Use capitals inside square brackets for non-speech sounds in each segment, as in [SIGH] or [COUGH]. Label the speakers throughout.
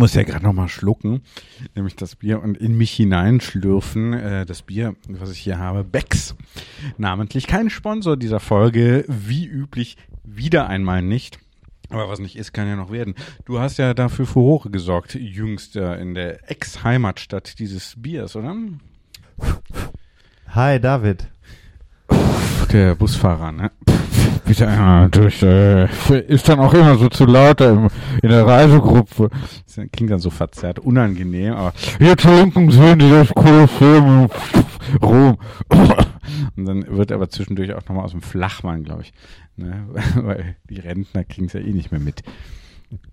Speaker 1: Muss ja gerade noch mal schlucken, nämlich das Bier und in mich hineinschlürfen. Äh, das Bier, was ich hier habe, Becks. Namentlich kein Sponsor dieser Folge, wie üblich wieder einmal nicht. Aber was nicht ist, kann ja noch werden. Du hast ja dafür Furore gesorgt, jüngst in der Ex-Heimatstadt dieses Biers, oder?
Speaker 2: Hi, David.
Speaker 1: Der Busfahrer, ne? Einmal durch, äh, ist dann auch immer so zu laut in, in der Reisegruppe. Das klingt dann so verzerrt, unangenehm, aber hier zur Linken sehen Sie das Kolosseum Rom. Und dann wird er aber zwischendurch auch nochmal aus dem Flachmann, glaube ich. Ne? [LAUGHS] Weil die Rentner kriegen es ja eh nicht mehr mit.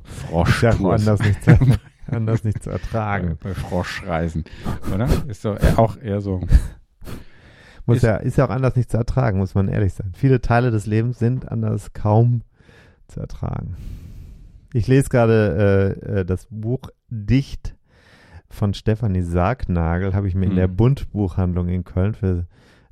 Speaker 2: Frosch. Ja, anders nicht, zu, [LAUGHS] anders nicht zu ertragen.
Speaker 1: Bei Froschreisen, oder? Ist doch auch eher so
Speaker 2: muss ist, ja, ist ja auch anders nicht zu ertragen, muss man ehrlich sein. Viele Teile des Lebens sind anders kaum zu ertragen. Ich lese gerade äh, äh, das Buch Dicht von Stefanie Sargnagel, habe ich mir hm. in der Bundbuchhandlung in Köln für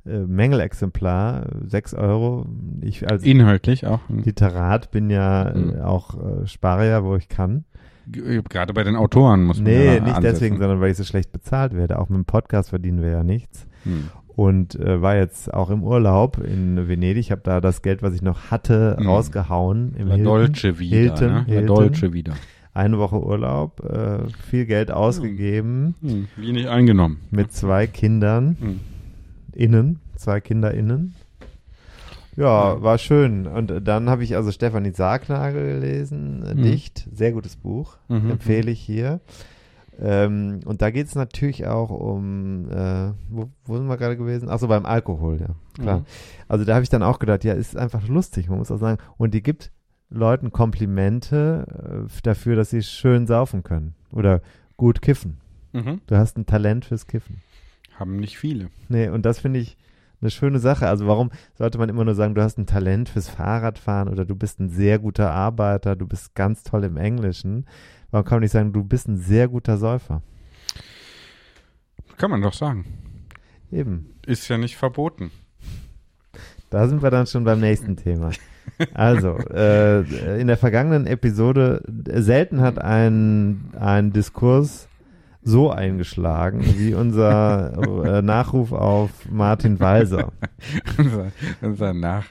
Speaker 2: äh, Mängelexemplar, 6 Euro. Ich als
Speaker 1: Inhaltlich auch.
Speaker 2: Literat bin ja hm. auch äh, Sparier, wo ich kann.
Speaker 1: Gerade bei den Autoren muss man
Speaker 2: Nee, ja nicht ansetzen. deswegen, sondern weil ich so schlecht bezahlt werde. Auch mit dem Podcast verdienen wir ja nichts. Hm und äh, war jetzt auch im Urlaub in Venedig. Ich habe da das Geld, was ich noch hatte, mhm. rausgehauen. Im
Speaker 1: La Hilton. Dolce wieder.
Speaker 2: Hilton,
Speaker 1: ne?
Speaker 2: Hilton.
Speaker 1: La Dolce wieder.
Speaker 2: Eine Woche Urlaub, äh, viel Geld ausgegeben.
Speaker 1: Mhm. Wenig eingenommen.
Speaker 2: Mit zwei Kindern mhm. innen, zwei Kinder innen. Ja, war schön. Und dann habe ich also Stefanie Sargnagel gelesen, mhm. Dicht, sehr gutes Buch, mhm. empfehle ich hier. Ähm, und da geht es natürlich auch um, äh, wo, wo, sind wir gerade gewesen? Achso, beim Alkohol, ja, klar. Mhm. Also da habe ich dann auch gedacht, ja, ist einfach lustig, man muss auch sagen. Und die gibt Leuten Komplimente äh, dafür, dass sie schön saufen können oder gut kiffen. Mhm. Du hast ein Talent fürs Kiffen.
Speaker 1: Haben nicht viele.
Speaker 2: Nee, und das finde ich eine schöne Sache. Also warum sollte man immer nur sagen, du hast ein Talent fürs Fahrradfahren oder du bist ein sehr guter Arbeiter, du bist ganz toll im Englischen? Warum kann man nicht sagen, du bist ein sehr guter Säufer?
Speaker 1: Kann man doch sagen.
Speaker 2: Eben.
Speaker 1: Ist ja nicht verboten.
Speaker 2: Da sind wir dann schon beim nächsten Thema. Also, äh, in der vergangenen Episode, selten hat ein, ein Diskurs so eingeschlagen wie unser äh, Nachruf auf Martin Walser. [LAUGHS]
Speaker 1: unser, unser Nach,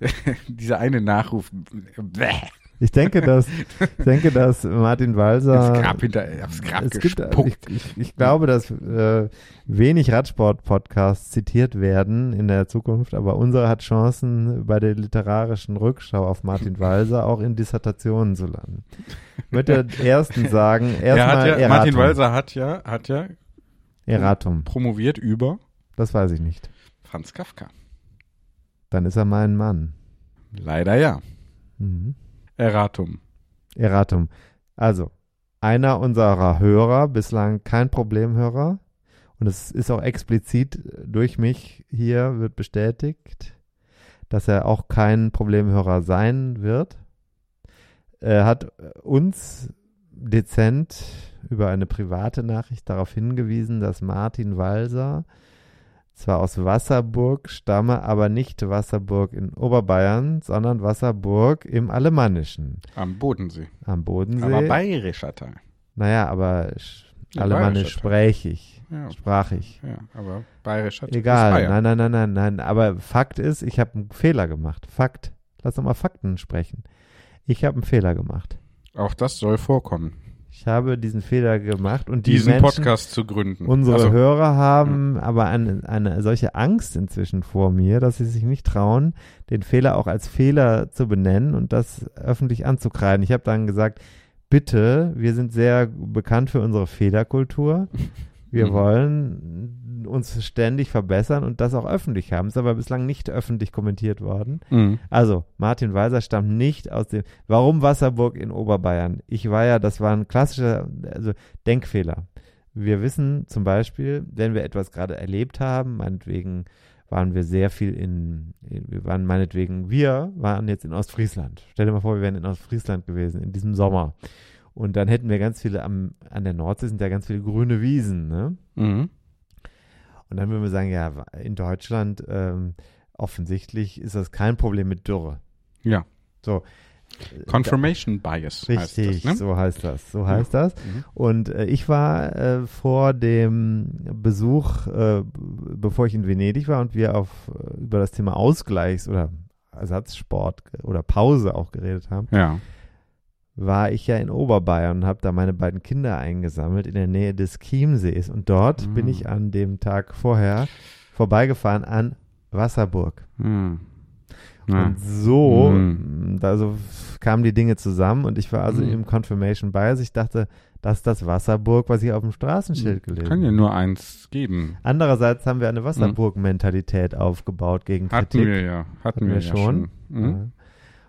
Speaker 1: [LAUGHS] dieser eine Nachruf. Bäh.
Speaker 2: Ich denke, dass, [LAUGHS] ich denke, dass Martin Walser.
Speaker 1: Das Grab hinter, aufs Grab es gibt,
Speaker 2: ich, ich, ich, glaube, dass äh, wenig Radsport-Podcasts zitiert werden in der Zukunft, aber unsere hat Chancen, bei der literarischen Rückschau auf Martin Walser auch in Dissertationen zu landen. Ich [LAUGHS] möchte ersten sagen, erstmal
Speaker 1: ja, Martin Walser hat ja, hat ja
Speaker 2: Erratum.
Speaker 1: promoviert über.
Speaker 2: Das weiß ich nicht.
Speaker 1: Franz Kafka.
Speaker 2: Dann ist er mein Mann.
Speaker 1: Leider ja. Mhm. Erratum.
Speaker 2: Erratum. Also, einer unserer Hörer, bislang kein Problemhörer, und es ist auch explizit durch mich hier, wird bestätigt, dass er auch kein Problemhörer sein wird. Er hat uns dezent über eine private Nachricht darauf hingewiesen, dass Martin Walser zwar aus Wasserburg stamme, aber nicht Wasserburg in Oberbayern, sondern Wasserburg im Alemannischen.
Speaker 1: Am Bodensee.
Speaker 2: Am Bodensee.
Speaker 1: Aber bayerischer Teil.
Speaker 2: Naja, aber
Speaker 1: Ja,
Speaker 2: Alemannisch spreche ich.
Speaker 1: Ja,
Speaker 2: Sprach ich.
Speaker 1: ja aber bayerischer Teil.
Speaker 2: Egal, nein, nein, nein, nein, nein. Aber Fakt ist, ich habe einen Fehler gemacht. Fakt. Lass doch mal Fakten sprechen. Ich habe einen Fehler gemacht.
Speaker 1: Auch das soll vorkommen.
Speaker 2: Ich habe diesen Fehler gemacht und die
Speaker 1: diesen
Speaker 2: Menschen,
Speaker 1: Podcast zu gründen.
Speaker 2: unsere
Speaker 1: Also,
Speaker 2: Hörer haben aber eine, eine solche Angst inzwischen vor mir, dass sie sich nicht trauen, den Fehler auch als Fehler zu benennen und das öffentlich anzukreiden. Ich habe dann gesagt, bitte, wir sind sehr bekannt für unsere Fehlerkultur. [LAUGHS] Wir
Speaker 1: Mhm.
Speaker 2: wollen uns ständig verbessern und das auch öffentlich haben. Ist aber bislang nicht öffentlich kommentiert worden.
Speaker 1: Mhm.
Speaker 2: Also, Martin Weiser stammt nicht aus dem. Warum Wasserburg in Oberbayern? Ich war ja, das war ein klassischer also Denkfehler. Wir wissen zum Beispiel, wenn wir etwas gerade erlebt haben, meinetwegen waren wir sehr viel in, in- wir waren meinetwegen, wir waren jetzt in Ostfriesland. Stell dir mal vor, wir wären in Ostfriesland gewesen, in diesem Sommer. Und dann hätten wir ganz viele, am, an der Nordsee sind ja ganz viele grüne Wiesen, ne?
Speaker 1: Mhm.
Speaker 2: Und dann würden wir sagen, ja, in Deutschland ähm, offensichtlich ist das kein Problem mit Dürre.
Speaker 1: Ja.
Speaker 2: So.
Speaker 1: Confirmation Bias heißt
Speaker 2: Richtig,
Speaker 1: das, ne?
Speaker 2: so heißt das. So heißt das.
Speaker 1: Mhm.
Speaker 2: Und äh, ich war äh, vor dem Besuch, äh, bevor ich in Venedig war und wir auf äh, über das Thema Ausgleichs- oder Ersatzsport oder Pause auch geredet haben,
Speaker 1: Ja.
Speaker 2: War ich ja in Oberbayern und habe da meine beiden Kinder eingesammelt in der Nähe des Chiemsees. Und dort
Speaker 1: Mhm.
Speaker 2: bin ich an dem Tag vorher vorbeigefahren an Wasserburg.
Speaker 1: Mhm. Ja.
Speaker 2: Und so,
Speaker 1: Mhm.
Speaker 2: mh, also kamen die Dinge zusammen und ich war also
Speaker 1: Mhm.
Speaker 2: im Confirmation Bias. Ich dachte, das ist das Wasserburg, was ich auf dem Straßenschild gelesen
Speaker 1: Kann ja
Speaker 2: habe.
Speaker 1: nur eins geben.
Speaker 2: Andererseits haben wir eine Wasserburg-Mentalität aufgebaut gegen
Speaker 1: Hatten
Speaker 2: Kritik.
Speaker 1: wir ja. Hatten,
Speaker 2: Hatten
Speaker 1: wir,
Speaker 2: wir
Speaker 1: ja
Speaker 2: schon.
Speaker 1: schon. Mhm.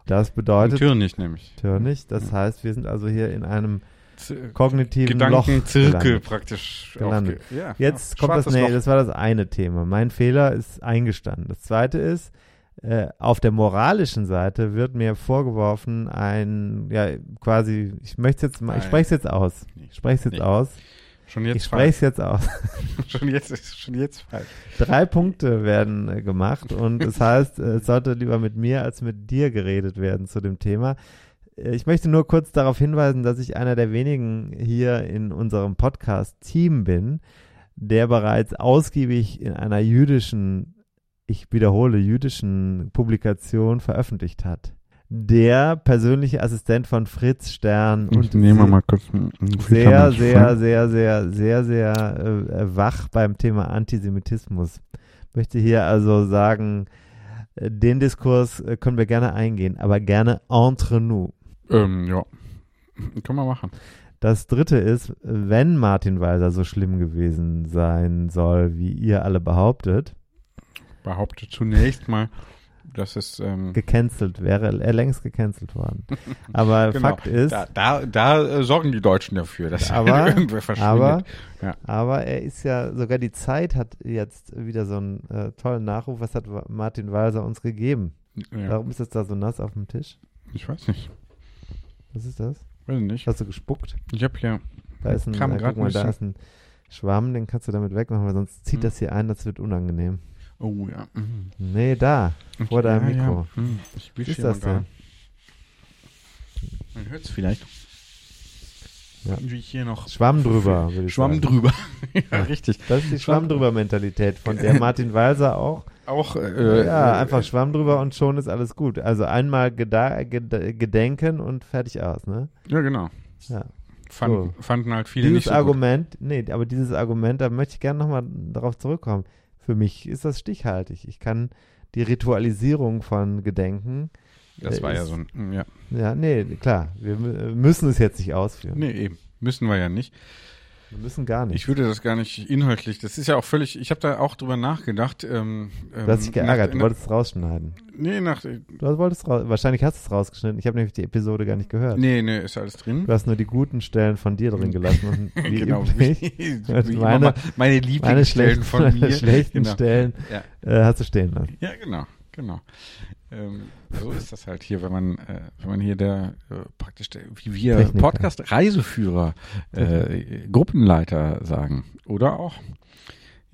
Speaker 2: Das bedeutet
Speaker 1: Natürlich nämlich.
Speaker 2: natürlich, das heißt, wir sind also hier in einem
Speaker 1: Z
Speaker 2: kognitiven Loch
Speaker 1: Gedankenzirkel praktisch.
Speaker 2: Gelandet.
Speaker 1: Ja,
Speaker 2: Jetzt kommt das, nee,
Speaker 1: Loch.
Speaker 2: das war das eine Thema. Mein Fehler ist eingestanden. Das zweite ist, äh, auf der moralischen Seite wird mir vorgeworfen, ein, ja, quasi, ich möchte jetzt mal, ich spreche es jetzt aus. Ich spreche es jetzt
Speaker 1: Nee.
Speaker 2: aus.
Speaker 1: Schon
Speaker 2: Ich
Speaker 1: jetzt
Speaker 2: spreche es jetzt aus.
Speaker 1: Schon jetzt ist schon jetzt falsch.
Speaker 2: Drei Punkte werden äh, gemacht und es heißt, äh, es sollte lieber mit mir als mit dir geredet werden zu dem Thema. Äh, Ich möchte nur kurz darauf hinweisen, dass ich einer der wenigen hier in unserem Podcast-Team bin, der bereits ausgiebig in einer jüdischen, ich wiederhole, jüdischen Publikation veröffentlicht hat. Der persönliche Assistent von Fritz Stern
Speaker 1: Ich
Speaker 2: und
Speaker 1: nehme mal kurz
Speaker 2: sehr, sehr, sehr, sehr, sehr, sehr äh, wach beim Thema Antisemitismus. Möchte hier also sagen, äh, den Diskurs äh, können wir gerne eingehen, aber gerne entre nous.
Speaker 1: Ähm, ja. [LAUGHS] Können wir machen.
Speaker 2: Das dritte ist, wenn Martin Weiser so schlimm gewesen sein soll, wie ihr alle behauptet,
Speaker 1: Behaupte zunächst mal, dass es ähm,
Speaker 2: gecancelt wäre, er längst gecancelt worden. [LAUGHS] Aber
Speaker 1: genau,
Speaker 2: Fakt ist,
Speaker 1: da, da, da äh, sorgen die Deutschen dafür, dass
Speaker 2: Aber- [LAUGHS]
Speaker 1: irgendwer verschwindet.
Speaker 2: aber,
Speaker 1: Ja.
Speaker 2: aber er ist ja, sogar die Zeit hat jetzt wieder so einen äh, tollen Nachruf, was hat Martin Weiser uns gegeben?
Speaker 1: ja,
Speaker 2: Warum ist das da so nass auf dem Tisch?
Speaker 1: ich weiß nicht.
Speaker 2: Was ist das?
Speaker 1: Weiß nicht.
Speaker 2: Hast du gespuckt?
Speaker 1: Ich habe hier
Speaker 2: Da ist ein,
Speaker 1: Kam
Speaker 2: äh, guck mal, da ist ein Schwamm, den kannst du damit wegmachen, weil sonst zieht
Speaker 1: Hm.
Speaker 2: das hier ein, das wird unangenehm.
Speaker 1: Oh ja. Mhm.
Speaker 2: Nee, da. Vor deinem
Speaker 1: ja,
Speaker 2: Mikro.
Speaker 1: Ja. Mhm. Ich
Speaker 2: Was ist das denn?
Speaker 1: Man hört es vielleicht.
Speaker 2: Ja.
Speaker 1: Wie ich hier noch.
Speaker 2: Schwamm drüber,
Speaker 1: Schwamm
Speaker 2: sagen.
Speaker 1: drüber. [LAUGHS] ja, richtig.
Speaker 2: Das ist die Schwamm drüber Mentalität, von der [LAUGHS] Martin Walser auch.
Speaker 1: Auch. Äh,
Speaker 2: ja,
Speaker 1: äh,
Speaker 2: einfach Schwamm drüber und schon ist alles gut. Also einmal gedenken und fertig aus, ne?
Speaker 1: Ja, genau.
Speaker 2: Ja.
Speaker 1: Fanden, fanden halt viele
Speaker 2: dieses
Speaker 1: nicht so
Speaker 2: Argument, nee, aber dieses Argument, da möchte ich gerne nochmal darauf zurückkommen. Für mich ist das stichhaltig. Ich kann die Ritualisierung von Gedenken.
Speaker 1: Das
Speaker 2: äh,
Speaker 1: war ja
Speaker 2: ist-
Speaker 1: so ein. Ja.
Speaker 2: ja, nee, klar, wir mü- müssen es jetzt nicht ausführen.
Speaker 1: Nee, eben. Müssen wir ja nicht.
Speaker 2: Wir müssen gar nicht.
Speaker 1: Ich würde das gar nicht inhaltlich. Das ist ja auch völlig. Ich habe da auch drüber nachgedacht. Ähm,
Speaker 2: du hast dich geärgert, du
Speaker 1: Nach,
Speaker 2: wolltest es rausschneiden.
Speaker 1: nee, nach.
Speaker 2: Du wolltest raus, wahrscheinlich hast du es rausgeschnitten. Ich habe nämlich die Episode gar nicht gehört.
Speaker 1: Nee, nee, ist alles drin.
Speaker 2: Du hast nur die guten Stellen von dir drin gelassen. [LAUGHS] Wie
Speaker 1: genau.
Speaker 2: üblich,
Speaker 1: Wie, [LAUGHS]
Speaker 2: Also
Speaker 1: wie immer
Speaker 2: meine-
Speaker 1: meine
Speaker 2: meine
Speaker 1: Lieblingsstellen von
Speaker 2: meine
Speaker 1: mir. [LAUGHS]
Speaker 2: schlechten
Speaker 1: genau.
Speaker 2: Stellen
Speaker 1: Ja.
Speaker 2: äh, hast du stehen lassen.
Speaker 1: Ja, genau, genau. Ähm, so ist das halt hier, wenn man, äh, wenn man hier der äh, praktisch der, wie wir
Speaker 2: Techniker.
Speaker 1: Podcast-Reiseführer, äh, Gruppenleiter sagen. Oder auch,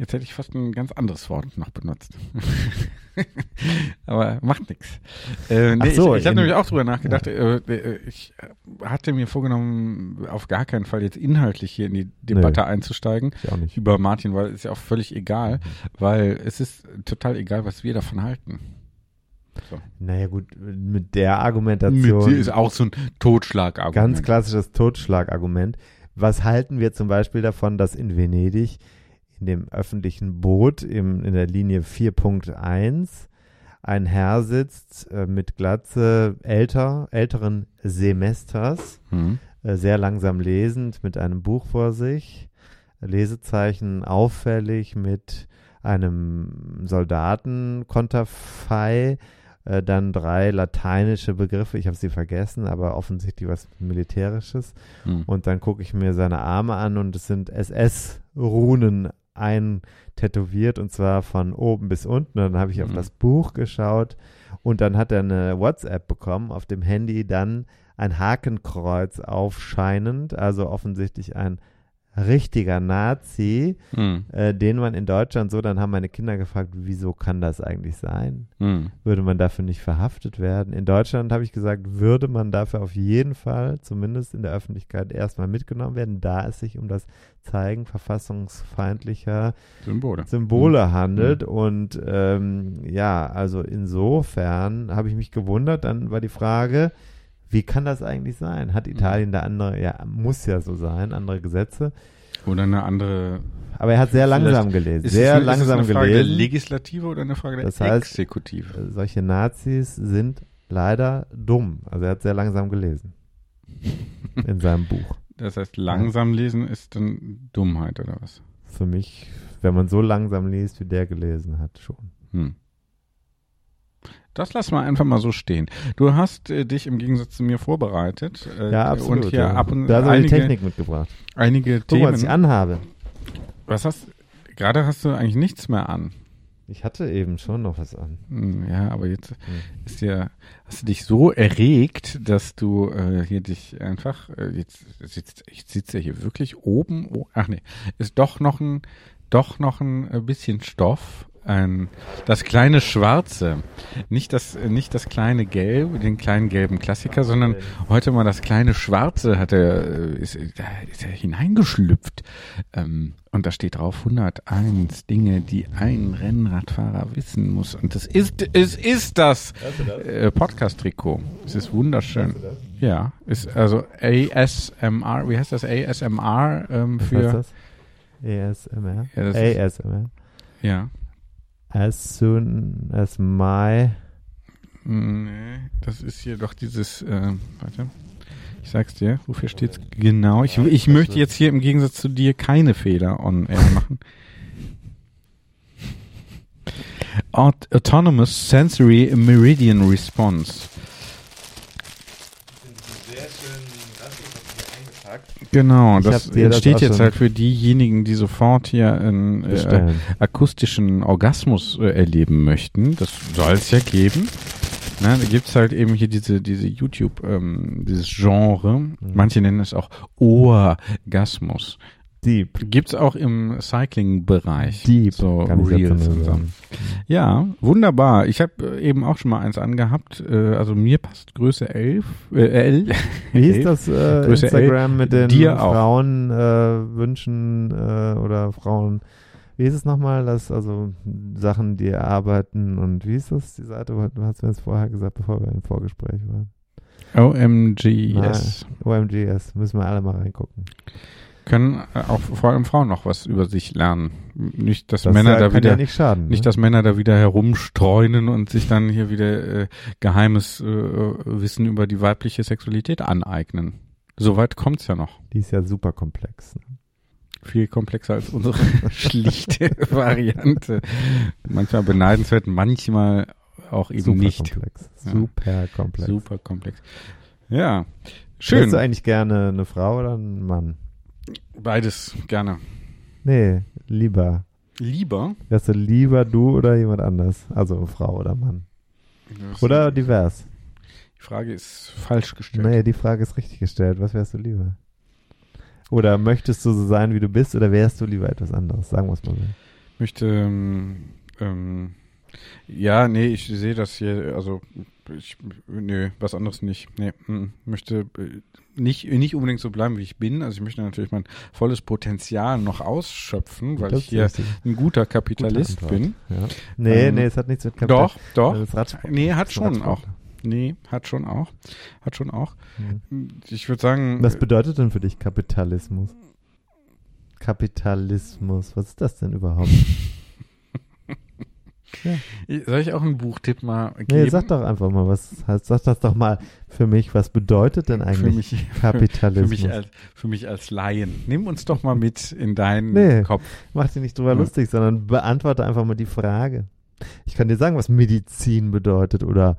Speaker 1: Jetzt hätte ich fast ein ganz anderes Wort noch benutzt. [LAUGHS] Aber macht nichts. Äh, nee, so, ich, ich habe nämlich auch drüber nachgedacht. Ja. Äh, äh, ich hatte mir vorgenommen, auf gar keinen Fall jetzt inhaltlich hier in die Debatte Nö. einzusteigen über Martin, weil es ja auch völlig egal, mhm. weil es ist total egal, was wir davon halten.
Speaker 2: So. Naja gut, mit der Argumentation. Mit,
Speaker 1: ist auch so ein Totschlagargument.
Speaker 2: Ganz klassisches Totschlagargument. Was halten wir zum Beispiel davon, dass in Venedig in dem öffentlichen Boot im, in der Linie 4.1 ein Herr sitzt äh, mit Glatze älter, älteren Semesters, mhm. äh, sehr langsam lesend, mit einem Buch vor sich, Lesezeichen auffällig mit einem Soldatenkonterfei, äh, dann drei lateinische Begriffe, ich habe sie vergessen, aber offensichtlich was Militärisches. Mhm. Und dann gucke ich mir seine Arme an und es sind SS-Runen eintätowiert und zwar von oben bis unten. Und dann habe ich mhm. auf das Buch geschaut und dann hat er eine WhatsApp bekommen, auf dem Handy dann ein Hakenkreuz aufscheinend, also offensichtlich ein richtiger Nazi, mhm. äh, den man in Deutschland so, dann haben meine Kinder gefragt, wieso kann das eigentlich sein? Mhm. Würde man dafür nicht verhaftet werden? In Deutschland habe ich gesagt, würde man dafür auf jeden Fall, zumindest in der Öffentlichkeit, erstmal mitgenommen werden, da es sich um das Zeigen verfassungsfeindlicher Symbole, Symbole mhm. handelt. Und ähm, ja, also insofern habe ich mich gewundert, dann war die Frage, wie kann das eigentlich sein? Hat mhm. Italien da andere, ja, muss ja so sein, andere Gesetze?
Speaker 1: Oder eine andere.
Speaker 2: Aber er hat sehr langsam gelesen. Sehr es, langsam ist es eine Frage gelesen.
Speaker 1: der Legislative oder eine Frage der das heißt, Exekutive?
Speaker 2: Äh, solche Nazis sind leider dumm. Also er hat sehr langsam gelesen. [LAUGHS] in seinem Buch.
Speaker 1: Das heißt, langsam lesen ist dann Dummheit oder was?
Speaker 2: Für mich, wenn man so langsam liest, wie der gelesen hat, schon. Hm.
Speaker 1: Das lassen wir einfach mal so stehen. Du hast äh, dich im Gegensatz zu mir vorbereitet.
Speaker 2: Äh, ja, absolut.
Speaker 1: Und hier
Speaker 2: ja.
Speaker 1: ab und
Speaker 2: da habe ich Technik mitgebracht.
Speaker 1: Einige
Speaker 2: Guck
Speaker 1: Themen.
Speaker 2: Mal, was ich anhabe.
Speaker 1: Was hast Gerade hast du eigentlich nichts mehr an.
Speaker 2: Ich hatte eben schon noch was an.
Speaker 1: Hm, ja, aber jetzt hm. ist ja, hast du dich so erregt, dass du äh, hier dich einfach, äh, jetzt sitzt, ich sitze hier wirklich oben, oh, ach nee, ist doch noch ein, doch noch ein äh, bisschen Stoff ein, das kleine Schwarze. Nicht das, nicht das kleine Gelb, den kleinen gelben Klassiker, sondern heute mal das kleine Schwarze hat er, äh, ist, ist er hineingeschlüpft. Ähm, und da steht drauf 101 Dinge, die ein Rennradfahrer wissen muss. Und das ist, es ist das, das? Äh, Podcast-Trikot. Es ist wunderschön. Ja, ist also ASMR, wie heißt das? ASMR ähm, für. Was heißt
Speaker 2: das? ASMR? Ja, ASMR.
Speaker 1: Ja.
Speaker 2: As soon as my.
Speaker 1: Nee, das ist hier doch dieses, äh, warte. Ich sag's dir, wofür steht's genau? Ich, ich möchte jetzt hier im Gegensatz zu dir keine Fehler on air machen. [LAUGHS] Autonomous Sensory Meridian Response. Genau, ich das entsteht das jetzt halt für diejenigen, die sofort hier einen äh, akustischen Orgasmus äh, erleben möchten. Das soll es ja geben. Na, da gibt's halt eben hier diese, diese YouTube, ähm, dieses Genre. Mhm. Manche nennen es auch Orgasmus. Deep. Gibt's auch im Cycling-Bereich.
Speaker 2: Deep.
Speaker 1: So Reels und so. Ja, wunderbar. Ich habe äh, eben auch schon mal eins angehabt. Äh, also mir passt Größe 11, äh, L. [LAUGHS]
Speaker 2: Wie ist das äh, Größe Instagram 11, mit den Frauen äh, wünschen äh, oder Frauen wie ist es nochmal, dass also Sachen, die arbeiten und wie ist das, die Seite, du hast mir das vorher gesagt, bevor wir im Vorgespräch waren.
Speaker 1: OMGS.
Speaker 2: OMGS, müssen wir alle mal reingucken
Speaker 1: können äh, auch vor allem Frauen noch was über sich lernen. Nicht, dass das Männer da wieder
Speaker 2: ja nicht, schaden,
Speaker 1: nicht, ne? dass Männer da wieder herumstreunen und sich dann hier wieder äh, geheimes äh, Wissen über die weibliche Sexualität aneignen. Soweit kommt's ja noch.
Speaker 2: Die ist ja super komplex. Ne?
Speaker 1: Viel komplexer als unsere [LAUGHS] schlichte [LAUGHS] Variante. Manchmal beneidenswert, manchmal auch eben super nicht.
Speaker 2: Komplex. Super komplex.
Speaker 1: Super komplex. Ja. Schön.
Speaker 2: Hättest du eigentlich gerne eine Frau oder einen Mann?
Speaker 1: Beides, gerne.
Speaker 2: Nee, lieber.
Speaker 1: Lieber?
Speaker 2: Wärst du lieber du oder jemand anders? Also Frau oder Mann. Oder divers?
Speaker 1: Die Frage ist falsch gestellt.
Speaker 2: Nee, die Frage ist richtig gestellt. Was wärst du lieber? Oder möchtest du so sein, wie du bist, oder wärst du lieber etwas anderes? Sagen wir es mal so.
Speaker 1: möchte, ähm, ähm, ja, nee, ich sehe das hier, also ich, nö, was anderes nicht. Nee, m, möchte äh, nicht, nicht unbedingt so bleiben, wie ich bin. Also ich möchte natürlich mein volles Potenzial noch ausschöpfen, weil
Speaker 2: Das
Speaker 1: ich hier ein guter
Speaker 2: Gute
Speaker 1: Kapitalist
Speaker 2: Antwort.
Speaker 1: bin.
Speaker 2: Ja. Nee,
Speaker 1: Ähm,
Speaker 2: nee, es hat nichts mit Kapital.
Speaker 1: Doch, doch.
Speaker 2: Das Radsport.
Speaker 1: Nee, hat schon
Speaker 2: Radsport.
Speaker 1: auch. Nee, hat schon auch. Hat schon auch.
Speaker 2: Mhm.
Speaker 1: Ich würde sagen,
Speaker 2: Was bedeutet denn für dich Kapitalismus? Kapitalismus, was ist das denn überhaupt? [LAUGHS]
Speaker 1: äh, soll ich auch einen Buchtipp mal geben?
Speaker 2: Nee, sag doch einfach mal, was heißt, sag das doch mal für mich, was bedeutet denn
Speaker 1: für
Speaker 2: eigentlich
Speaker 1: mich, für
Speaker 2: Kapitalismus?
Speaker 1: mich, als, für mich als Laien. Nimm uns doch mal mit in deinen
Speaker 2: Nee.
Speaker 1: Kopf.
Speaker 2: Mach dich nicht drüber
Speaker 1: Ja.
Speaker 2: lustig, sondern beantworte einfach mal die Frage. Ich kann dir sagen, was Medizin bedeutet oder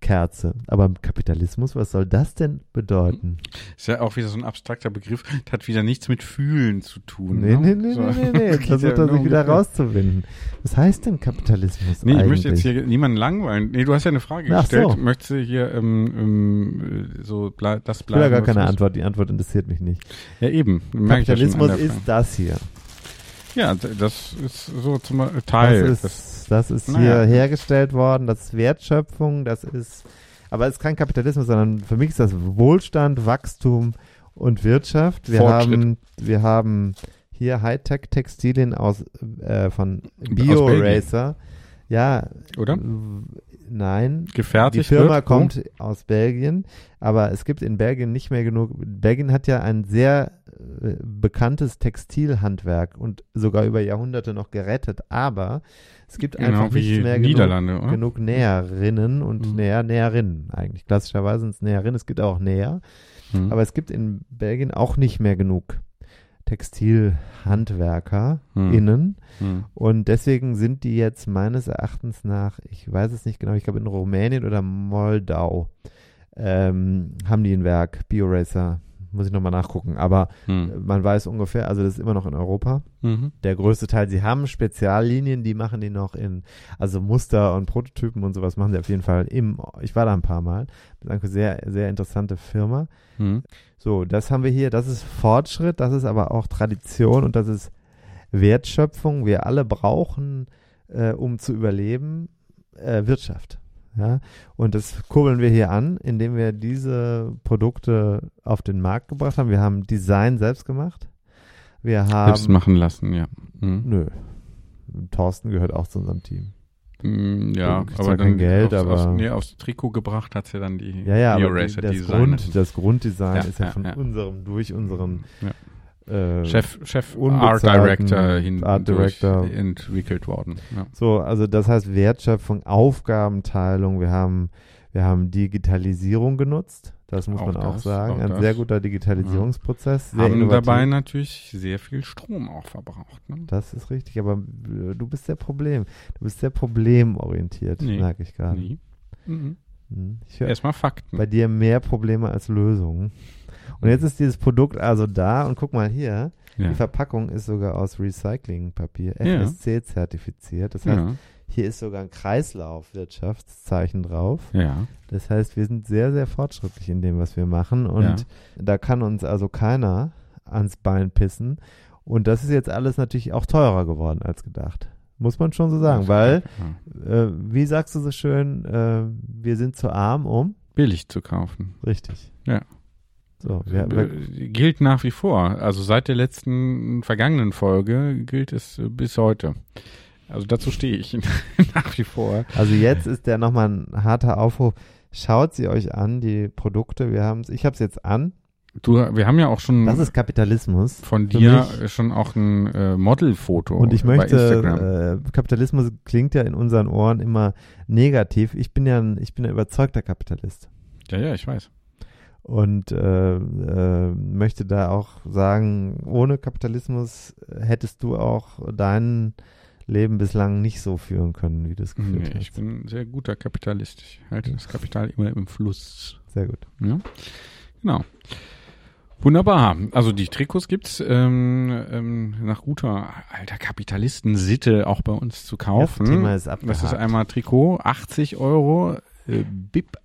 Speaker 2: Kerze. Aber Kapitalismus, was soll das denn bedeuten?
Speaker 1: Ist ja auch wieder so ein abstrakter Begriff. Das hat wieder nichts mit Fühlen zu tun.
Speaker 2: Nee,
Speaker 1: ne?
Speaker 2: nee, nee,
Speaker 1: So.
Speaker 2: nee, nee, [LAUGHS] nee. Versucht
Speaker 1: ja
Speaker 2: er sich wieder rauszuwinden. Was heißt denn Kapitalismus
Speaker 1: Nee, ich
Speaker 2: eigentlich?
Speaker 1: möchte jetzt hier niemanden langweilen. Nee, du hast ja eine Frage
Speaker 2: Ach
Speaker 1: gestellt.
Speaker 2: so.
Speaker 1: Möchtest du hier ähm, ähm, so ble das
Speaker 2: ich will
Speaker 1: bleiben?
Speaker 2: ja gar
Speaker 1: was
Speaker 2: keine
Speaker 1: du-
Speaker 2: Antwort. Die Antwort interessiert mich nicht.
Speaker 1: Ja, eben. Ich ja
Speaker 2: Kapitalismus
Speaker 1: der
Speaker 2: ist das hier.
Speaker 1: Ja, das ist so zum Teil.
Speaker 2: Das ist, das ist
Speaker 1: Naja.
Speaker 2: hier hergestellt worden, das ist Wertschöpfung, das ist, aber es ist kein Kapitalismus, sondern für mich ist das Wohlstand, Wachstum und Wirtschaft. Wir
Speaker 1: Fortschritt.
Speaker 2: haben, wir haben hier Hightech-Textilien aus, äh, von. BioRacer. Ja,
Speaker 1: Oder?
Speaker 2: Nein,
Speaker 1: Gefertigt
Speaker 2: die Firma
Speaker 1: wird,
Speaker 2: kommt aus Belgien, aber es gibt in Belgien nicht mehr genug. Belgien hat ja ein sehr äh, bekanntes Textilhandwerk und sogar über Jahrhunderte noch gerettet, aber es gibt
Speaker 1: Genau
Speaker 2: einfach
Speaker 1: wie
Speaker 2: nicht mehr genug, genug Näherinnen und
Speaker 1: Mhm.
Speaker 2: Näher, Näherinnen eigentlich. Klassischerweise sind es Näherinnen, es gibt auch Näher,
Speaker 1: Hm.
Speaker 2: aber es gibt in Belgien auch nicht mehr genug Textilhandwerker
Speaker 1: Hm. Hm.
Speaker 2: Und deswegen sind die jetzt meines Erachtens nach, ich weiß es nicht genau, ich glaube in Rumänien oder Moldau ähm, haben die ein Werk, BioRacer, muss ich nochmal nachgucken, aber
Speaker 1: Hm.
Speaker 2: man weiß ungefähr, also das ist immer noch in Europa.
Speaker 1: Mhm.
Speaker 2: Der größte Teil, sie haben Speziallinien, die machen die noch in, also Muster und Prototypen und sowas machen sie auf jeden Fall im, ich war da ein paar Mal, danke, sehr, sehr interessante Firma.
Speaker 1: Hm.
Speaker 2: So, das haben wir hier, das ist Fortschritt, das ist aber auch Tradition und das ist Wertschöpfung. Wir alle brauchen, äh, um zu überleben, äh, Wirtschaft. Ja? Und das kurbeln wir hier an, indem wir diese Produkte auf den Markt gebracht haben. Wir haben Design selbst gemacht. Wir haben.
Speaker 1: Selbst machen lassen, ja. Hm.
Speaker 2: Nö. Thorsten gehört auch zu unserem Team.
Speaker 1: Hm, Ja,
Speaker 2: Du
Speaker 1: aber dann
Speaker 2: kein Geld,
Speaker 1: aufs,
Speaker 2: aber-
Speaker 1: Aufs, nee, aufs Trikot gebracht hat's ja dann die
Speaker 2: Ja, ja, aber die,
Speaker 1: BioRacer
Speaker 2: das. Grund, das Grunddesign
Speaker 1: Ja,
Speaker 2: ist ja,
Speaker 1: ja,
Speaker 2: von unserem, durch unseren. Äh,
Speaker 1: Chef, Chef Art Director hin
Speaker 2: Art Director.
Speaker 1: entwickelt worden. Ja.
Speaker 2: So, also das heißt Wertschöpfung, Aufgabenteilung. Wir haben, wir haben Digitalisierung genutzt. Das muss
Speaker 1: Auch
Speaker 2: man auch
Speaker 1: das,
Speaker 2: sagen.
Speaker 1: auch
Speaker 2: Ein
Speaker 1: das.
Speaker 2: sehr guter Digitalisierungsprozess. Sehr
Speaker 1: Haben
Speaker 2: innovativ.
Speaker 1: dabei natürlich sehr viel Strom auch verbraucht. Ne?
Speaker 2: Das ist richtig, aber äh, du bist sehr Problem. Du bist sehr problemorientiert,
Speaker 1: Nee.
Speaker 2: merke ich gerade.
Speaker 1: Nie. Mhm.
Speaker 2: Hm.
Speaker 1: Erstmal Fakten.
Speaker 2: bei dir mehr Probleme als Lösungen. Und jetzt ist dieses Produkt also da und guck mal hier,
Speaker 1: ja.
Speaker 2: die Verpackung ist sogar aus Recyclingpapier. FSC zertifiziert. Das heißt, hier ist sogar ein Kreislaufwirtschaftszeichen drauf.
Speaker 1: ja.
Speaker 2: Das heißt, wir sind sehr, sehr fortschrittlich in dem, was wir machen. Und
Speaker 1: Ja.
Speaker 2: da kann uns also keiner ans Bein pissen. Und das ist jetzt alles natürlich auch teurer geworden als gedacht. Muss man schon so sagen, weil, äh, wie sagst du so schön, äh, wir sind zu arm, um.
Speaker 1: billig zu kaufen.
Speaker 2: Richtig.
Speaker 1: Ja.
Speaker 2: So, wir,
Speaker 1: Äh,
Speaker 2: wir,
Speaker 1: gilt nach wie vor. Also seit der letzten vergangenen Folge gilt es äh, bis heute. Also dazu stehe ich [LAUGHS] nach wie vor.
Speaker 2: also jetzt ist der nochmal ein harter Aufruf. Schaut sie euch an, die Produkte. Wir haben's, ich habe es jetzt an.
Speaker 1: Du, wir haben ja auch schon
Speaker 2: Das ist Kapitalismus.
Speaker 1: von dir
Speaker 2: mich.
Speaker 1: schon auch ein äh, Modelfoto
Speaker 2: Und ich möchte, äh, Kapitalismus klingt ja in unseren Ohren immer negativ. Ich bin ja ein, ich bin ein überzeugter Kapitalist.
Speaker 1: ja, ja, ich weiß.
Speaker 2: Und äh, äh, möchte da auch sagen, ohne Kapitalismus hättest du auch dein Leben bislang nicht so führen können, wie du es geführt
Speaker 1: Nee, ich
Speaker 2: hast.
Speaker 1: bin ein sehr guter Kapitalist. Ich halte das Kapital immer im Fluss.
Speaker 2: Sehr gut.
Speaker 1: Ja? Genau. Wunderbar. Also die Trikots gibt's ähm, ähm, nach guter alter Kapitalistensitte auch bei uns zu kaufen.
Speaker 2: Das Thema ist
Speaker 1: Das
Speaker 2: abgehakt.
Speaker 1: ist einmal Trikot, 80 Euro, äh, Bib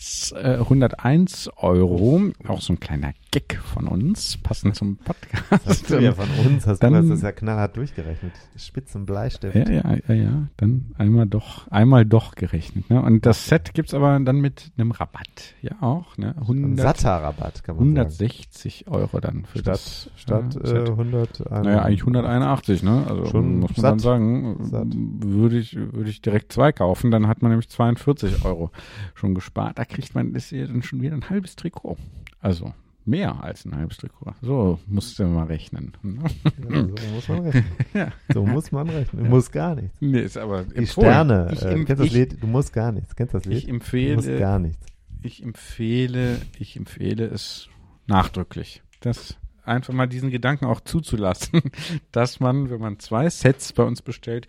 Speaker 1: Shorts äh, 101 Euro, auch so ein kleiner Gag von uns, passend zum Podcast.
Speaker 2: Hast du ja von uns, hast
Speaker 1: Dann-
Speaker 2: du das ja knallhart durchgerechnet. Spitzen Bleistift.
Speaker 1: Ja, ja, ja, ja, dann einmal doch, einmal doch gerechnet. Ne? Und das Set gibt's aber dann mit einem Rabatt. Ja, auch. Ne?
Speaker 2: Ein
Speaker 1: 100,
Speaker 2: satter Rabatt, kann man sagen.
Speaker 1: 160 Euro dann für
Speaker 2: Statt,
Speaker 1: das
Speaker 2: statt
Speaker 1: ja,
Speaker 2: äh,
Speaker 1: Set.
Speaker 2: 100.
Speaker 1: Naja, eigentlich 181, ne? Also
Speaker 2: Schon
Speaker 1: muss man dann
Speaker 2: satt.
Speaker 1: sagen,
Speaker 2: Satt.
Speaker 1: würde ich, würde ich direkt zwei kaufen, dann hat man nämlich 42 Euro schon gespart. Da kriegt man das hier dann schon wieder ein halbes Trikot. Also mehr als ein halbes Trikot. So musst du mal rechnen. ne?
Speaker 2: Ja, so muss man rechnen. [LAUGHS]
Speaker 1: Ja.
Speaker 2: So muss man rechnen. Du musst gar nichts.
Speaker 1: Nee, ist aber
Speaker 2: Die. Sterne.
Speaker 1: Ich,
Speaker 2: äh, kennst das
Speaker 1: ich,
Speaker 2: Lied? Du musst gar nichts. Kennst das Lied?
Speaker 1: ich
Speaker 2: du musst
Speaker 1: empfehle,
Speaker 2: gar nichts.
Speaker 1: ich empfehle, ich empfehle es nachdrücklich. Das einfach mal diesen Gedanken auch zuzulassen, [LAUGHS] dass man, wenn man zwei Sets bei uns bestellt,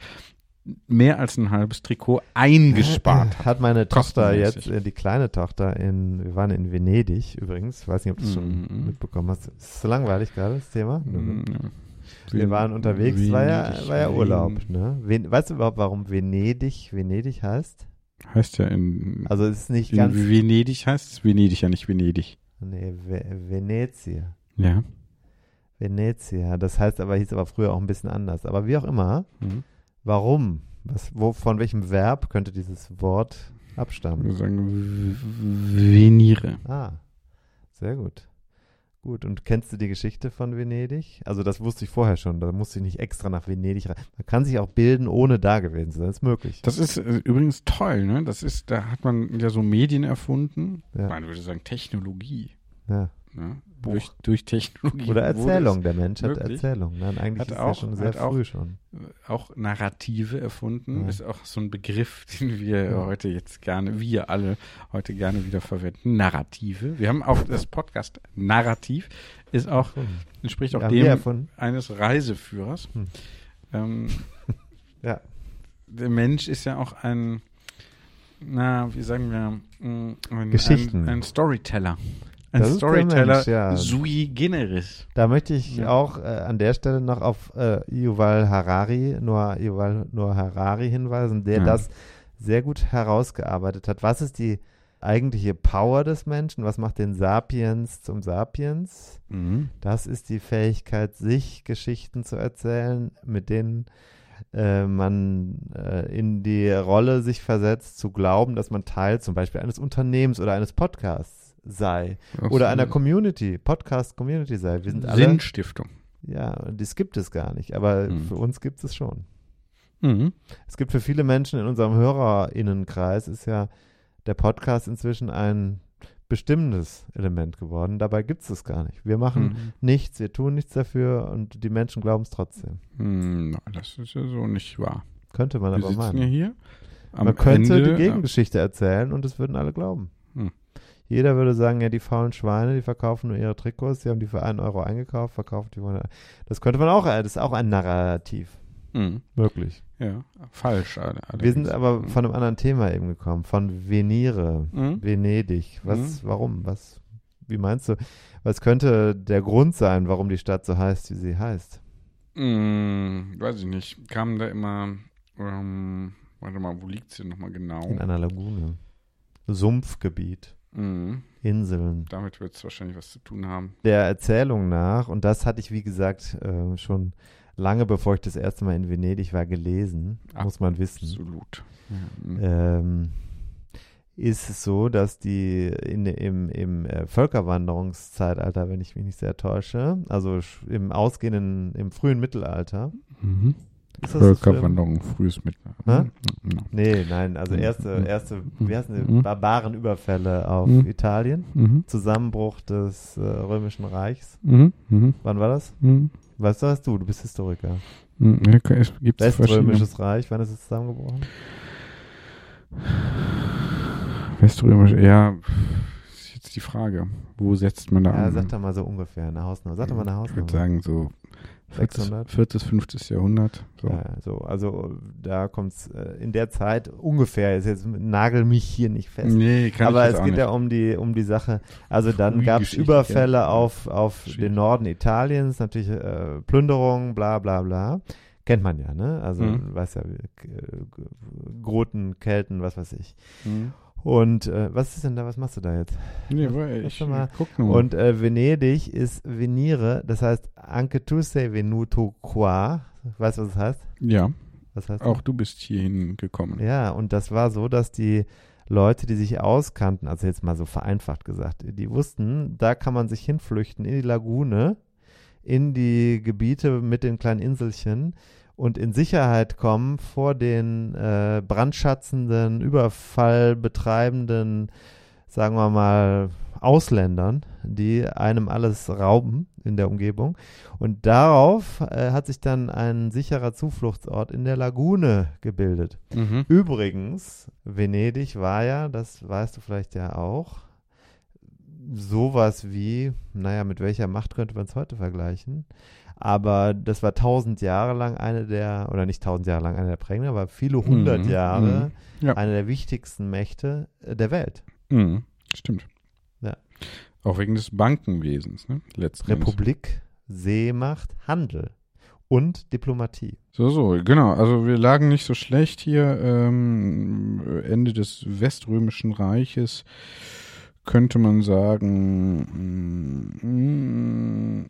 Speaker 1: mehr als ein halbes Trikot eingespart hat.
Speaker 2: Hat meine Tochter jetzt, äh, die kleine Tochter in, wir waren in Venedig übrigens, ich weiß nicht, ob du es schon
Speaker 1: Mhm.
Speaker 2: mitbekommen hast. Ist es so langweilig gerade, das Thema?
Speaker 1: Mm, ja.
Speaker 2: Wir waren unterwegs, war ja, war ja Urlaub. Ne? Ven weißt du überhaupt, warum Venedig Venedig heißt?
Speaker 1: Heißt ja in,
Speaker 2: Also es ist nicht ganz,
Speaker 1: Venedig heißt es Venedig, ja nicht Venedig.
Speaker 2: nee, Ve Venezia.
Speaker 1: Ja.
Speaker 2: Venezia, das heißt aber, hieß aber früher auch ein bisschen anders. Aber wie auch immer,
Speaker 1: Mhm.
Speaker 2: Warum? Was, wo, von welchem Verb könnte dieses Wort
Speaker 1: Wir
Speaker 2: abstammen?
Speaker 1: sagen v- Venire.
Speaker 2: Ah, sehr gut. Gut, und kennst du die Geschichte von Venedig? Also das wusste ich vorher schon, da musste ich nicht extra nach Venedig rein. Man kann sich auch bilden, ohne da gewesen zu sein, das ist möglich.
Speaker 1: Das ist äh, übrigens toll, ne? Das ist, da hat man ja so Medien erfunden.
Speaker 2: Ja.
Speaker 1: Man würde sagen Technologie.
Speaker 2: Ja.
Speaker 1: Ne? Durch, durch Technologie.
Speaker 2: Oder Erzählung, der Mensch hat? Erzählung. Nein, eigentlich
Speaker 1: Hat
Speaker 2: ist
Speaker 1: auch-
Speaker 2: er schon sehr
Speaker 1: hat auch-
Speaker 2: früh schon.
Speaker 1: Auch Narrative erfunden.
Speaker 2: Ja.
Speaker 1: Ist auch so ein Begriff, [LAUGHS] den wir
Speaker 2: Ja.
Speaker 1: heute jetzt gerne, wir alle heute gerne wieder verwenden. Narrative. Wir haben auch das Podcast Narrativ, ist auch, entspricht auch dem eines Reiseführers.
Speaker 2: Hm.
Speaker 1: Ähm, [LAUGHS]
Speaker 2: Ja.
Speaker 1: der Mensch ist ja auch ein, na, wie sagen wir, mh, ein,
Speaker 2: Geschichten.
Speaker 1: ein, ein Storyteller. Ein
Speaker 2: Das
Speaker 1: Storyteller
Speaker 2: Mensch, ja.
Speaker 1: sui generis.
Speaker 2: Da möchte ich
Speaker 1: Ja.
Speaker 2: auch äh, an der Stelle noch auf äh, Yuval Harari, Noah, Yuval Noah Harari hinweisen, der
Speaker 1: Ja.
Speaker 2: das sehr gut herausgearbeitet hat. Was ist die eigentliche Power des Menschen? Was macht den Sapiens zum Sapiens?
Speaker 1: Mhm.
Speaker 2: Das ist die Fähigkeit, sich Geschichten zu erzählen, mit denen äh, man äh, in die Rolle sich versetzt, zu glauben, dass man Teil zum Beispiel eines Unternehmens oder eines Podcasts sei oder einer Community, Podcast-Community sei. Wir sind alle,
Speaker 1: Sinnstiftung.
Speaker 2: ja, das gibt es gar nicht, aber
Speaker 1: Mhm.
Speaker 2: für uns gibt es schon.
Speaker 1: Mhm.
Speaker 2: Es gibt für viele Menschen in unserem HörerInnenkreis ist ja der Podcast inzwischen ein bestimmendes Element geworden. Dabei gibt es es gar nicht. Wir machen
Speaker 1: Mhm.
Speaker 2: nichts, wir tun nichts dafür und die Menschen glauben es trotzdem.
Speaker 1: Mhm. Nein, das ist ja so nicht wahr.
Speaker 2: Könnte man
Speaker 1: Wir
Speaker 2: aber
Speaker 1: sitzen ja
Speaker 2: meinen.
Speaker 1: hier.
Speaker 2: Man könnte
Speaker 1: Ende,
Speaker 2: die Gegengeschichte erzählen und es würden alle glauben.
Speaker 1: Hm.
Speaker 2: Jeder würde sagen, ja, die faulen Schweine, die verkaufen nur ihre Trikots, die haben die für einen Euro eingekauft, verkauft die wollen. Das könnte man auch, das ist auch ein Narrativ.
Speaker 1: mhm.
Speaker 2: Möglich.
Speaker 1: Ja, falsch. alle-
Speaker 2: Wir sind
Speaker 1: allerdings.
Speaker 2: aber
Speaker 1: Mhm.
Speaker 2: von einem anderen Thema eben gekommen, von Venire,
Speaker 1: Mhm.
Speaker 2: Venedig. Was,
Speaker 1: Mhm.
Speaker 2: warum? Was, wie meinst du? Was könnte der Grund sein, warum die Stadt so heißt, wie sie heißt?
Speaker 1: Mm, weiß ich nicht. Kamen da immer, ähm, warte mal, wo liegt sie nochmal genau?
Speaker 2: In einer Lagune. Sumpfgebiet,
Speaker 1: Mhm.
Speaker 2: Inseln.
Speaker 1: Damit wird es wahrscheinlich was zu tun haben.
Speaker 2: Der Erzählung nach, und das hatte ich, wie gesagt, äh, schon lange bevor ich das erste Mal in Venedig war, gelesen,
Speaker 1: Ah,
Speaker 2: muss man wissen.
Speaker 1: Absolut. Ja, mhm.
Speaker 2: ähm, ist es so, dass die in, im, im äh, Völkerwanderungszeitalter, wenn ich mich nicht sehr täusche, also im ausgehenden, im frühen Mittelalter,
Speaker 1: Mhm.
Speaker 2: Ist das das
Speaker 1: Völkerwanderung, frühes Mittelalter. Mhm.
Speaker 2: Nee, nein, also
Speaker 1: Mhm.
Speaker 2: erste,
Speaker 1: Mhm.
Speaker 2: erste, wie heißen die,
Speaker 1: Mhm.
Speaker 2: Barbarenüberfälle auf
Speaker 1: Mhm.
Speaker 2: Italien,
Speaker 1: Mhm.
Speaker 2: Zusammenbruch des äh, Römischen Reichs.
Speaker 1: Mhm. Mhm.
Speaker 2: Wann war das?
Speaker 1: Mhm.
Speaker 2: Weißt du was? Du, du bist Historiker.
Speaker 1: Mhm. Es gibt.
Speaker 2: Weströmisches Reich, wann ist es zusammengebrochen?
Speaker 1: Weströmisch, ja, ist jetzt die Frage. Wo setzt man da
Speaker 2: Ja,
Speaker 1: an?
Speaker 2: sag doch mal so ungefähr, eine Hausnummer. Sag doch mal eine
Speaker 1: Ich
Speaker 2: Hausnummer.
Speaker 1: würde sagen so 40,
Speaker 2: 600?
Speaker 1: 4. 5. Jahrhundert. So.
Speaker 2: Ja, so, also da kommt es äh, in der Zeit ungefähr, ist jetzt nagel mich hier nicht fest.
Speaker 1: Nee, kann
Speaker 2: Aber
Speaker 1: ich
Speaker 2: es geht
Speaker 1: nicht.
Speaker 2: ja um die, um die Sache. Also dann gab es Überfälle
Speaker 1: ja.
Speaker 2: auf, auf den Norden Italiens, natürlich äh, Plünderungen, bla bla bla. Kennt man ja, ne? Also,
Speaker 1: Mhm.
Speaker 2: du weißt ja, äh, Groten, Kelten, was weiß ich.
Speaker 1: Mhm.
Speaker 2: Und äh, was ist denn da, was machst du da jetzt?
Speaker 1: Nee, weil ich
Speaker 2: mal.
Speaker 1: guck nur.
Speaker 2: Und äh, Venedig ist Venire, das heißt anche tu sei venuto qua. Weißt du, was das heißt?
Speaker 1: ja,
Speaker 2: Was heißt
Speaker 1: auch du bist hierhin gekommen.
Speaker 2: Ja, und das war so, dass die Leute, die sich auskannten, also jetzt mal so vereinfacht gesagt, die wussten, da kann man sich hinflüchten in die Lagune, in die Gebiete mit den kleinen Inselchen und in Sicherheit kommen vor den äh, brandschatzenden, überfallbetreibenden, sagen wir mal, Ausländern, die einem alles rauben in der Umgebung. Und darauf äh, hat sich dann ein sicherer Zufluchtsort in der Lagune gebildet.
Speaker 1: Mhm.
Speaker 2: Übrigens, Venedig war ja, das weißt du vielleicht ja auch, sowas wie, naja, mit welcher Macht könnte man es heute vergleichen? Aber das war tausend Jahre lang eine der, oder nicht tausend Jahre lang eine der prägenden, aber viele hundert
Speaker 1: Mhm,
Speaker 2: Jahre
Speaker 1: mhm. Ja.
Speaker 2: eine der wichtigsten Mächte äh, der Welt.
Speaker 1: Mhm. Stimmt.
Speaker 2: Ja.
Speaker 1: Auch wegen des Bankenwesens, ne? Letztendlich.
Speaker 2: Republik, Seemacht, Handel und Diplomatie.
Speaker 1: So, so, genau. Also wir lagen nicht so schlecht hier. Ähm, Ende des Weströmischen Reiches könnte man sagen, mm,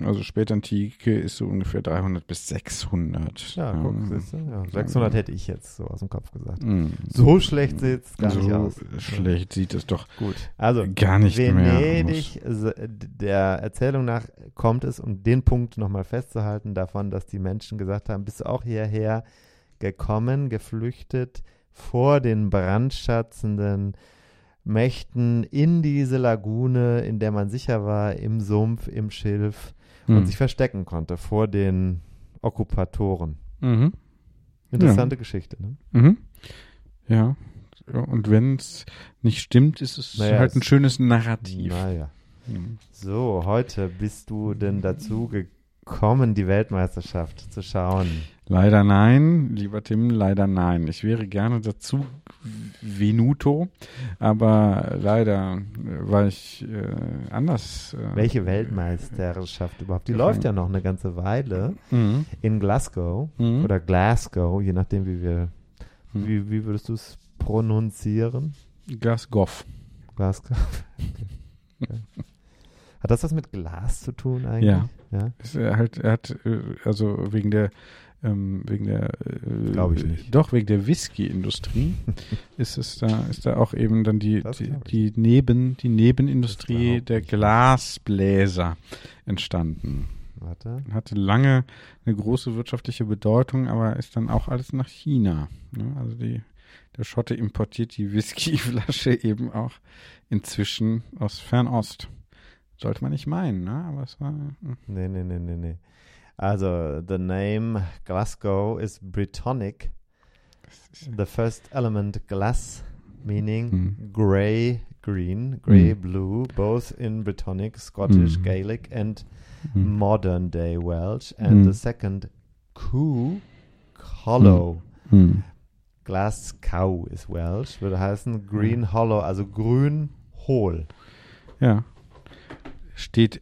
Speaker 1: mm, also Spätantike ist so ungefähr 300 bis 600.
Speaker 2: Ja, guck, siehst du? Ja, 600 hätte ich jetzt so aus dem Kopf gesagt.
Speaker 1: Mm.
Speaker 2: So schlecht sieht es gar
Speaker 1: so
Speaker 2: nicht aus.
Speaker 1: schlecht sieht es doch
Speaker 2: Gut. Also,
Speaker 1: gar nicht mehr
Speaker 2: Venedig, s- der Erzählung nach kommt es, um den Punkt nochmal festzuhalten, davon, dass die Menschen gesagt haben, bist du auch hierher gekommen, geflüchtet vor den brandschatzenden Mächten in diese Lagune, in der man sicher war, im Sumpf, im Schilf
Speaker 1: aus.
Speaker 2: und sich verstecken konnte vor den Okkupatoren.
Speaker 1: Mhm.
Speaker 2: Interessante Geschichte, ne?
Speaker 1: Mhm. Ja. Ja, Und wenn es nicht stimmt, ist es
Speaker 2: Naja,
Speaker 1: halt ein
Speaker 2: es-
Speaker 1: schönes Narrativ.
Speaker 2: Naja.
Speaker 1: Mhm.
Speaker 2: So, heute bist du denn dazu gekommen, die Weltmeisterschaft zu schauen?
Speaker 1: Leider nein, lieber Tim, leider nein. Ich wäre gerne dazu Venuto, aber leider äh, war ich äh, anders. Äh,
Speaker 2: Welche Weltmeisterschaft überhaupt? Die
Speaker 1: Ja.
Speaker 2: läuft ja noch eine ganze Weile
Speaker 1: Mhm.
Speaker 2: in Glasgow
Speaker 1: Mhm.
Speaker 2: oder Glasgow, je nachdem, wie wir,
Speaker 1: Mhm.
Speaker 2: wie, wie würdest du es pronunzieren?
Speaker 1: Glasgow.
Speaker 2: Glasgow. [LAUGHS] Okay. Hat das was mit Glas zu tun eigentlich?
Speaker 1: Ja.
Speaker 2: ja?
Speaker 1: Ist er halt, er hat, äh, also wegen der, ähm, wegen der, äh,
Speaker 2: Glaub ich nicht.
Speaker 1: Doch, wegen der Whisky-Industrie [LAUGHS] ist es da, ist da auch eben dann die, die, die Neben, die Nebenindustrie der. Glasbläser entstanden.
Speaker 2: Warte.
Speaker 1: Hatte lange eine große wirtschaftliche Bedeutung, aber ist dann auch alles nach China. Ne? Also die, der Schotte importiert die Whiskyflasche [LAUGHS] eben auch inzwischen aus Fernost. Sollte man nicht meinen, ne? Aber es war. hm.
Speaker 2: Nee, nee, nee, nee, nee. Also, the name Glasgow is Brittonic. The first element glass, meaning
Speaker 1: Mhm.
Speaker 2: grey green, grey
Speaker 1: Mhm.
Speaker 2: blue, both in Brittonic, Scottish,
Speaker 1: Mhm.
Speaker 2: Gaelic, and
Speaker 1: Hm.
Speaker 2: modern day Welsh. And
Speaker 1: Mhm.
Speaker 2: the second, Coo, hollow.
Speaker 1: Hm.
Speaker 2: Glass cow is Welsh, würde heißen green hollow, also grün hohl.
Speaker 1: Ja. Steht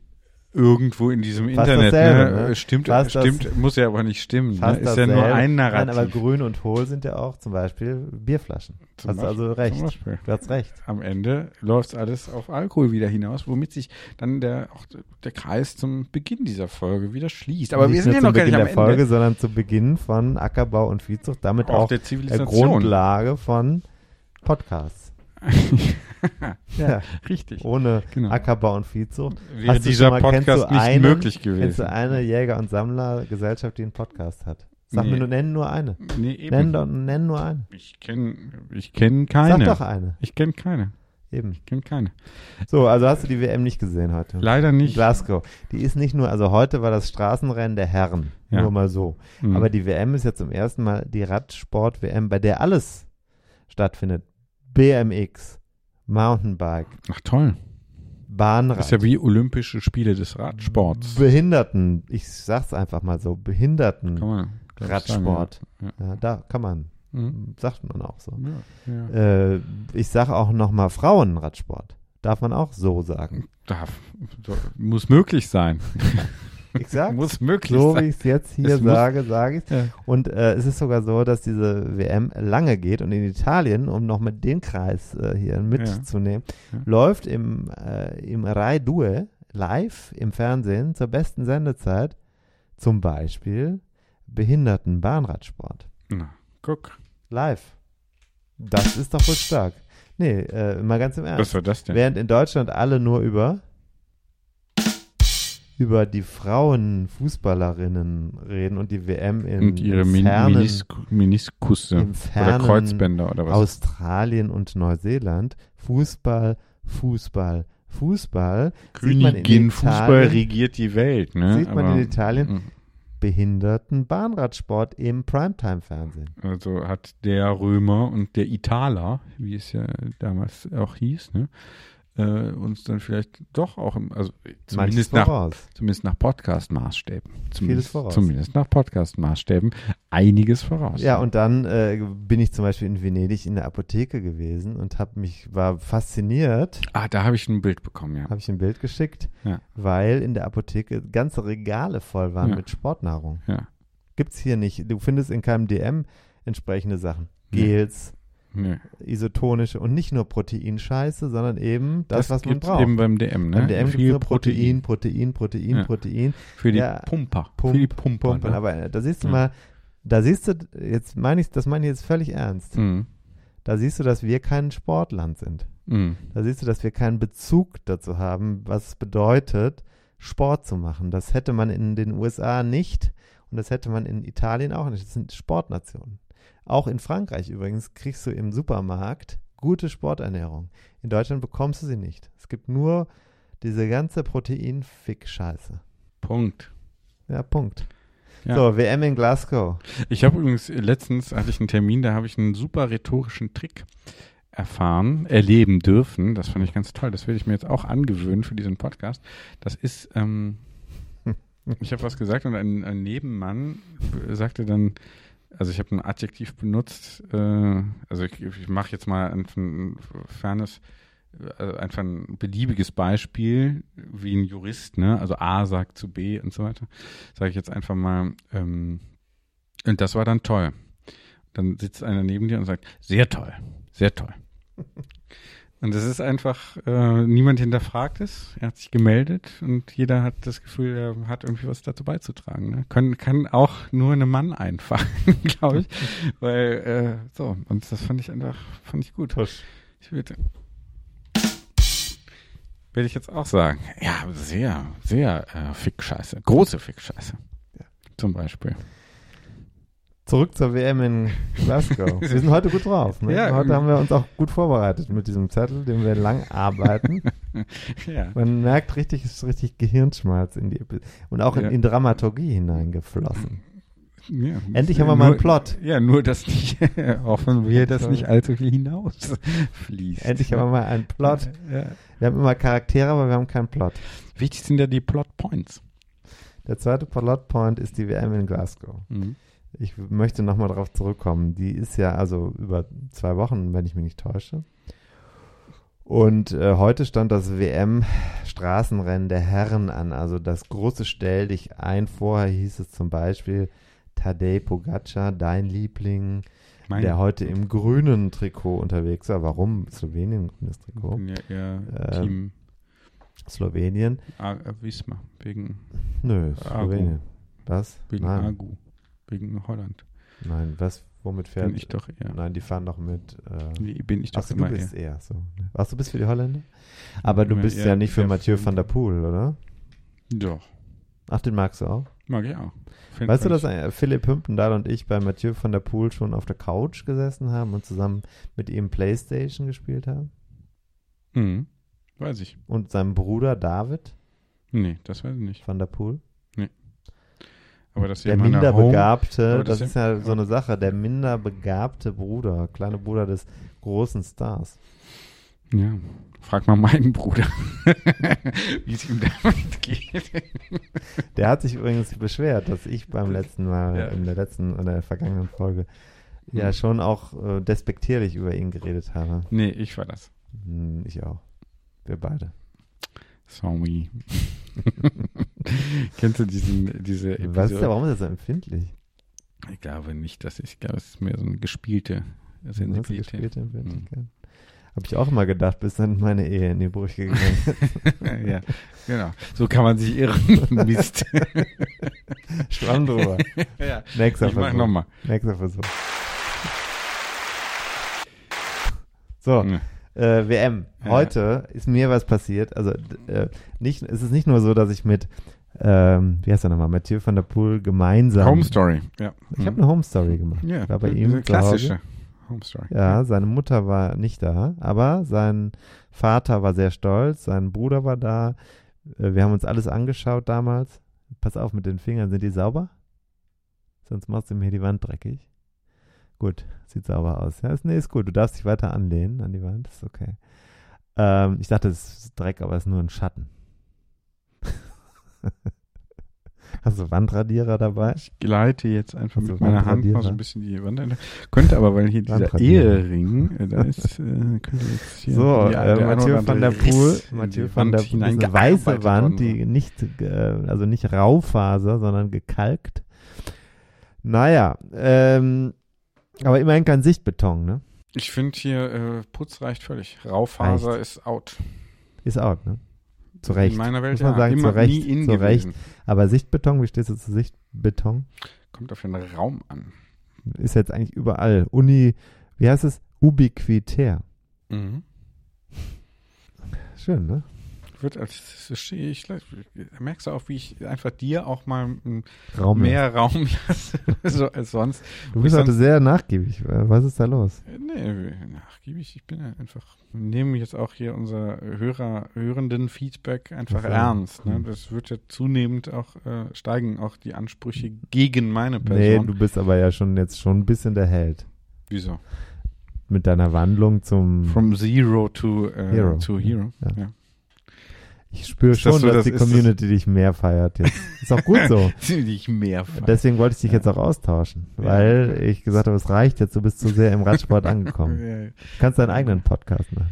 Speaker 1: irgendwo in diesem
Speaker 2: Fast
Speaker 1: Internet.
Speaker 2: dasselbe,
Speaker 1: Ne?
Speaker 2: ne?
Speaker 1: Stimmt,
Speaker 2: Fast das-
Speaker 1: stimmt, muss ja aber nicht stimmen. Ne? Ist ja nur ein
Speaker 2: Nein,
Speaker 1: Narrativ.
Speaker 2: aber grün und hohl sind ja auch zum Beispiel Bierflaschen.
Speaker 1: Zum
Speaker 2: Hast du also recht.
Speaker 1: Zum.
Speaker 2: Du hast recht.
Speaker 1: Am Ende läuft alles auf Alkohol wieder hinaus, womit sich dann der, auch der Kreis zum Beginn dieser Folge wieder schließt. Aber
Speaker 2: nicht
Speaker 1: wir sind ja noch
Speaker 2: zum
Speaker 1: gar
Speaker 2: Beginn
Speaker 1: nicht am
Speaker 2: der Folge,
Speaker 1: Ende.
Speaker 2: sondern zu Beginn von Ackerbau und Viehzucht, damit
Speaker 1: Auch
Speaker 2: auch,
Speaker 1: der
Speaker 2: der. Grundlage von Podcasts. [LAUGHS] ja,
Speaker 1: Richtig.
Speaker 2: ohne
Speaker 1: Genau.
Speaker 2: Ackerbau und Viehzucht.
Speaker 1: Wäre
Speaker 2: Hast
Speaker 1: dieser
Speaker 2: mal-
Speaker 1: Podcast nicht
Speaker 2: einen-
Speaker 1: möglich
Speaker 2: Kennst du
Speaker 1: gewesen.
Speaker 2: eine Jäger- und Sammlergesellschaft, die einen Podcast hat? Sag
Speaker 1: Nee.
Speaker 2: mir nur, nenn nur eine.
Speaker 1: Nee, eben.
Speaker 2: Nenn, nenn nur eine.
Speaker 1: Ich kenne ich kenn keine.
Speaker 2: Sag doch eine.
Speaker 1: Ich kenne keine.
Speaker 2: Eben.
Speaker 1: Ich kenne keine.
Speaker 2: So, also hast du die WM nicht gesehen heute?
Speaker 1: Leider
Speaker 2: In
Speaker 1: nicht.
Speaker 2: Glasgow. Die ist nicht nur, also heute war das Straßenrennen der Herren.
Speaker 1: Ja.
Speaker 2: Nur mal so.
Speaker 1: Hm.
Speaker 2: Aber die WM ist ja zum ersten Mal die Radsport-WM, bei der alles stattfindet. BMX, Mountainbike,
Speaker 1: Ach toll.
Speaker 2: Bahnrad.
Speaker 1: Das ist ja wie Olympische Spiele des Radsports.
Speaker 2: Behinderten, ich sag's einfach mal so, Behinderten
Speaker 1: Kann man.
Speaker 2: Radsport.
Speaker 1: sagen, ja.
Speaker 2: Ja, da kann man,
Speaker 1: Ja. Hm.
Speaker 2: sagt man auch so.
Speaker 1: Ja.
Speaker 2: Äh, ich sage auch nochmal Frauenradsport. Darf man auch so sagen.
Speaker 1: Darf, muss möglich sein. [LAUGHS] [LAUGHS]
Speaker 2: Exakt.
Speaker 1: Muss möglich
Speaker 2: so
Speaker 1: sein.
Speaker 2: wie ich es jetzt hier
Speaker 1: Es
Speaker 2: sage, sage ich es.
Speaker 1: Ja.
Speaker 2: Und äh, es ist sogar so, dass diese WM lange geht und in Italien, um noch mit den Kreis äh, hier mitzunehmen,
Speaker 1: Ja.
Speaker 2: läuft im, äh, im Rai 2 live im Fernsehen zur besten Sendezeit zum Beispiel Behindertenbahnradsport.
Speaker 1: Na, guck.
Speaker 2: Live. Das ist doch wohl stark. Nee, äh, mal ganz im
Speaker 1: Was
Speaker 2: Ernst.
Speaker 1: war das denn?
Speaker 2: Während in Deutschland alle nur über über die Frauenfußballerinnen reden und die WM in
Speaker 1: Und ihre
Speaker 2: fernen,
Speaker 1: Menis Meniskusse
Speaker 2: im
Speaker 1: oder Kreuzbänder oder was?
Speaker 2: Australien und Neuseeland Fußball, Fußball, Fußball sieht man in
Speaker 1: Königin Fußball regiert die Welt, ne?
Speaker 2: sieht man
Speaker 1: Aber,
Speaker 2: in Italien.
Speaker 1: mm,
Speaker 2: Behindertenbahnradsport im Primetime-Fernsehen.
Speaker 1: Also hat der Römer und der Italer, wie es ja damals auch hieß, ne? Äh, uns dann vielleicht doch auch, im, also zumindest nach, zumindest nach Podcast-Maßstäben, zumindest, zumindest nach Podcast-Maßstäben, einiges voraus.
Speaker 2: Ja, und dann äh, bin ich zum Beispiel in Venedig in der Apotheke gewesen und habe mich, war fasziniert,
Speaker 1: Ah, da habe ich ein Bild bekommen, ja.
Speaker 2: habe ich ein Bild geschickt,
Speaker 1: Ja.
Speaker 2: weil in der Apotheke ganze Regale voll waren
Speaker 1: Ja.
Speaker 2: mit Sportnahrung.
Speaker 1: Ja.
Speaker 2: Gibt's hier nicht. Du findest in keinem DM entsprechende Sachen. Gels,
Speaker 1: Nee.
Speaker 2: isotonische und nicht nur Proteinscheiße, sondern eben das, was man braucht.
Speaker 1: eben beim DM, ne?
Speaker 2: Beim DM
Speaker 1: Viel
Speaker 2: nur Protein, Protein, Protein,
Speaker 1: Ja.
Speaker 2: Protein.
Speaker 1: Für die
Speaker 2: Ja,
Speaker 1: Pumper.
Speaker 2: Pump,
Speaker 1: für die Pumper.
Speaker 2: Pumpen.
Speaker 1: ne?
Speaker 2: Aber da siehst du
Speaker 1: Ja.
Speaker 2: mal, da siehst du, jetzt meine ich, das meine ich jetzt völlig ernst.
Speaker 1: Mhm.
Speaker 2: Da siehst du, dass wir kein Sportland sind.
Speaker 1: Mhm.
Speaker 2: Da siehst du, dass wir keinen Bezug dazu haben, was es bedeutet, Sport zu machen. Das hätte man in den USA nicht und das hätte man in Italien auch nicht. Das sind Sportnationen. Auch in Frankreich übrigens kriegst du im Supermarkt gute Sporternährung. In Deutschland bekommst du sie nicht. Es gibt nur diese ganze Protein-Fick-Scheiße.
Speaker 1: Punkt.
Speaker 2: Ja, Punkt.
Speaker 1: Ja.
Speaker 2: So, WM in Glasgow.
Speaker 1: Ich habe übrigens letztens hatte ich einen Termin, da habe ich einen super rhetorischen Trick erfahren, erleben dürfen. Das fand ich ganz toll. Das werde ich mir jetzt auch angewöhnen für diesen Podcast. Das ist, ähm, [LAUGHS] ich habe was gesagt und ein, ein Nebenmann sagte dann, also ich habe ein Adjektiv benutzt, äh, also ich, ich mache jetzt mal ein, ein fernes, äh, einfach ein beliebiges Beispiel, wie ein Jurist, ne? Also A sagt zu B und so weiter. Sage ich jetzt einfach mal, ähm, und das war dann toll. Dann sitzt einer neben dir und sagt, sehr toll, sehr toll. [LAUGHS] Und es ist einfach, äh, niemand hinterfragt es. Er hat sich gemeldet und jeder hat das Gefühl, er hat irgendwie was dazu beizutragen. Ne? Kann, kann auch nur einem Mann einfallen, [LAUGHS] glaube ich. Weil, äh, so, und das fand ich einfach, fand ich gut.
Speaker 2: Tusch.
Speaker 1: Ich würde, will ich jetzt auch sagen. Ja, sehr, sehr äh, Fick-Scheiße. Große Fick-Scheiße. Zum Beispiel.
Speaker 2: Zurück zur WM in Glasgow. [LAUGHS] Wir sind heute gut drauf. Ne?
Speaker 1: Ja,
Speaker 2: heute haben wir uns auch gut vorbereitet mit diesem Zettel, den wir lang arbeiten. [LAUGHS]
Speaker 1: Ja.
Speaker 2: Man merkt richtig, es ist richtig Gehirnschmalz in die Epi- und auch
Speaker 1: Ja.
Speaker 2: in, in Dramaturgie hineingeflossen.
Speaker 1: ja.
Speaker 2: Endlich haben wir mal einen
Speaker 1: Nur-
Speaker 2: Plot.
Speaker 1: Ja, nur, dass nicht, [LAUGHS] hoffen wir, dass nicht allzu viel hinausfließt.
Speaker 2: Endlich haben wir mal einen Plot. Wir haben immer Charaktere, aber wir haben keinen Plot.
Speaker 1: Wichtig sind ja die Plot Points.
Speaker 2: Der zweite Plotpoint ist die WM in Glasgow.
Speaker 1: Mhm.
Speaker 2: Ich möchte nochmal darauf zurückkommen. Die ist ja also über zwei Wochen, wenn ich mich nicht täusche. Und äh, heute stand das WM-Straßenrennen der Herren an. Also das große Stell dich ein. Vorher hieß es zum Beispiel Tadej Pogacar, dein Liebling,
Speaker 1: Mein,
Speaker 2: der heute im grünen Trikot unterwegs war. Warum Slowenien grünes Trikot?
Speaker 1: ja eher
Speaker 2: Ähm,
Speaker 1: Team
Speaker 2: Slowenien?
Speaker 1: A- Wismar, wegen,
Speaker 2: Nö,
Speaker 1: Agu.
Speaker 2: Slowenien. Was?
Speaker 1: wegen
Speaker 2: Nein,
Speaker 1: Agu, wegen Holland.
Speaker 2: nein, was? Womit fährt?
Speaker 1: Bin ich doch eher.
Speaker 2: Nein, die fahren doch mit. Äh,
Speaker 1: Nee, bin ich doch
Speaker 2: Achso, du
Speaker 1: immer
Speaker 2: bist
Speaker 1: eher.
Speaker 2: eher so. ne? Ach, du bist für die Holländer? Aber du bist ja nicht für Mathieu van der Poel, oder?
Speaker 1: Doch,
Speaker 2: Ach, den magst du auch?
Speaker 1: mag ich auch. Find-
Speaker 2: weißt du, dass äh, Philipp Hümpendahl und ich bei Mathieu van der Poel schon auf der Couch gesessen haben und zusammen mit ihm Playstation gespielt haben?
Speaker 1: ich- Mhm. Weiß ich.
Speaker 2: Und seinem Bruder David
Speaker 1: Nee, das weiß ich nicht.
Speaker 2: van der Poel?
Speaker 1: Aber das ist ja
Speaker 2: Der
Speaker 1: Home-
Speaker 2: minderbegabte,
Speaker 1: aber
Speaker 2: das,
Speaker 1: das
Speaker 2: ist ja so eine Sache, der minderbegabte Bruder, kleine Bruder des großen Stars.
Speaker 1: Ja, frag mal meinen Bruder, [LAUGHS] wie es ihm damit geht.
Speaker 2: Der hat sich übrigens beschwert, dass ich beim letzten Mal,
Speaker 1: Ja.
Speaker 2: in der letzten, in der vergangenen Folge, ja
Speaker 1: Hm.
Speaker 2: schon auch äh, despektierlich über ihn geredet habe.
Speaker 1: Nee, ich war das.
Speaker 2: Hm, ich auch. Wir beide.
Speaker 1: Sorry. [LAUGHS] Kennst du diesen, diese Episode?
Speaker 2: Was ist da, warum ist das so empfindlich?
Speaker 1: Ich glaube nicht, dass ich, ich glaube, es ist mehr so eine gespielte Sensibilität.
Speaker 2: Gespielte Empfindlichkeit. Hm. Habe ich auch immer gedacht, bis dann meine Ehe in die Brüche gegangen ist. [LAUGHS]
Speaker 1: ja, genau. So kann man sich irren. [LAUGHS] Mist.
Speaker 2: Schwamm drüber.
Speaker 1: ja.
Speaker 2: Nächster
Speaker 1: Ich mach
Speaker 2: Versuch.
Speaker 1: nochmal.
Speaker 2: Nächster Versuch. So,
Speaker 1: Ja.
Speaker 2: Äh, WM.
Speaker 1: Ja.
Speaker 2: Heute ist mir was passiert. Also äh, nicht, es ist nicht nur so, dass ich mit, ähm, wie heißt er nochmal, Mathieu van der Poel gemeinsam.
Speaker 1: Home Story. Ja.
Speaker 2: Ich habe eine Home Story gemacht.
Speaker 1: ja,
Speaker 2: war bei ihm zu
Speaker 1: klassische Home Story.
Speaker 2: Ja, seine Mutter war nicht da, aber sein Vater war sehr stolz, sein Bruder war da. Äh, Wir haben uns alles angeschaut damals. Pass auf mit den Fingern, sind die sauber? Sonst machst du mir die Wand dreckig. Gut, sieht sauber aus. Ja, ist, nee, ist gut. Du darfst dich weiter anlehnen an die Wand, ist okay. Ähm, ich dachte, es ist Dreck, aber es ist nur ein Schatten. [LAUGHS] Hast du Wandradierer dabei?
Speaker 1: Ich gleite jetzt einfach
Speaker 2: Also
Speaker 1: mit meiner Hand mal so ein bisschen die Wand. Könnte aber, weil hier dieser. Ehering, äh, da ist, äh, könnte jetzt hier
Speaker 2: So,
Speaker 1: die-
Speaker 2: äh, Mathieu van der Poel, Mathieu
Speaker 1: die
Speaker 2: van der Poel, eine weiße Wand, die nicht, äh, also nicht Raufaser, sondern gekalkt. Naja, ähm, aber immerhin kein Sichtbeton, ne?
Speaker 1: Ich finde hier, äh, Putz reicht völlig. Raufaser
Speaker 2: Reicht.
Speaker 1: ist out.
Speaker 2: Ist out, ne? Zu Recht.
Speaker 1: In meiner Welt
Speaker 2: Muss man
Speaker 1: ja,
Speaker 2: sagen,
Speaker 1: immer
Speaker 2: zu Recht,
Speaker 1: nie in
Speaker 2: zu Recht. Aber Sichtbeton, wie stehst du zu Sichtbeton?
Speaker 1: Kommt auf den Raum an.
Speaker 2: Ist jetzt eigentlich überall. Uni, wie heißt es? Ubiquitär.
Speaker 1: Mhm.
Speaker 2: Schön, ne?
Speaker 1: Wird als, das stehe ich, merkst du auch, wie ich einfach dir auch mal
Speaker 2: Raum.
Speaker 1: mehr Raum lasse, [LAUGHS] so als sonst.
Speaker 2: Du bist heute
Speaker 1: sonst-
Speaker 2: sehr nachgiebig. Äh, Was ist da los?
Speaker 1: Nee, nachgiebig, ich bin ja einfach, nehme jetzt auch hier unser Hörer, hörenden Feedback einfach
Speaker 2: Ach so.
Speaker 1: ernst. Ne?
Speaker 2: Hm.
Speaker 1: Das wird ja zunehmend auch äh, steigen, auch die Ansprüche gegen meine
Speaker 2: Nee,
Speaker 1: Person.
Speaker 2: du bist aber ja schon jetzt schon ein bisschen der Held.
Speaker 1: Wieso?
Speaker 2: Mit deiner Wandlung zum.
Speaker 1: From Zero to äh,
Speaker 2: Hero.
Speaker 1: To hero.
Speaker 2: Ja.
Speaker 1: Ja.
Speaker 2: Ich spüre
Speaker 1: Ist das
Speaker 2: schon,
Speaker 1: so,
Speaker 2: dass
Speaker 1: das
Speaker 2: die
Speaker 1: ist das-
Speaker 2: Community dich mehr feiert jetzt. Ist auch gut so. [LAUGHS]
Speaker 1: Die ich mehr fand.
Speaker 2: Deswegen wollte ich dich jetzt auch austauschen,
Speaker 1: Ja.
Speaker 2: weil ich gesagt habe, es reicht jetzt, du bist zu sehr im Radsport [LAUGHS] angekommen. Du kannst deinen eigenen Podcast machen.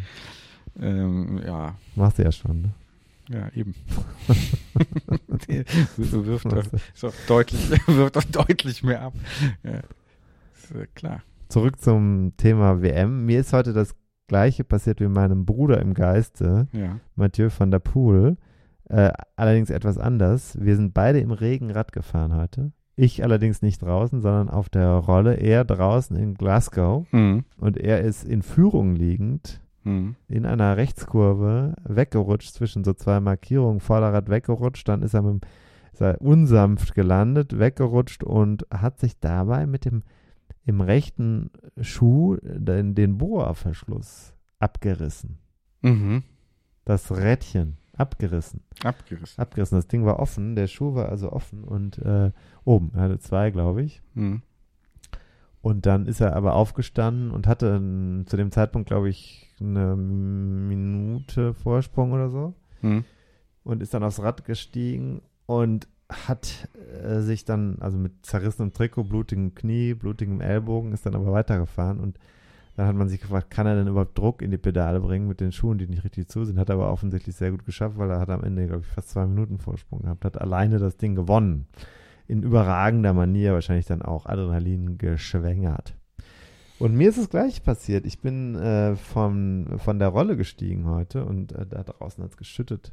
Speaker 1: ähm, ja,
Speaker 2: Machst du ja schon. Ne?
Speaker 1: ja, eben. [LAUGHS] Die wirft doch, auch deutlich, wirft auch deutlich mehr ab. Ja. Ist, äh, klar.
Speaker 2: Zurück zum Thema WM. Mir ist heute das gleiche passiert wie meinem Bruder im Geiste,
Speaker 1: Ja.
Speaker 2: Mathieu van der Poel. Äh, allerdings etwas anders. Wir sind beide im Regen Rad gefahren heute. Ich allerdings nicht draußen, sondern auf der Rolle. Er draußen in Glasgow.
Speaker 1: Mhm.
Speaker 2: Und er ist in Führung liegend
Speaker 1: Mhm.
Speaker 2: in einer Rechtskurve weggerutscht zwischen so zwei Markierungen, Vorderrad weggerutscht, dann ist er, mit, ist er unsanft gelandet, weggerutscht und hat sich dabei mit dem im rechten Schuh den, den Bohrverschluss abgerissen.
Speaker 1: Mhm.
Speaker 2: Das Rädchen abgerissen.
Speaker 1: Abgerissen.
Speaker 2: Abgerissen. Das Ding war offen, der Schuh war also offen und äh, oben. Er hatte zwei, glaube ich.
Speaker 1: Mhm.
Speaker 2: Und dann ist er aber aufgestanden und hatte zu dem Zeitpunkt, glaube ich, eine Minute Vorsprung oder so.
Speaker 1: Mhm.
Speaker 2: Und ist dann aufs Rad gestiegen und hat äh, sich dann, also mit zerrissenem Trikot, blutigem Knie, blutigem Ellbogen, ist dann aber weitergefahren. Und dann hat man sich gefragt, kann er denn überhaupt Druck in die Pedale bringen mit den Schuhen, die nicht richtig zu sind? Hat er aber offensichtlich sehr gut geschafft, weil er hat am Ende, glaube ich, fast zwei Minuten Vorsprung gehabt, hat alleine das Ding gewonnen. In überragender Manier wahrscheinlich dann auch Adrenalin geschwängert. Und mir ist das gleich passiert. Ich bin äh, von, von der Rolle gestiegen heute und äh, da draußen hat es geschüttet.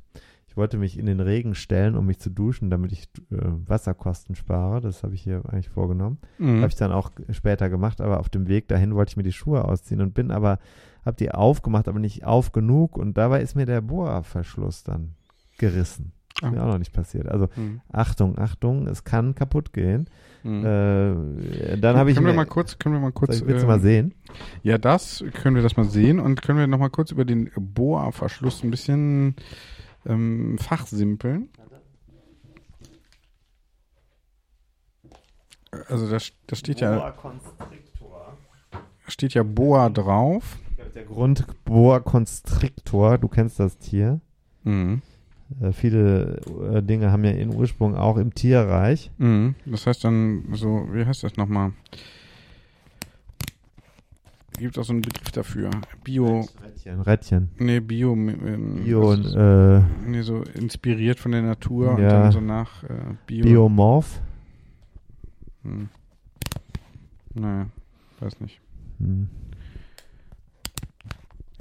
Speaker 2: Ich wollte mich in den Regen stellen, um mich zu duschen, damit ich äh, Wasserkosten spare. Das habe ich hier eigentlich vorgenommen.
Speaker 1: Mhm.
Speaker 2: Habe ich dann auch später gemacht, aber auf dem Weg dahin wollte ich mir die Schuhe ausziehen und bin aber, habe die aufgemacht, aber nicht auf genug und dabei ist mir der Bohrverschluss dann gerissen. Ist mir
Speaker 1: Ah.
Speaker 2: auch noch nicht passiert. Also
Speaker 1: Mhm.
Speaker 2: Achtung, Achtung, es kann kaputt gehen.
Speaker 1: Mhm.
Speaker 2: Äh, dann habe ich
Speaker 1: können wir mal kurz, können wir mal kurz,
Speaker 2: Soll ich, willst du
Speaker 1: äh,
Speaker 2: mal sehen?
Speaker 1: ja, das können wir das mal sehen und können wir noch mal kurz über den Bohrverschluss ein bisschen ähm, fachsimpeln. Also da, da steht ja, steht ja Boa drauf.
Speaker 2: Der Grund Boa constrictor, du kennst das Tier.
Speaker 1: Mhm.
Speaker 2: Äh, viele äh, Dinge haben ja ihren Ursprung auch im Tierreich.
Speaker 1: Mhm. Das heißt dann so, wie heißt das nochmal? Gibt auch so einen Begriff dafür. Bio.
Speaker 2: Rädchen, Rädchen.
Speaker 1: Nee, Bio. Ähm,
Speaker 2: Bio und äh,
Speaker 1: nee, so inspiriert von der Natur und
Speaker 2: Ja.
Speaker 1: dann so nach äh, Bio.
Speaker 2: Biomorph.
Speaker 1: Hm. Naja, weiß nicht.
Speaker 2: Hm.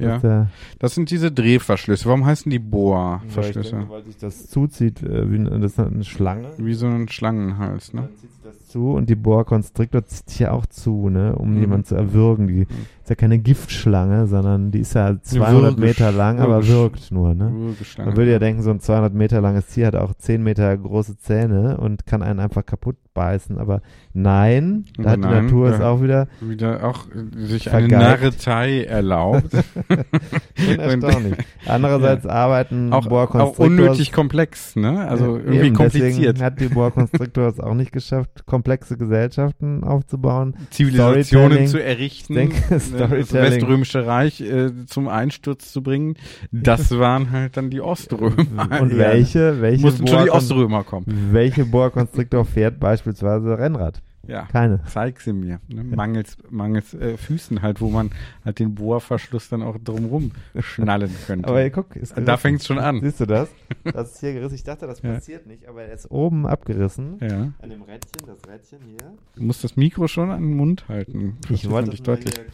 Speaker 1: Ja, das sind diese Drehverschlüsse. Warum heißen die
Speaker 2: Weil ich
Speaker 1: Bohrverschlüsse?
Speaker 2: denke, weil sich das zuzieht, äh, wie das ist eine Schlange.
Speaker 1: Wie so ein Schlangenhals, ne?
Speaker 2: Dann zieht sich das zu und die Boa Constrictor zieht sich ja auch zu, ne, um
Speaker 1: Mhm.
Speaker 2: jemanden zu erwürgen. Die ist ja keine Giftschlange, sondern die ist ja 200
Speaker 1: Würgesch-
Speaker 2: Meter lang, aber wirkt nur, ne. Man würde ja denken, so ein 200 Meter langes Tier hat auch 10 Meter große Zähne und kann einen einfach kaputt beißen, aber nein, da
Speaker 1: Aber
Speaker 2: hat die
Speaker 1: nein,
Speaker 2: Natur es auch wieder
Speaker 1: Wieder auch äh, sich eine
Speaker 2: Vergeigt.
Speaker 1: Narretei erlaubt. [LAUGHS] [LAUGHS]
Speaker 2: schon erstaunlich. Andererseits arbeiten
Speaker 1: auch,
Speaker 2: Boa
Speaker 1: auch unnötig komplex, ne? Also
Speaker 2: Ja,
Speaker 1: irgendwie
Speaker 2: eben,
Speaker 1: kompliziert.
Speaker 2: Deswegen hat die Boa Constrictor es auch nicht geschafft, komplexe Gesellschaften aufzubauen.
Speaker 1: Zivilisationen zu errichten,
Speaker 2: Ich denke,
Speaker 1: ne, [LAUGHS] das. Weströmische Reich äh, zum Einsturz zu bringen, das [LAUGHS] waren halt dann die Oströmer.
Speaker 2: Und
Speaker 1: Ja,
Speaker 2: welche, welche
Speaker 1: Mussten schon die Oströmer kommen.
Speaker 2: Welche Boa Constrictor fährt beispielsweise Rennrad?
Speaker 1: Ja.
Speaker 2: Keine.
Speaker 1: Zeig sie mir. Ne? Mangels, mangels äh, Füßen halt, wo man halt den Bohrverschluss dann auch drumrum schnallen [LAUGHS] könnte.
Speaker 2: Aber ey, guck,
Speaker 1: da
Speaker 2: gerissen.
Speaker 1: fängt's schon an.
Speaker 2: Siehst du das? [LAUGHS] Das ist hier gerissen. Ich dachte, das
Speaker 1: Ja.
Speaker 2: passiert nicht, aber er ist oben abgerissen.
Speaker 1: Ja.
Speaker 2: An dem Rädchen, das Rädchen hier.
Speaker 1: Du musst das Mikro schon an den Mund halten.
Speaker 2: Ich
Speaker 1: Versteht
Speaker 2: wollte es
Speaker 1: dich deutlich.
Speaker 2: hier.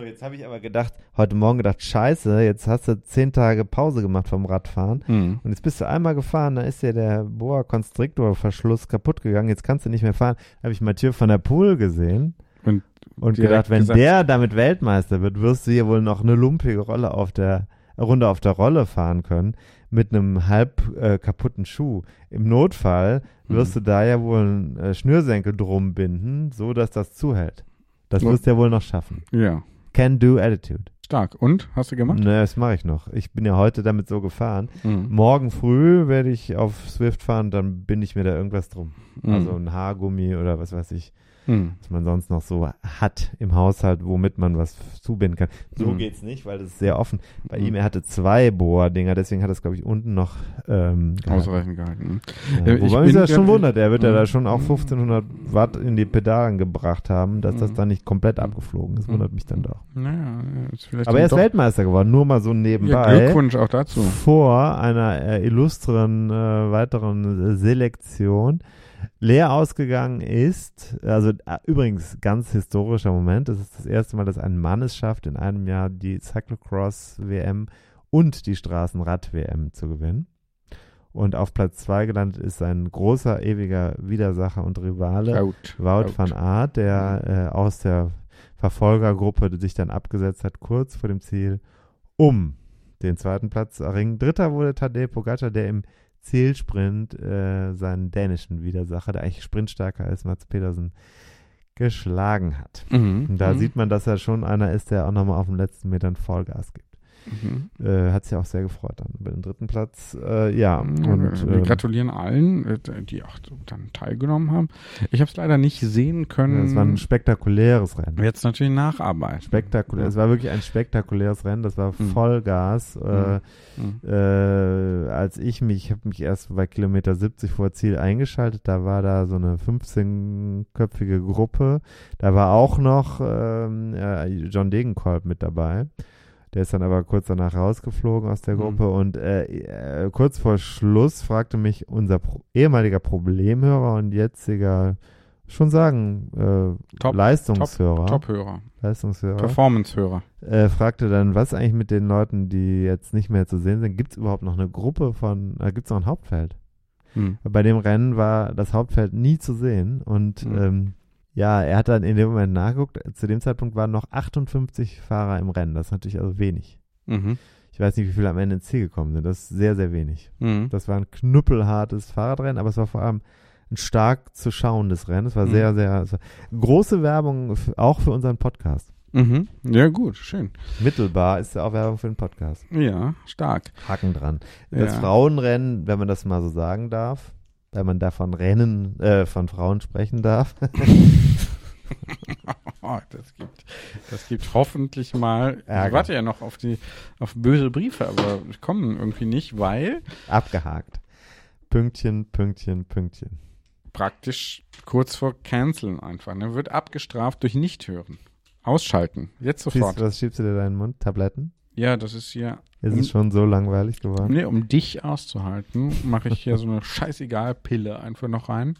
Speaker 2: So, jetzt habe ich aber gedacht, heute Morgen gedacht, scheiße, jetzt hast du zehn Tage Pause gemacht vom Radfahren.
Speaker 1: Hm.
Speaker 2: Und jetzt bist du einmal gefahren, da ist dir der Boa Constrictor Verschluss kaputt gegangen, jetzt kannst du nicht mehr fahren. Da habe ich Mathieu van der Poel gesehen
Speaker 1: Und
Speaker 2: und gedacht, wenn
Speaker 1: gesagt-
Speaker 2: der damit Weltmeister wird, wirst du hier wohl noch eine lumpige Rolle auf der Runde auf der Rolle fahren können mit einem halb äh, kaputten Schuh. Im Notfall wirst
Speaker 1: Mhm.
Speaker 2: du da ja wohl einen äh, Schnürsenkel drum binden, so dass das zuhält. Das
Speaker 1: Ja.
Speaker 2: wirst du ja wohl noch schaffen.
Speaker 1: Ja,
Speaker 2: Can-do Attitude.
Speaker 1: stark. Und? Hast du gemacht?
Speaker 2: Ne, das mache ich noch. Ich bin ja heute damit so gefahren.
Speaker 1: Mhm.
Speaker 2: Morgen früh werde ich auf Swift fahren, dann binde ich mir da irgendwas drum.
Speaker 1: Mhm.
Speaker 2: Also ein Haargummi oder was weiß ich,
Speaker 1: Mhm.
Speaker 2: was man sonst noch so hat im Haushalt, womit man was zubinden kann. So
Speaker 1: Mhm.
Speaker 2: geht's nicht, weil das ist sehr offen. Bei
Speaker 1: Mhm.
Speaker 2: ihm, er hatte zwei Boa-Dinger, deswegen hat es, glaube ich, unten noch ähm, gehalten.
Speaker 1: Ausreichend gehalten.
Speaker 2: Ja,
Speaker 1: Ja, ich
Speaker 2: wobei mich
Speaker 1: bin
Speaker 2: das schon wundert, er wird ja
Speaker 1: Mhm.
Speaker 2: da schon auch 1500 Watt in die Pedalen gebracht haben, dass das
Speaker 1: Mhm.
Speaker 2: dann nicht komplett abgeflogen ist, wundert
Speaker 1: Mhm.
Speaker 2: mich dann doch.
Speaker 1: Naja, ist vielleicht
Speaker 2: Aber er ist Weltmeister geworden, nur mal so
Speaker 1: Ja,
Speaker 2: nebenbei.
Speaker 1: Glückwunsch auch dazu.
Speaker 2: vor einer äh, illustren äh, weiteren äh, Selektion leer ausgegangen ist. Also äh, übrigens ganz historischer Moment. Es ist das erste Mal, dass ein Mann es schafft, in einem Jahr die Cyclocross-WM und die Straßenrad-WM zu gewinnen. Und auf Platz zwei gelandet ist ein großer, ewiger Widersacher und Rivale.
Speaker 1: Out.
Speaker 2: Wout
Speaker 1: Out.
Speaker 2: van Aert, der äh, aus der Verfolgergruppe sich dann abgesetzt hat, kurz vor dem Ziel, um den zweiten Platz zu erringen. Dritter wurde Tadej Pogacar, der im Zielsprint äh, seinen dänischen Widersacher, der eigentlich sprintstärker ist, Mats Pedersen, geschlagen hat.
Speaker 1: Mhm.
Speaker 2: Und da
Speaker 1: mhm.
Speaker 2: sieht man, dass er schon einer ist, der auch nochmal auf den letzten Metern Vollgas gibt.
Speaker 1: Mhm.
Speaker 2: Äh, hat sich auch sehr gefreut dann über den dritten Platz. Äh, ja, und
Speaker 1: wir
Speaker 2: ähm,
Speaker 1: gratulieren allen, äh, die auch dann teilgenommen haben. Ich habe es leider nicht sehen können.
Speaker 2: es war ein spektakuläres Rennen.
Speaker 1: Jetzt natürlich Nacharbeit.
Speaker 2: Spektakulär. Es war wirklich ein spektakuläres Rennen. Das war
Speaker 1: Mhm.
Speaker 2: Vollgas. Äh,
Speaker 1: Mhm.
Speaker 2: äh, als ich mich, ich habe mich erst bei Kilometer 70 vor Ziel eingeschaltet, da war da so eine 15-köpfige Gruppe. Da war auch noch ähm, äh, John Degenkolb mit dabei. Der ist dann aber kurz danach rausgeflogen aus der
Speaker 1: Mhm.
Speaker 2: Gruppe und äh, äh, kurz vor Schluss fragte mich unser Pro ehemaliger Problemhörer und jetziger, schon sagen, äh,
Speaker 1: Top,
Speaker 2: Leistungshörer,
Speaker 1: Top-Hörer,
Speaker 2: Leistungshörer,
Speaker 1: Performance-Hörer.
Speaker 2: äh, fragte dann, was eigentlich mit den Leuten, die jetzt nicht mehr zu sehen sind, gibt es überhaupt noch eine Gruppe von, äh, gibt es noch ein Hauptfeld?
Speaker 1: Mhm.
Speaker 2: Bei dem Rennen war das Hauptfeld nie zu sehen und
Speaker 1: Mhm.
Speaker 2: ähm, ja, er hat dann in dem Moment nachgeguckt, zu dem Zeitpunkt waren noch 58 Fahrer im Rennen, das ist natürlich also wenig.
Speaker 1: Mhm.
Speaker 2: Ich weiß nicht, wie viele am Ende ins Ziel gekommen sind, das ist sehr, sehr wenig.
Speaker 1: Mhm.
Speaker 2: Das war ein knüppelhartes Fahrradrennen, aber es war vor allem ein stark zu schauendes Rennen. Es war
Speaker 1: Mhm.
Speaker 2: sehr, sehr, war große Werbung auch für unseren Podcast.
Speaker 1: Mhm. Ja, gut, schön.
Speaker 2: Mittelbar ist ja auch Werbung für den Podcast.
Speaker 1: Ja, stark.
Speaker 2: Haken dran. Das
Speaker 1: Ja.
Speaker 2: Frauenrennen, wenn man das mal so sagen darf, wenn man davon Rennen, äh, von Frauen sprechen darf. [LAUGHS] [LAUGHS]
Speaker 1: Das gibt, das gibt hoffentlich mal. Ich
Speaker 2: Ärger.
Speaker 1: warte ja noch auf die, auf böse Briefe, aber kommen irgendwie nicht, weil
Speaker 2: abgehakt. Pünktchen, Pünktchen, Pünktchen.
Speaker 1: praktisch kurz vor Canceln einfach. Ne? Wird abgestraft durch Nichthören. Ausschalten. Jetzt sofort.
Speaker 2: du, was schiebst du dir in den Mund? Tabletten?
Speaker 1: Ja, das ist hier.
Speaker 2: Ist es schon so langweilig geworden?
Speaker 1: Nee, um dich auszuhalten, mache ich hier so eine [LAUGHS] scheißegal-Pille einfach noch rein.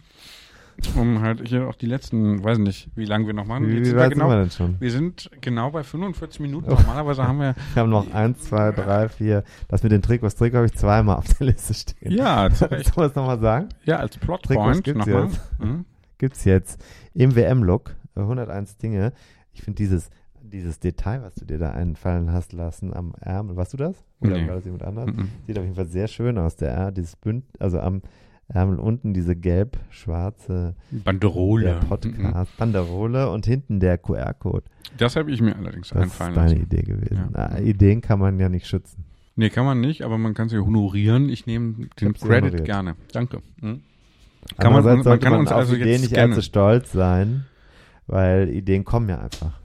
Speaker 1: Um halt hier auch die letzten, weiß nicht, wie lange wir noch machen.
Speaker 2: Wie, wie
Speaker 1: sind wir,
Speaker 2: weit sind
Speaker 1: genau,
Speaker 2: wir denn schon?
Speaker 1: wir sind genau bei 45 Minuten.
Speaker 2: Oh.
Speaker 1: Normalerweise haben wir, [LAUGHS]
Speaker 2: Wir haben noch eins, zwei, drei, vier. Das mit dem Trick, was Trick habe ich zweimal auf der Liste stehen.
Speaker 1: ja, [LAUGHS] zu Recht.
Speaker 2: wir es nochmal sagen?
Speaker 1: ja, als
Speaker 2: Trikots
Speaker 1: Plotpoint
Speaker 2: gibt's
Speaker 1: nochmal.
Speaker 2: jetzt.
Speaker 1: Mhm.
Speaker 2: Gibt's jetzt im WM-Look 101 Dinge. Ich finde dieses, dieses Detail, was du dir da einfallen hast lassen am Ärmel, warst du das? Oder
Speaker 1: Nee.
Speaker 2: war das jemand anders?
Speaker 1: Mhm.
Speaker 2: Sieht auf jeden Fall sehr schön aus. Der Ärmel, dieses Bünd, also am Ärmel unten diese gelb-schwarze
Speaker 1: Banderole.
Speaker 2: der
Speaker 1: Mhm.
Speaker 2: Podcast, Banderole und hinten der QR-Code.
Speaker 1: Das habe ich mir allerdings
Speaker 2: Das ist
Speaker 1: einfallen
Speaker 2: deine
Speaker 1: lassen.
Speaker 2: Idee gewesen.
Speaker 1: Ja.
Speaker 2: Ah, Ideen kann man ja nicht schützen.
Speaker 1: Nee, kann man nicht, aber man kann sie honorieren. Ich nehme den
Speaker 2: sie
Speaker 1: Credit
Speaker 2: honoriert.
Speaker 1: gerne. Danke. Mhm. Kann man, man
Speaker 2: sollte
Speaker 1: kann
Speaker 2: man
Speaker 1: uns
Speaker 2: auf
Speaker 1: also
Speaker 2: Ideen
Speaker 1: jetzt
Speaker 2: nicht
Speaker 1: scannen.
Speaker 2: allzu stolz sein, weil Ideen kommen ja einfach.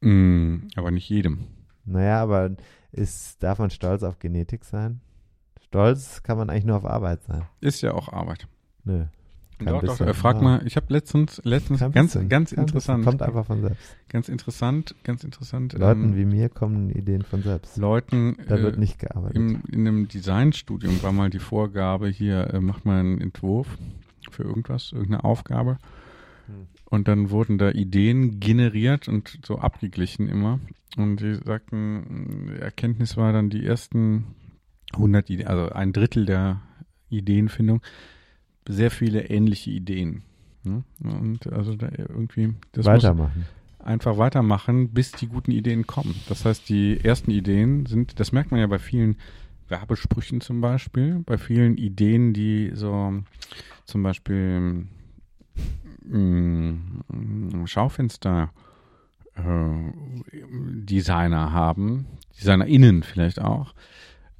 Speaker 1: Mm, aber nicht jedem.
Speaker 2: Naja, aber ist, darf man stolz auf Genetik sein? Stolz kann man eigentlich nur auf Arbeit sein.
Speaker 1: Ist ja auch Arbeit.
Speaker 2: Nö. Kein
Speaker 1: doch, doch,
Speaker 2: bisschen,
Speaker 1: äh, frag
Speaker 2: ja.
Speaker 1: mal, ich habe letztens, letztens
Speaker 2: Kein
Speaker 1: ganz,
Speaker 2: bisschen,
Speaker 1: ganz interessant,
Speaker 2: bisschen. Kommt einfach von selbst.
Speaker 1: ganz interessant, ganz interessant.
Speaker 2: Leuten
Speaker 1: ähm,
Speaker 2: wie mir kommen Ideen von selbst.
Speaker 1: Leuten
Speaker 2: Da
Speaker 1: äh,
Speaker 2: wird nicht gearbeitet.
Speaker 1: im, in einem Designstudium war mal die Vorgabe hier, äh, macht mal einen Entwurf für irgendwas, irgendeine Aufgabe.
Speaker 2: Hm.
Speaker 1: Und dann wurden da Ideen generiert und so abgeglichen immer. Und die sagten, die Erkenntnis war dann die ersten 100 Ideen, also ein Drittel der Ideenfindung, sehr viele ähnliche Ideen. Ne? Und also da irgendwie, das muss
Speaker 2: Weitermachen.
Speaker 1: einfach weitermachen, bis die guten Ideen kommen. Das heißt, die ersten Ideen sind, das merkt man ja bei vielen Werbesprüchen zum Beispiel, bei vielen Ideen, die so zum Beispiel mh, Schaufenster äh, Designer haben, DesignerInnen vielleicht auch.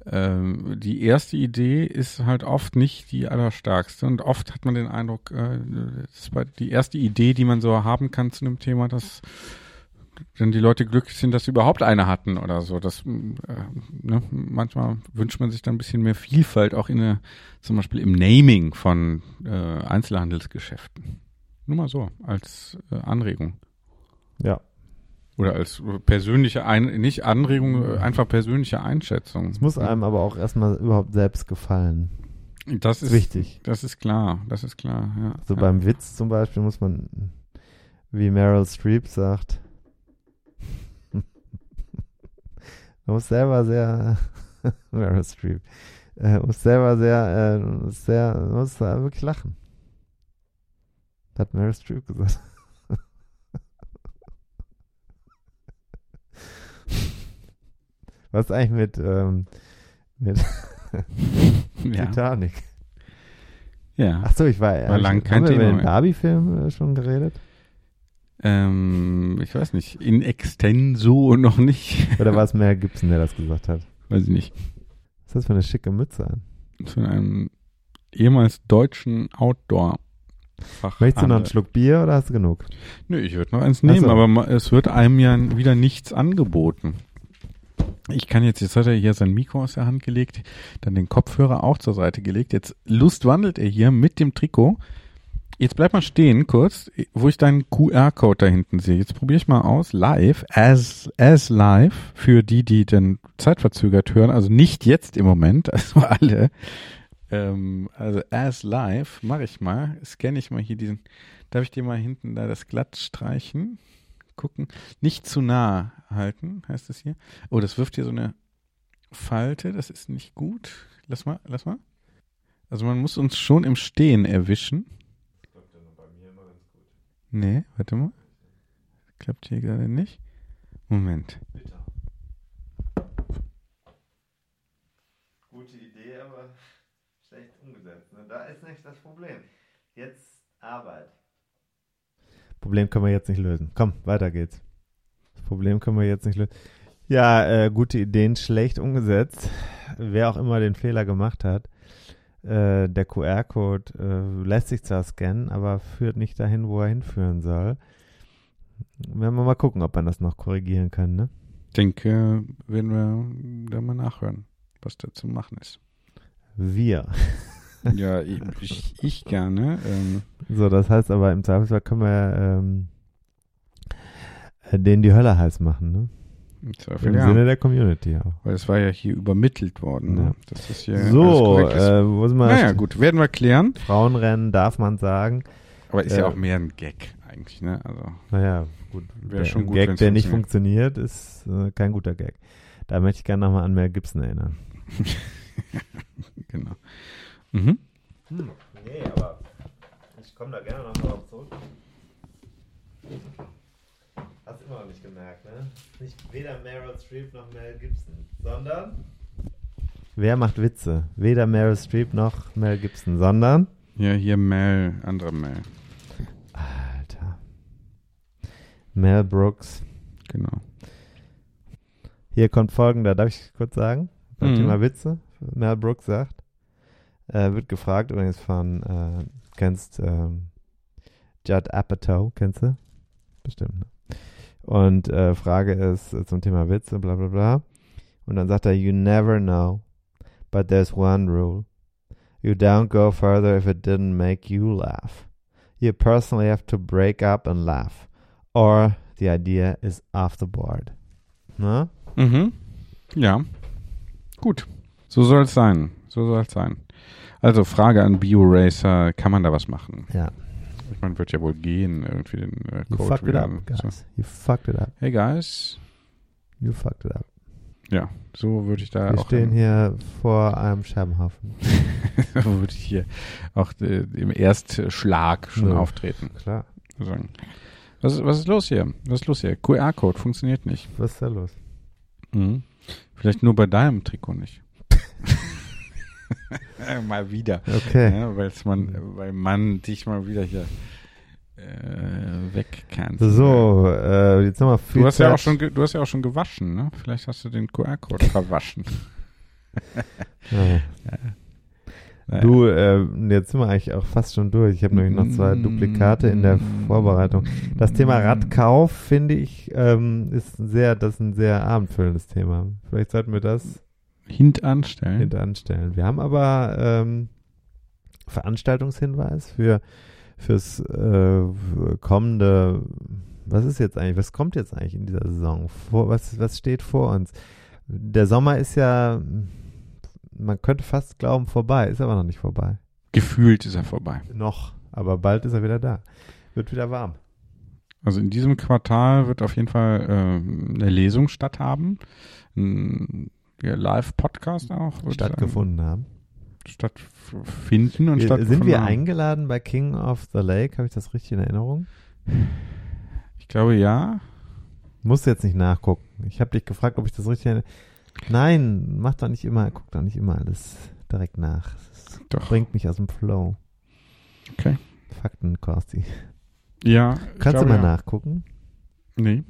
Speaker 1: Ähm, die erste Idee ist halt oft nicht die allerstarkste und oft hat man den Eindruck, äh, das bei- die erste Idee, die man so haben kann zu einem Thema, dass dann die Leute glücklich sind, dass sie überhaupt eine hatten oder so. Das, äh, ne, manchmal wünscht man sich dann ein bisschen mehr Vielfalt, auch in der, zum Beispiel im Naming von äh, Einzelhandelsgeschäften. Nur mal so, als äh, Anregung.
Speaker 2: Ja.
Speaker 1: Oder als persönliche, Ein nicht Anregung, äh, einfach persönliche Einschätzung.
Speaker 2: Es muss einem aber auch erstmal überhaupt selbst gefallen.
Speaker 1: Das ist
Speaker 2: wichtig.
Speaker 1: Das ist klar, das ist klar, ja.
Speaker 2: So
Speaker 1: ja.
Speaker 2: beim Witz zum Beispiel muss man, wie Meryl Streep sagt, [LAUGHS] man muss selber sehr, [LAUGHS] Meryl Streep, äh, muss selber sehr, äh, muss sehr, muss da wirklich lachen. Hat Meryl Streep gesagt. [LAUGHS] Was ist eigentlich mit, ähm, mit [LAUGHS]
Speaker 1: ja.
Speaker 2: Titanic?
Speaker 1: ja.
Speaker 2: Achso, ich war,
Speaker 1: War lang kein
Speaker 2: haben wir
Speaker 1: Thema
Speaker 2: über den
Speaker 1: mehr.
Speaker 2: Barbie-Film äh, schon geredet?
Speaker 1: Ähm, ich weiß nicht, in extenso noch nicht. [LAUGHS]
Speaker 2: Oder war es Mel Gibson, der das gesagt hat?
Speaker 1: weiß ich nicht.
Speaker 2: Was ist das für eine schicke Mütze an?
Speaker 1: Von einem ehemals deutschen outdoor
Speaker 2: Möchtest du noch einen Schluck Bier oder hast du genug?
Speaker 1: Nö, ich würde noch eins nehmen,
Speaker 2: so.
Speaker 1: aber es wird einem ja wieder nichts angeboten. Ich kann jetzt, jetzt hat er hier sein Mikro aus der Hand gelegt, dann den Kopfhörer auch zur Seite gelegt. Jetzt lustwandelt er hier mit dem Trikot. Jetzt bleib mal stehen kurz, wo ich deinen QR-Code da hinten sehe. Jetzt probiere ich mal aus, live, as, as live, für die, die dann zeitverzögert hören, also nicht jetzt im Moment, [LAUGHS] also alle. Ähm, also as live, mache ich mal, scanne ich mal hier diesen, darf ich dir mal hinten da das glatt streichen? Gucken, nicht zu nah halten, heißt es hier. Oh, das wirft hier so eine Falte, das ist nicht gut. Lass mal, lass mal. Also man muss uns schon im Stehen erwischen. Nee, warte mal. Klappt hier gerade nicht. Moment.
Speaker 2: Gute Idee, aber schlecht Da ist nicht das Problem. Jetzt Arbeit. Problem können wir jetzt nicht lösen. Komm, weiter geht's. Das Problem können wir jetzt nicht lösen. Ja, äh, gute Ideen, schlecht umgesetzt. Wer auch immer den Fehler gemacht hat. Äh, der QR-Code äh, lässt sich zwar scannen, aber führt nicht dahin, wo er hinführen soll. Werden wir mal gucken, ob man das noch korrigieren kann, ne?
Speaker 1: Denke, werden wir da mal nachhören, was da zu machen ist.
Speaker 2: Wir.
Speaker 1: Ja, ich, ich gerne. Ähm,
Speaker 2: So, das heißt aber im Zweifelsfall können wir ähm, äh, denen die Hölle heiß machen, ne?
Speaker 1: Im
Speaker 2: Im
Speaker 1: Zweifel, ja.
Speaker 2: Sinne der Community auch.
Speaker 1: Weil es war ja hier übermittelt worden. Ne?
Speaker 2: Ja.
Speaker 1: Das ist hier
Speaker 2: So, äh, sind wir?
Speaker 1: naja, gut, werden wir klären.
Speaker 2: Frauenrennen darf man sagen.
Speaker 1: Aber ist ja
Speaker 2: Äh,
Speaker 1: auch mehr ein Gag eigentlich, ne? Also,
Speaker 2: Naja, gut.
Speaker 1: Wäre schon gut,
Speaker 2: Gag, der nicht funktioniert, ist äh, kein guter Gag. Da möchte ich gerne nochmal an Mel Gibson erinnern. [LAUGHS]
Speaker 1: genau. Mhm.
Speaker 2: Nee, aber ich komme da gerne noch drauf zurück. Hast immer noch nicht gemerkt, ne? Nicht weder Meryl Streep noch Mel Gibson, sondern. Wer macht Witze? Weder Meryl Streep noch Mel Gibson, sondern.
Speaker 1: Ja, hier Mel, andere Mel.
Speaker 2: Alter. Mel Brooks.
Speaker 1: Genau.
Speaker 2: Hier kommt folgender, darf ich kurz sagen? Beim
Speaker 1: Mhm.
Speaker 2: Thema Witze. Mel Brooks sagt, äh, wird gefragt übrigens von, äh, kennst ähm, Judd Apatow, kennst du? Bestimmt, ne? Und äh, Frage ist äh, zum Thema Witze, bla bla bla. Und dann sagt er, you never know, but there's one rule. You don't go further if it didn't make you laugh. You personally have to break up and laugh. Or the idea is off the board. Ne?
Speaker 1: Mhm. Ja. Gut. So soll es sein. So soll es sein. Also Frage an BioRacer, kann man da was machen?
Speaker 2: Ja.
Speaker 1: Ich meine, wird ja wohl gehen, irgendwie den äh,
Speaker 2: You
Speaker 1: Code
Speaker 2: fucked it
Speaker 1: wieder.
Speaker 2: up,
Speaker 1: so.
Speaker 2: guys. You fucked it up.
Speaker 1: Hey guys.
Speaker 2: You fucked it up.
Speaker 1: Ja, so würde ich da
Speaker 2: Wir
Speaker 1: auch
Speaker 2: stehen hier vor einem Scherbenhaufen. [LAUGHS]
Speaker 1: so würde ich hier auch äh, im Erstschlag schon
Speaker 2: Ja.
Speaker 1: auftreten.
Speaker 2: Klar.
Speaker 1: Sagen. Was, ist- was ist los hier? Was ist los hier? QR-Code funktioniert nicht.
Speaker 2: Was ist da los?
Speaker 1: Mhm. Vielleicht nur bei deinem Trikot nicht. [LAUGHS] [LAUGHS] mal wieder.
Speaker 2: Okay.
Speaker 1: Ja, man, weil man dich mal wieder hier äh, wegkannt.
Speaker 2: So, äh, jetzt nochmal viel
Speaker 1: Du hast, ja
Speaker 2: Zeit.
Speaker 1: auch schon, du hast ja auch schon gewaschen, ne? Vielleicht hast du den QR-Code [LAUGHS] verwaschen.
Speaker 2: Ja. Du, äh, jetzt sind wir eigentlich auch fast schon durch. Ich habe nämlich noch zwei Duplikate in der Vorbereitung. Das Thema Radkauf finde ich ähm, ist ein sehr, das ist ein sehr abendfüllendes Thema. Vielleicht sollten wir das
Speaker 1: Hintanstellen.
Speaker 2: hintanstellen. Wir haben aber ähm, Veranstaltungshinweis für fürs äh, kommende. Was ist jetzt eigentlich? Was kommt jetzt eigentlich in dieser Saison? Vor, was, was steht vor uns? Der Sommer ist ja, man könnte fast glauben, vorbei, ist aber noch nicht vorbei.
Speaker 1: Gefühlt ist er vorbei.
Speaker 2: Noch, aber bald ist er wieder da. Wird wieder warm.
Speaker 1: Also in diesem Quartal wird auf jeden Fall ähm, eine Lesung statthaben. Ein Live-Podcast auch.
Speaker 2: Stattgefunden haben.
Speaker 1: Stattfinden und
Speaker 2: Wir,
Speaker 1: stattgefunden
Speaker 2: sind wir
Speaker 1: haben.
Speaker 2: eingeladen bei King of the Lake? Habe ich das richtig in Erinnerung?
Speaker 1: Ich glaube ja.
Speaker 2: Musst du jetzt nicht nachgucken. Ich habe dich gefragt, ob ich das richtig. Nein, mach doch nicht immer, guck doch nicht immer alles direkt nach. Das
Speaker 1: Doch.
Speaker 2: bringt mich aus dem Flow.
Speaker 1: Okay.
Speaker 2: Fakten, Kosti.
Speaker 1: Ja.
Speaker 2: Kannst du mal
Speaker 1: ja.
Speaker 2: nachgucken?
Speaker 1: Nee.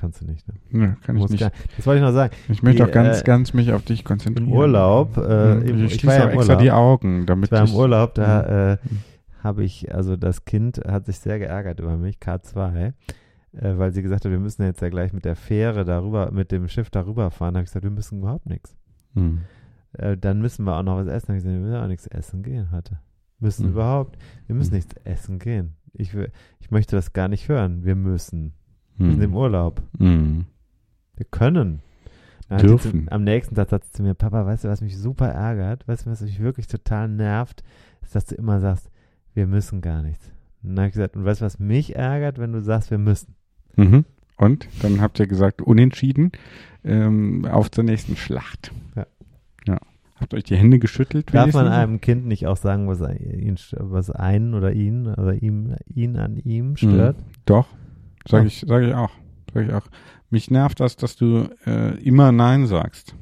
Speaker 2: Kannst du nicht, ne?
Speaker 1: Nee, kann ich nicht.
Speaker 2: gar- Das wollte ich noch sagen.
Speaker 1: Ich möchte
Speaker 2: Die,
Speaker 1: auch ganz,
Speaker 2: äh,
Speaker 1: ganz mich auf dich konzentrieren.
Speaker 2: Im Urlaub, äh,
Speaker 1: Mhm.
Speaker 2: im,
Speaker 1: ich
Speaker 2: ich war
Speaker 1: schließe
Speaker 2: ja im
Speaker 1: extra
Speaker 2: Urlaub.
Speaker 1: die Augen, damit
Speaker 2: Ich war im
Speaker 1: ich-
Speaker 2: Urlaub, da äh,
Speaker 1: Mhm.
Speaker 2: habe ich, also das Kind hat sich sehr geärgert über mich, K2, äh, weil sie gesagt hat, wir müssen jetzt ja gleich mit der Fähre darüber, mit dem Schiff darüber fahren. Da habe ich gesagt, wir müssen überhaupt nichts.
Speaker 1: Mhm.
Speaker 2: Äh, dann müssen wir auch noch was essen. Da habe ich gesagt, wir müssen auch nichts essen gehen heute. Müssen
Speaker 1: Mhm.
Speaker 2: überhaupt, wir müssen
Speaker 1: Mhm.
Speaker 2: nichts essen gehen. Ich, will, ich möchte das gar nicht hören. Wir müssen. Wir sind im
Speaker 1: Mhm.
Speaker 2: Urlaub.
Speaker 1: Mhm.
Speaker 2: Wir können. Dann
Speaker 1: Dürfen.
Speaker 2: Zu, am nächsten Tag sagt sie zu mir, Papa, weißt du, was mich super ärgert? Weißt du, was mich wirklich total nervt? Ist, dass du immer sagst, wir müssen gar nichts. Und dann habe ich gesagt, und weißt du, was mich ärgert, wenn du sagst, wir müssen?
Speaker 1: Mhm. Und dann habt ihr gesagt, unentschieden ähm, auf zur nächsten Schlacht.
Speaker 2: Ja.
Speaker 1: ja. Habt euch die Hände geschüttelt?
Speaker 2: Darf man einem Kind nicht auch sagen, was ihn, was einen oder ihn oder ihm, ihn an ihm stört?
Speaker 1: Mhm. Doch, sage
Speaker 2: Ja.
Speaker 1: ich, sag ich auch. Sag ich auch. Mich nervt das, dass du äh, immer Nein sagst.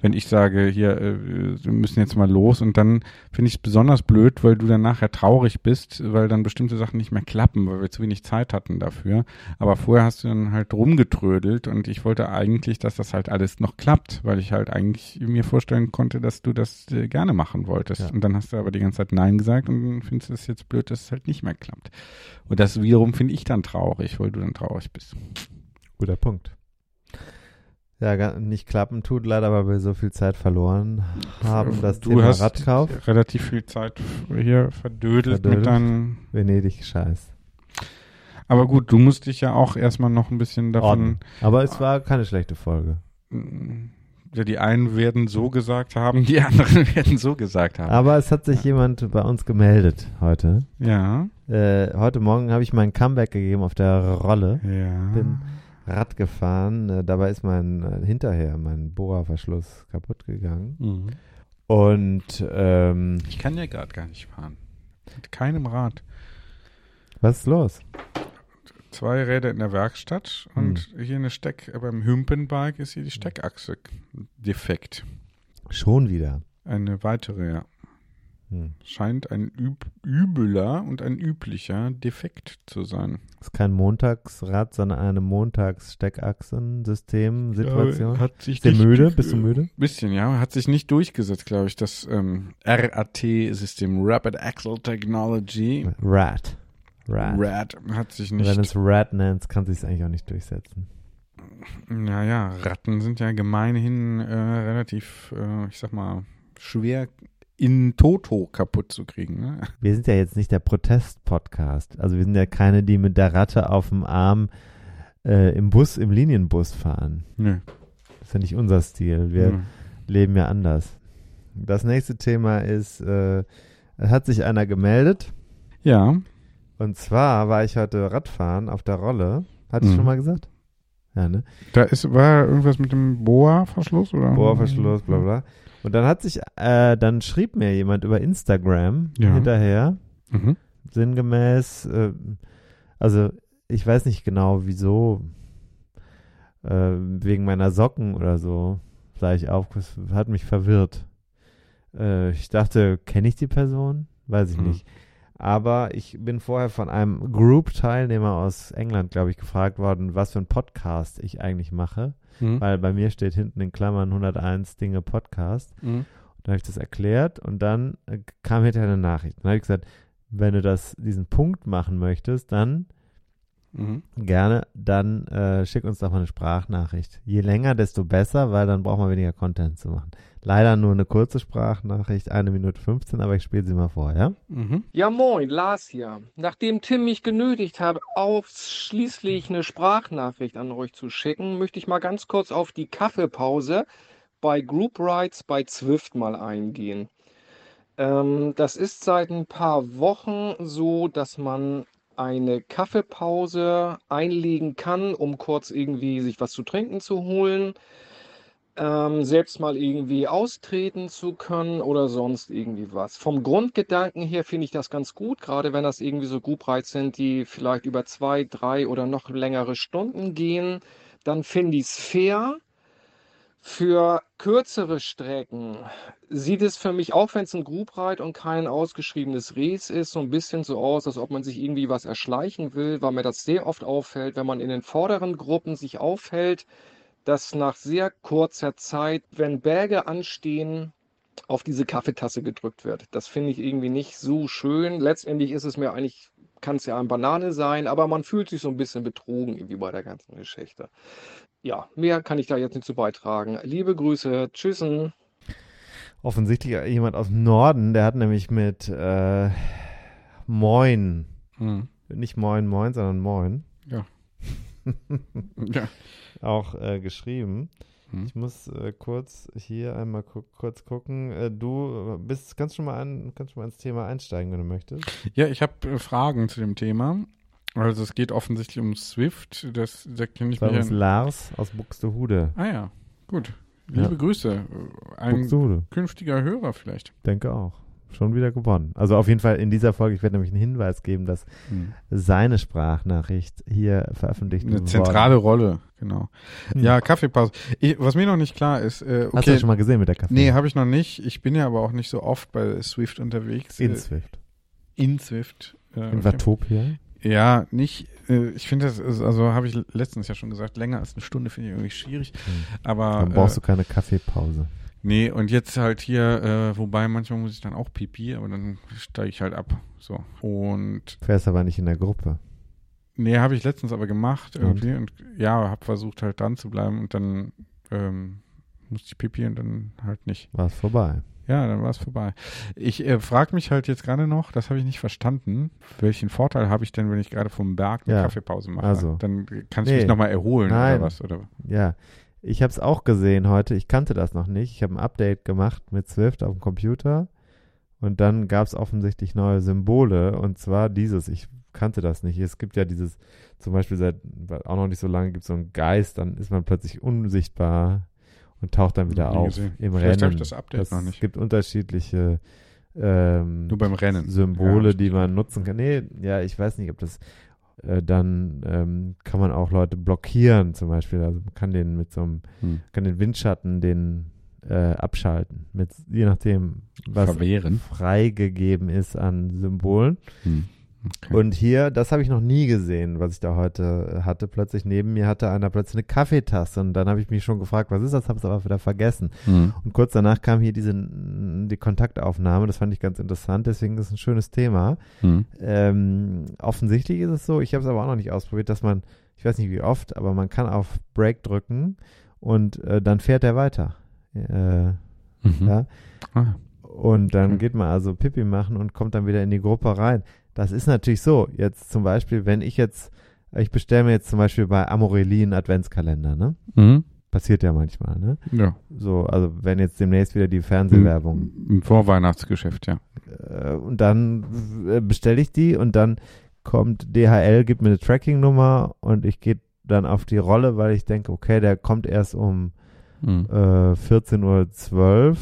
Speaker 1: Wenn ich sage, hier, äh, wir müssen jetzt mal los und dann finde ich es besonders blöd, weil du dann nachher traurig bist, weil dann bestimmte Sachen nicht mehr klappen, weil wir zu wenig Zeit hatten dafür. Aber vorher hast du dann halt rumgetrödelt und ich wollte eigentlich, dass das halt alles noch klappt, weil ich halt eigentlich mir vorstellen konnte, dass du das äh, gerne machen wolltest.
Speaker 2: Ja.
Speaker 1: Und dann hast du aber die ganze Zeit Nein gesagt und dann findest du es jetzt blöd, dass es halt nicht mehr klappt. Und das wiederum finde ich dann traurig, weil du dann traurig bist.
Speaker 2: Guter Punkt. Ja, nicht klappen tut leider, weil wir so viel Zeit verloren haben. Das
Speaker 1: du
Speaker 2: Thema
Speaker 1: hast
Speaker 2: Radkauf,
Speaker 1: relativ viel Zeit hier verdödelt,
Speaker 2: Verdödelt.
Speaker 1: mit deinen.
Speaker 2: Venedig, scheiß.
Speaker 1: Aber gut, du musst dich ja auch erstmal noch ein bisschen davon.
Speaker 2: Ordnen. Aber es war keine schlechte Folge.
Speaker 1: Ja, die einen werden so gesagt haben, die anderen [LAUGHS] werden so gesagt haben.
Speaker 2: Aber es hat sich jemand bei uns gemeldet heute.
Speaker 1: Ja.
Speaker 2: Äh, heute Morgen habe ich mein Comeback gegeben auf der Rolle.
Speaker 1: Ja.
Speaker 2: Bin Rad gefahren. Äh, dabei ist mein äh, hinterher mein Bohrerverschluss kaputt gegangen.
Speaker 1: Mhm.
Speaker 2: Und ähm,
Speaker 1: Ich kann ja gerade gar nicht fahren. Mit keinem Rad.
Speaker 2: was ist los?
Speaker 1: Zwei Räder in der Werkstatt und hier eine Steck, beim Hümpenbike ist hier die Steckachse defekt.
Speaker 2: Schon wieder.
Speaker 1: Eine weitere, ja.
Speaker 2: Hm.
Speaker 1: Scheint ein üb übler und ein üblicher Defekt zu sein.
Speaker 2: Ist kein Montagsrad, sondern eine Montags-Steckachsen-System-Situation.
Speaker 1: hat sich
Speaker 2: Bist du müde? Bist du müde?
Speaker 1: Bisschen, ja. Hat sich nicht durchgesetzt, glaube ich, das ähm, RAT-System, Rapid Axle Technology.
Speaker 2: Rad. Rad.
Speaker 1: RAT hat sich
Speaker 2: Wenn
Speaker 1: nicht.
Speaker 2: es Rad nennst, kann sich eigentlich auch nicht durchsetzen.
Speaker 1: Naja, Ratten sind ja gemeinhin äh, relativ, äh, ich sag mal, schwer in Toto kaputt zu kriegen. Ne? [LAUGHS]
Speaker 2: Wir sind ja jetzt nicht der Protest-Podcast. Also wir sind ja keine, die mit der Ratte auf dem Arm äh, im Bus, im Linienbus fahren.
Speaker 1: Nö.
Speaker 2: Das ist ja nicht unser Stil. Wir
Speaker 1: Nö.
Speaker 2: leben ja anders. Das nächste Thema ist, äh, hat sich einer gemeldet.
Speaker 1: Ja,
Speaker 2: Und zwar war ich heute Radfahren auf der Rolle. Hatte ich
Speaker 1: Mhm.
Speaker 2: schon mal gesagt? Ja, ne?
Speaker 1: da ist, war irgendwas mit dem Boa-Verschluss, oder?
Speaker 2: Bohrverschluss, bla bla. Und dann hat sich, äh, dann schrieb mir jemand über Instagram
Speaker 1: Ja.
Speaker 2: hinterher,
Speaker 1: Mhm.
Speaker 2: sinngemäß, äh, also ich weiß nicht genau wieso, äh, wegen meiner Socken oder so, sah ich auf, hat mich verwirrt. Äh, ich dachte, kenne ich die Person? Weiß ich
Speaker 1: Hm.
Speaker 2: nicht. Aber ich bin vorher von einem Group-Teilnehmer aus England, glaube ich, gefragt worden, was für ein Podcast ich eigentlich mache.
Speaker 1: Mhm.
Speaker 2: Weil bei mir steht hinten in Klammern 101 Dinge Podcast.
Speaker 1: Mhm.
Speaker 2: Dann habe ich das erklärt und dann äh, kam hinterher eine Nachricht. Dann habe ich gesagt, wenn du das, diesen Punkt machen möchtest, dann
Speaker 1: Mhm.
Speaker 2: gerne, dann äh, schick uns doch mal eine Sprachnachricht. Je länger, desto besser, weil dann braucht man weniger Content zu machen. Leider nur eine kurze Sprachnachricht, eine Minute 15, aber ich spiele sie mal vor, ja?
Speaker 1: Mhm.
Speaker 3: Ja, moin, Lars hier. Nachdem Tim mich genötigt hat, ausschließlich eine Sprachnachricht an euch zu schicken, möchte ich mal ganz kurz auf die Kaffeepause bei Group Rides bei Zwift mal eingehen. Ähm, das ist seit ein paar Wochen so, dass man eine Kaffeepause einlegen kann, um kurz irgendwie sich was zu trinken zu holen ähm, selbst mal irgendwie austreten zu können oder sonst irgendwie was. Vom Grundgedanken her finde ich das ganz gut, gerade wenn das irgendwie so Group-Rides sind, die vielleicht über zwei, drei oder noch längere Stunden gehen, dann finde ich es fair. Für kürzere Strecken sieht es für mich, auch wenn es ein Group-Ride und kein ausgeschriebenes Race ist, so ein bisschen so aus, als ob man sich irgendwie was erschleichen will, weil mir das sehr oft auffällt, wenn man in den vorderen Gruppen sich aufhält, dass nach sehr kurzer Zeit, wenn Berge anstehen, auf diese Kaffeetasse gedrückt wird. Das finde ich irgendwie nicht so schön. Letztendlich ist es mir eigentlich, kann es ja eine Banane sein, aber man fühlt sich so ein bisschen betrogen irgendwie bei der ganzen Geschichte. Ja, mehr kann ich da jetzt nicht zu beitragen. Liebe Grüße, tschüssen.
Speaker 2: Offensichtlich jemand aus dem Norden, der hat nämlich mit äh, Moin,
Speaker 1: Mhm.
Speaker 2: nicht Moin Moin, sondern Moin,
Speaker 1: Ja. [LAUGHS] ja.
Speaker 2: auch äh, geschrieben.
Speaker 1: Hm.
Speaker 2: Ich muss äh, kurz hier einmal gu kurz gucken. Äh, du äh, bist, kannst schon mal an, kannst schon mal ins Thema einsteigen, wenn du möchtest.
Speaker 1: Ja, ich habe äh, Fragen zu dem Thema. Also es geht offensichtlich um Swift. Das, da kenne ich
Speaker 2: Bei
Speaker 1: mich
Speaker 2: uns
Speaker 1: ja.
Speaker 2: Lars aus Buxtehude.
Speaker 1: Ah ja, gut. Liebe
Speaker 2: Ja.
Speaker 1: Grüße. Äh, Ein
Speaker 2: Buxtehude,
Speaker 1: künftiger Hörer vielleicht.
Speaker 2: denke auch. Schon wieder gewonnen. Also auf jeden Fall in dieser Folge, ich werde nämlich einen Hinweis geben, dass
Speaker 1: Hm.
Speaker 2: seine Sprachnachricht hier veröffentlicht
Speaker 1: Eine
Speaker 2: worden-
Speaker 1: zentrale Rolle, genau.
Speaker 2: Hm.
Speaker 1: Ja, Kaffeepause. Ich, was mir noch nicht klar ist, äh, okay.
Speaker 2: Hast du das schon mal gesehen mit der Kaffee?
Speaker 1: Nee, habe ich noch nicht. Ich bin ja aber auch nicht so oft bei Swift unterwegs.
Speaker 2: In
Speaker 1: Äh,
Speaker 2: Swift.
Speaker 1: in Swift. Äh,
Speaker 2: In
Speaker 1: okay.
Speaker 2: Watopia.
Speaker 1: Ja, nicht. Äh, ich finde das, ist, also habe ich letztens ja schon gesagt, länger als eine Stunde finde ich irgendwie schwierig. Aber
Speaker 2: Dann brauchst
Speaker 1: äh,
Speaker 2: du keine Kaffeepause.
Speaker 1: Nee, und jetzt halt hier, äh, wobei manchmal muss ich dann auch Pipi, aber dann steige ich halt ab. So. Und
Speaker 2: Fährst aber nicht in der Gruppe.
Speaker 1: nee, habe ich letztens aber gemacht irgendwie und, ja, habe versucht halt dran zu bleiben und dann ähm, musste ich Pipi und dann halt nicht.
Speaker 2: War es vorbei.
Speaker 1: Ja, dann war es vorbei. Ich äh, frage mich halt jetzt gerade noch, das habe ich nicht verstanden, welchen Vorteil habe ich denn, wenn ich gerade vom Berg eine
Speaker 2: Ja,
Speaker 1: Kaffeepause mache?
Speaker 2: also.
Speaker 1: Dann kann ich
Speaker 2: Nee.
Speaker 1: mich nochmal erholen
Speaker 2: Nein.
Speaker 1: oder was? Oder?
Speaker 2: Ja, ich habe es auch gesehen heute. Ich kannte das noch nicht. Ich habe ein Update gemacht mit Swift auf dem Computer und dann gab es offensichtlich neue Symbole und zwar dieses. Ich kannte das nicht. Es gibt ja dieses, zum Beispiel seit auch noch nicht so lange gibt es so einen Geist, dann ist man plötzlich unsichtbar und taucht dann wieder auf
Speaker 1: gesehen.
Speaker 2: im
Speaker 1: Vielleicht
Speaker 2: Rennen.
Speaker 1: habe ich das Update noch nicht.
Speaker 2: Es gibt unterschiedliche ähm,
Speaker 1: Nur beim Rennen.
Speaker 2: Symbole,
Speaker 1: Ja,
Speaker 2: die man nutzen kann. Nee, ja, ich weiß nicht, ob das äh, dann ähm, kann man auch Leute blockieren zum Beispiel. Also man kann den mit so einem,
Speaker 1: Hm.
Speaker 2: kann den Windschatten den äh, abschalten. Mit, je nachdem, was
Speaker 1: Verwehren.
Speaker 2: freigegeben ist an Symbolen.
Speaker 1: Hm. Okay.
Speaker 2: Und hier, das habe ich noch nie gesehen, was ich da heute hatte. Plötzlich neben mir hatte einer plötzlich eine Kaffeetasse und dann habe ich mich schon gefragt, was ist das? Habe es aber wieder vergessen.
Speaker 1: Hm.
Speaker 2: Und kurz danach kam hier diese die Kontaktaufnahme. Das fand ich ganz interessant. Deswegen ist es ein schönes Thema.
Speaker 1: Hm.
Speaker 2: Ähm, offensichtlich ist es so, ich habe es aber auch noch nicht ausprobiert, dass man, ich weiß nicht wie oft, aber man kann auf Break drücken und äh, dann fährt er weiter. Äh,
Speaker 1: Mhm.
Speaker 2: ja?
Speaker 1: Ah.
Speaker 2: Und dann geht man also Pipi machen und kommt dann wieder in die Gruppe rein. Das ist natürlich so. Jetzt zum Beispiel, wenn ich jetzt, ich bestelle mir jetzt zum Beispiel bei Amorelie einen Adventskalender, ne?
Speaker 1: Mhm.
Speaker 2: Passiert ja manchmal, ne?
Speaker 1: Ja.
Speaker 2: So, also wenn jetzt demnächst wieder die Fernsehwerbung
Speaker 1: Im Vorweihnachtsgeschäft, ja.
Speaker 2: äh, und dann äh, bestelle ich die und dann kommt DHL, gibt mir eine Tracking-Nummer und ich gehe dann auf die Rolle, weil ich denke, okay, der kommt erst um
Speaker 1: Mhm.
Speaker 2: äh, 14.12 Uhr,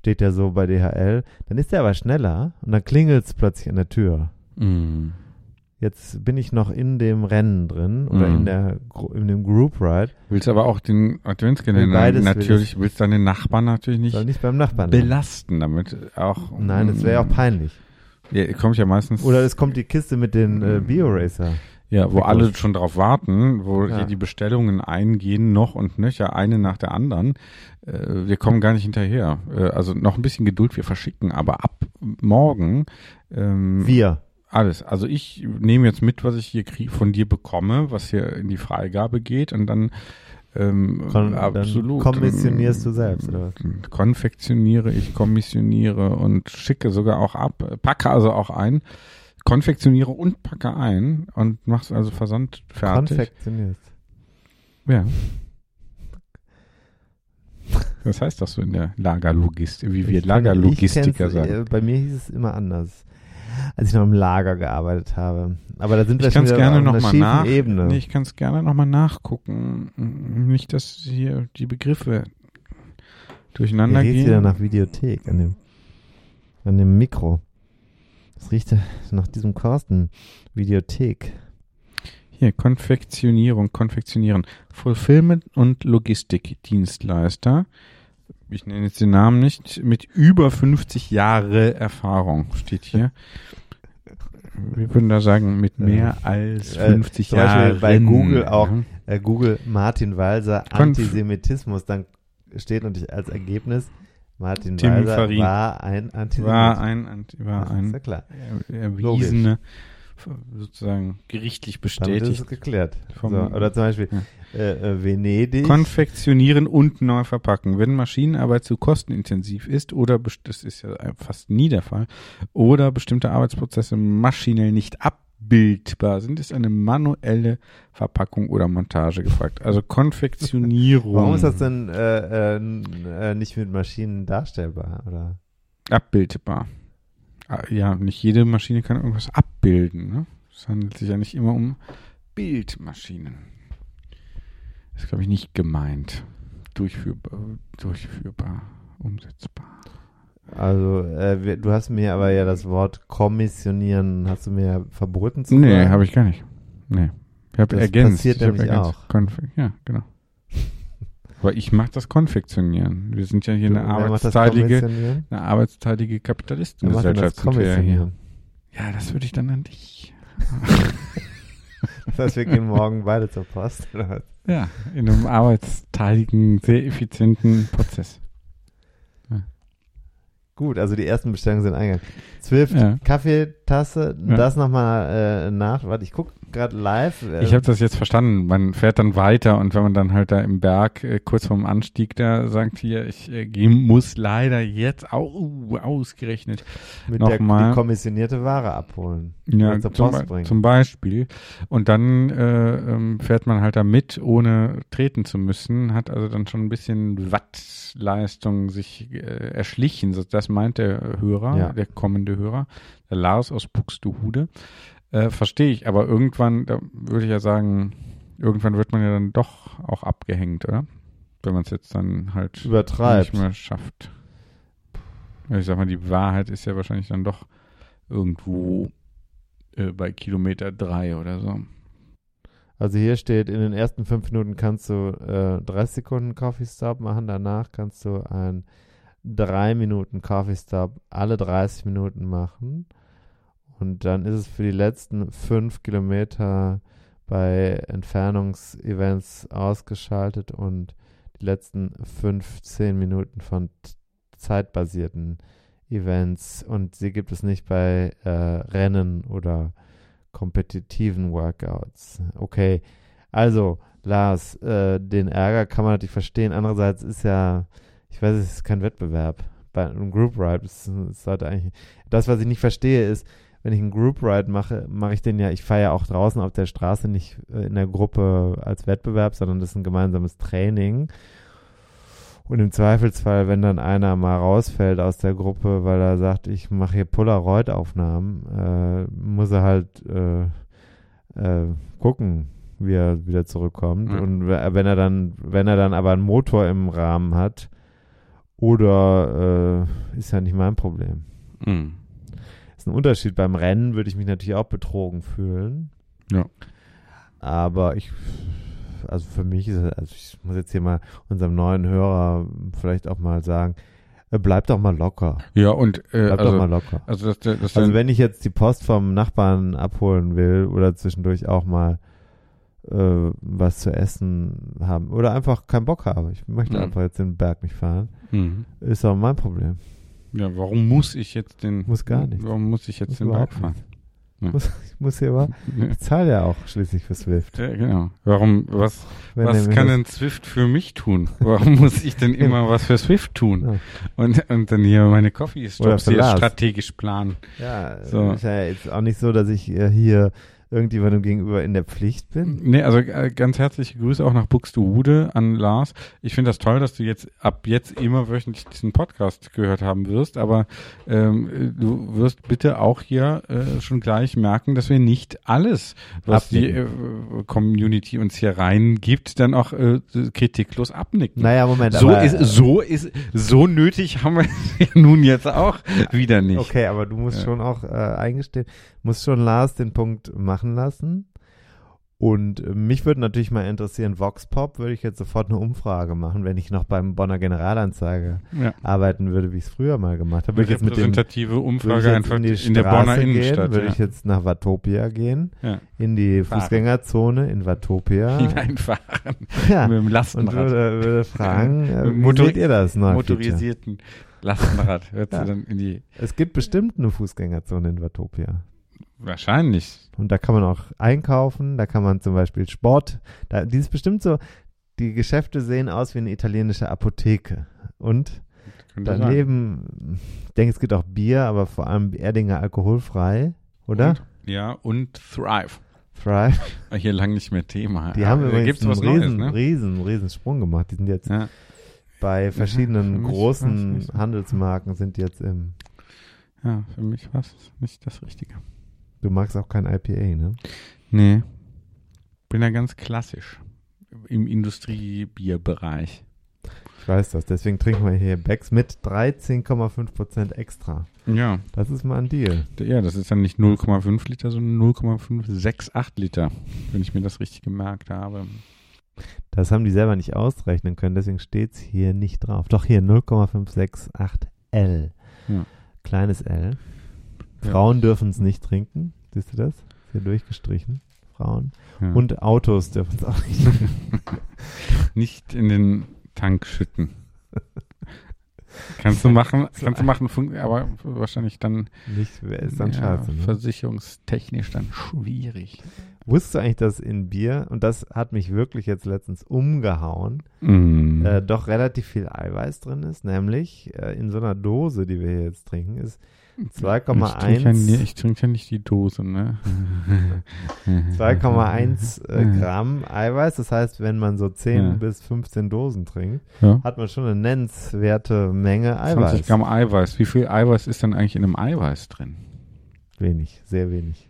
Speaker 2: steht der so bei DHL. Dann ist der aber schneller und dann klingelt es plötzlich an der Tür.
Speaker 1: Mhm.
Speaker 2: Jetzt bin ich noch in dem Rennen drin oder
Speaker 1: Mhm.
Speaker 2: in, der, in dem Group Ride.
Speaker 1: Willst aber auch den Adventskalender
Speaker 2: Beides will
Speaker 1: natürlich, willst deine Nachbarn natürlich nicht
Speaker 2: nicht beim Nachbarn.
Speaker 1: belasten damit. Auch,
Speaker 2: Nein, das wäre ja auch peinlich.
Speaker 1: Ja, kommt ja meistens.
Speaker 2: Oder es kommt die Kiste mit den äh, Bio-Racer.
Speaker 1: Ja, wo alle schon drauf warten, wo
Speaker 2: Ja.
Speaker 1: hier die Bestellungen eingehen, noch und nöcher, eine nach der anderen. Äh, wir kommen gar nicht hinterher. Äh, also noch ein bisschen Geduld, wir verschicken, aber ab morgen ähm,
Speaker 2: Wir.
Speaker 1: alles. Also ich nehme jetzt mit, was ich hier krieg, von dir bekomme, was hier in die Freigabe geht und dann ähm,
Speaker 2: Kon
Speaker 1: absolut.
Speaker 2: Kommissionierst du selbst, oder was?
Speaker 1: Konfektioniere ich, kommissioniere und schicke sogar auch ab, packe also auch ein, konfektioniere und packe ein und mach's also Versand fertig.
Speaker 2: Konfektionierst.
Speaker 1: Ja. Das heißt das so in der Lagerlogistik, wie wir Lagerlogistiker sagen.
Speaker 2: äh, Bei mir hieß es immer anders, als ich noch im Lager gearbeitet habe. Aber da sind wir
Speaker 1: Ich
Speaker 2: schon
Speaker 1: kann es
Speaker 2: wieder
Speaker 1: gerne
Speaker 2: auf einer
Speaker 1: nach.
Speaker 2: Ebene.
Speaker 1: Nee, ich kann es gerne nochmal nachgucken. Nicht, dass hier die Begriffe durcheinander
Speaker 2: riecht
Speaker 1: gehen.
Speaker 2: wieder nach Videothek an dem, an dem Mikro. Das riecht nach diesem Kosten. Videothek.
Speaker 1: Hier, Konfektionierung, Konfektionieren. Fulfillment und Logistikdienstleister. Ich nenne jetzt den Namen nicht. Mit über 50 Jahre Erfahrung steht hier. Wir würden da sagen, mit
Speaker 2: Ja.
Speaker 1: mehr als
Speaker 2: Äh,
Speaker 1: 50
Speaker 2: zum Beispiel
Speaker 1: Jahren.
Speaker 2: bei Google auch. Äh, Google Martin Walser
Speaker 1: Konf-
Speaker 2: Antisemitismus. Dann steht natürlich als Ergebnis, Martin
Speaker 1: Tim
Speaker 2: Walser
Speaker 1: Farin.
Speaker 2: war ein Antisemit.
Speaker 1: War ein, ein- war
Speaker 2: Das ist
Speaker 1: ein
Speaker 2: ja klar.
Speaker 1: er- erwiesene, sozusagen gerichtlich
Speaker 2: Damit ist
Speaker 1: bestätigt.
Speaker 2: es geklärt.
Speaker 1: Vom-
Speaker 2: so, oder zum Beispiel äh, äh, Venedig.
Speaker 1: Konfektionieren und neu verpacken. Wenn Maschinenarbeit zu kostenintensiv ist oder das ist ja fast nie der Fall oder bestimmte Arbeitsprozesse maschinell nicht abbildbar sind, ist eine manuelle Verpackung oder Montage gefragt. Also Konfektionierung.
Speaker 2: Warum ist das denn äh, äh, äh, nicht mit Maschinen darstellbar? Oder?
Speaker 1: abbildbar? Ah, Ja, nicht jede Maschine kann irgendwas abbilden. Ne? Es handelt sich ja nicht immer um Bildmaschinen. Das ist, glaube ich, nicht gemeint. Durchführbar, durchführbar, umsetzbar.
Speaker 2: Also, äh, wir- du hast mir aber ja das Wort kommissionieren, hast du mir ja verboten zu
Speaker 1: Nee, habe ich gar nicht. Nee. Ich habe
Speaker 2: Das
Speaker 1: ergänzt.
Speaker 2: passiert
Speaker 1: ich
Speaker 2: nämlich
Speaker 1: ergänzt.
Speaker 2: auch.
Speaker 1: Konf ja, genau. [LAUGHS] Aber ich mache das Konfektionieren. Wir sind ja hier
Speaker 2: Du,
Speaker 1: eine
Speaker 2: das
Speaker 1: arbeitsteilige, eine arbeitsteilige Kapitalistengesellschaft.
Speaker 2: das
Speaker 1: ja, hier.
Speaker 2: Kommissionieren?
Speaker 1: ja, das würde ich dann an dich. [LAUGHS]
Speaker 2: Das heißt, wir gehen morgen beide zur Post, oder?
Speaker 1: Ja, in einem arbeitsteiligen, sehr effizienten Prozess.
Speaker 2: Gut, also die ersten Bestellungen sind eingegangen. Zwift,
Speaker 1: Ja.
Speaker 2: Kaffee, Tasse,
Speaker 1: Ja.
Speaker 2: das nochmal äh, nach. Warte, ich gucke gerade live. Äh,
Speaker 1: Ich habe das jetzt verstanden. Man fährt dann weiter und wenn man dann halt da im Berg äh, kurz vorm Anstieg da sagt hier, ich äh, muss leider jetzt au, ausgerechnet
Speaker 2: mit der
Speaker 1: nochmal.
Speaker 2: die kommissionierte Ware abholen.
Speaker 1: ja, zum, Be- zum Beispiel. Und dann äh, ähm, fährt man halt da mit, ohne treten zu müssen, hat also dann schon ein bisschen Wattleistung sich äh, erschlichen. Das meint der Hörer,
Speaker 2: Ja.
Speaker 1: der kommende Hörer, der Lars aus Buxtehude. Äh, Verstehe ich, aber irgendwann, da würde ich ja sagen, irgendwann wird man ja dann doch auch abgehängt, oder? Wenn man es jetzt dann halt
Speaker 2: Übertreibt.
Speaker 1: nicht mehr schafft. Ich sag mal, die Wahrheit ist ja wahrscheinlich dann doch irgendwo äh, bei Kilometer drei oder so.
Speaker 2: Also hier steht, in den ersten fünf Minuten kannst du äh, 30 Sekunden Coffee Stop machen, danach kannst du ein drei Minuten Coffee Stop alle 30 Minuten machen und dann ist es für die letzten fünf Kilometer bei Entfernungsevents ausgeschaltet und die letzten 15 Minuten von zeitbasierten Events und sie gibt es nicht bei äh, Rennen oder kompetitiven Workouts. Okay, also Lars, äh, den Ärger kann man natürlich verstehen. Andererseits ist ja, ich weiß, es ist kein Wettbewerb. Bei einem Group Ride sollte eigentlich. Das, was ich nicht verstehe, ist, wenn ich einen Group Ride mache, mache ich den ja, ich fahre ja auch draußen auf der Straße nicht äh, in der Gruppe als Wettbewerb, sondern das ist ein gemeinsames Training. Und im Zweifelsfall, wenn dann einer mal rausfällt aus der Gruppe, weil er sagt, ich mache hier Polaroid-Aufnahmen, äh, muss er halt äh, äh, gucken, wie er wieder zurückkommt.
Speaker 1: Ja.
Speaker 2: Und we- wenn er dann, wenn er dann aber einen Motor im Rahmen hat, oder äh, ist ja nicht mein Problem.
Speaker 1: Mhm.
Speaker 2: Ein Unterschied. Beim Rennen würde ich mich natürlich auch betrogen fühlen.
Speaker 1: Ja.
Speaker 2: Aber ich, also für mich ist es, also ich muss jetzt hier mal unserem neuen Hörer vielleicht auch mal sagen, äh, bleib doch mal locker.
Speaker 1: Ja, und äh,
Speaker 2: Bleib doch
Speaker 1: also,
Speaker 2: mal locker.
Speaker 1: also das, das, das
Speaker 2: Also wenn ich jetzt die Post vom Nachbarn abholen will oder zwischendurch auch mal äh, was zu essen haben oder einfach keinen Bock habe, ich möchte
Speaker 1: Mhm.
Speaker 2: einfach jetzt den Berg nicht fahren,
Speaker 1: Mhm.
Speaker 2: ist auch mein Problem.
Speaker 1: Ja, warum muss ich jetzt den
Speaker 2: Muss gar nicht.
Speaker 1: Warum muss ich jetzt
Speaker 2: Muss
Speaker 1: den Berg fahren? Ja.
Speaker 2: Muss, ich muss hier aber, [LAUGHS]
Speaker 1: Ja.
Speaker 2: ich zahle ja auch schließlich für Swift.
Speaker 1: Ja, genau. Warum, was,
Speaker 2: Wenn
Speaker 1: was kann denn Swift für mich tun? Warum muss ich denn [LAUGHS] immer was für Swift tun?
Speaker 2: Ja.
Speaker 1: Und, und dann hier meine Coffee
Speaker 2: Oder
Speaker 1: Stops
Speaker 2: für
Speaker 1: hier
Speaker 2: Lars.
Speaker 1: strategisch planen.
Speaker 2: Ja,
Speaker 1: So.
Speaker 2: ist ja jetzt auch nicht so, dass ich äh, hier irgendjemandem gegenüber in der Pflicht bin.
Speaker 1: Nee, also äh, ganz herzliche Grüße auch nach Buxtehude an Lars. Ich finde das toll, dass du jetzt ab jetzt immer wöchentlich diesen Podcast gehört haben wirst, aber ähm, äh, du wirst bitte auch hier äh, schon gleich merken, dass wir nicht alles, was die äh, Community uns hier reingibt, dann auch äh, kritiklos abnicken.
Speaker 2: Naja, Moment,
Speaker 1: so
Speaker 2: aber,
Speaker 1: ist so ist so nötig haben wir [LAUGHS] nun jetzt auch wieder nicht.
Speaker 2: Okay, aber du musst schon auch äh, eingestehen, musst schon Lars den Punkt machen lassen. Und äh, mich würde natürlich mal interessieren, Vox Pop würde ich jetzt sofort eine Umfrage machen, wenn ich noch beim Bonner Generalanzeiger
Speaker 1: Ja.
Speaker 2: arbeiten würde, wie ich es früher mal gemacht habe. Würde ich jetzt mit dem
Speaker 1: repräsentative
Speaker 2: ich
Speaker 1: Umfrage einfach
Speaker 2: in
Speaker 1: in,
Speaker 2: die
Speaker 1: der Bonner
Speaker 2: gehen,
Speaker 1: Innenstadt.
Speaker 2: würde
Speaker 1: ja.
Speaker 2: ich jetzt nach Watopia gehen,
Speaker 1: Ja.
Speaker 2: in die
Speaker 1: Fahren.
Speaker 2: Fußgängerzone in Watopia.
Speaker 1: hineinfahren [LAUGHS]
Speaker 2: ja.
Speaker 1: mit dem
Speaker 2: Und
Speaker 1: Lastenrad.
Speaker 2: würde, würde fragen, [LAUGHS] äh, wie seht ihr das Feature?
Speaker 1: motorisierten Lastenrad. Hört sie dann in die
Speaker 2: Es gibt bestimmt eine Fußgängerzone in Watopia.
Speaker 1: Wahrscheinlich.
Speaker 2: Und da kann man auch einkaufen, da kann man zum Beispiel Sport, da, die ist bestimmt so, die Geschäfte sehen aus wie eine italienische Apotheke. Und
Speaker 1: sein.
Speaker 2: daneben, ich denke, es gibt auch Bier, aber vor allem Erdinger alkoholfrei, oder?
Speaker 1: Und, ja, und Thrive.
Speaker 2: Fry.
Speaker 1: Ah, Hier lang nicht mehr Thema.
Speaker 2: Die
Speaker 1: Ja,
Speaker 2: haben übrigens einen
Speaker 1: was
Speaker 2: riesen,
Speaker 1: Neues, ne?
Speaker 2: riesen, riesen Sprung gemacht. Die sind jetzt
Speaker 1: Ja.
Speaker 2: bei verschiedenen
Speaker 1: mich
Speaker 2: großen. Handelsmarken sind jetzt im,
Speaker 1: ja, für mich war es nicht das Richtige.
Speaker 2: Du magst auch kein IPA, ne?
Speaker 1: Nee. Bin ja ganz klassisch im Industriebierbereich.
Speaker 2: Ich weiß das, deswegen trinken wir hier Becks mit 13,5% extra.
Speaker 1: Ja,
Speaker 2: Das ist mal ein Deal.
Speaker 1: ja, das ist dann nicht 0,5 Liter, sondern 0,568 Liter, wenn ich mir das richtig gemerkt habe.
Speaker 2: Das haben die selber nicht ausrechnen können, deswegen steht es hier nicht drauf. Doch hier 0,568 L.
Speaker 1: Ja.
Speaker 2: Kleines L.
Speaker 1: Ja.
Speaker 2: Frauen dürfen es nicht trinken. Siehst du das? Ist hier durchgestrichen. Frauen.
Speaker 1: Ja.
Speaker 2: Und Autos dürfen es auch nicht trinken. [LAUGHS]
Speaker 1: nicht in den Tank schütten. Kannst du machen, [LAUGHS] kannst du machen, aber wahrscheinlich dann,
Speaker 2: Nicht, ist dann
Speaker 1: ja,
Speaker 2: scheiße. Ne?
Speaker 1: versicherungstechnisch dann schwierig.
Speaker 2: Wusstest du eigentlich, dass in Bier, und das hat mich wirklich jetzt letztens umgehauen,
Speaker 1: Mm.
Speaker 2: äh, doch relativ viel Eiweiß drin ist, nämlich äh, in so einer Dose, die wir hier jetzt trinken, ist
Speaker 1: ja,
Speaker 2: 2,1
Speaker 1: nie- ich trinke ja nicht die Dose, ne? [LAUGHS]
Speaker 2: 2,1 äh, Gramm Eiweiß. Das heißt, wenn man so 10
Speaker 1: Ja.
Speaker 2: bis 15 Dosen trinkt,
Speaker 1: Ja.
Speaker 2: hat man schon eine nennenswerte Menge Eiweiß.
Speaker 1: 20 Gramm Eiweiß. Wie viel Eiweiß ist denn eigentlich in einem Eiweiß drin?
Speaker 2: Wenig, sehr wenig.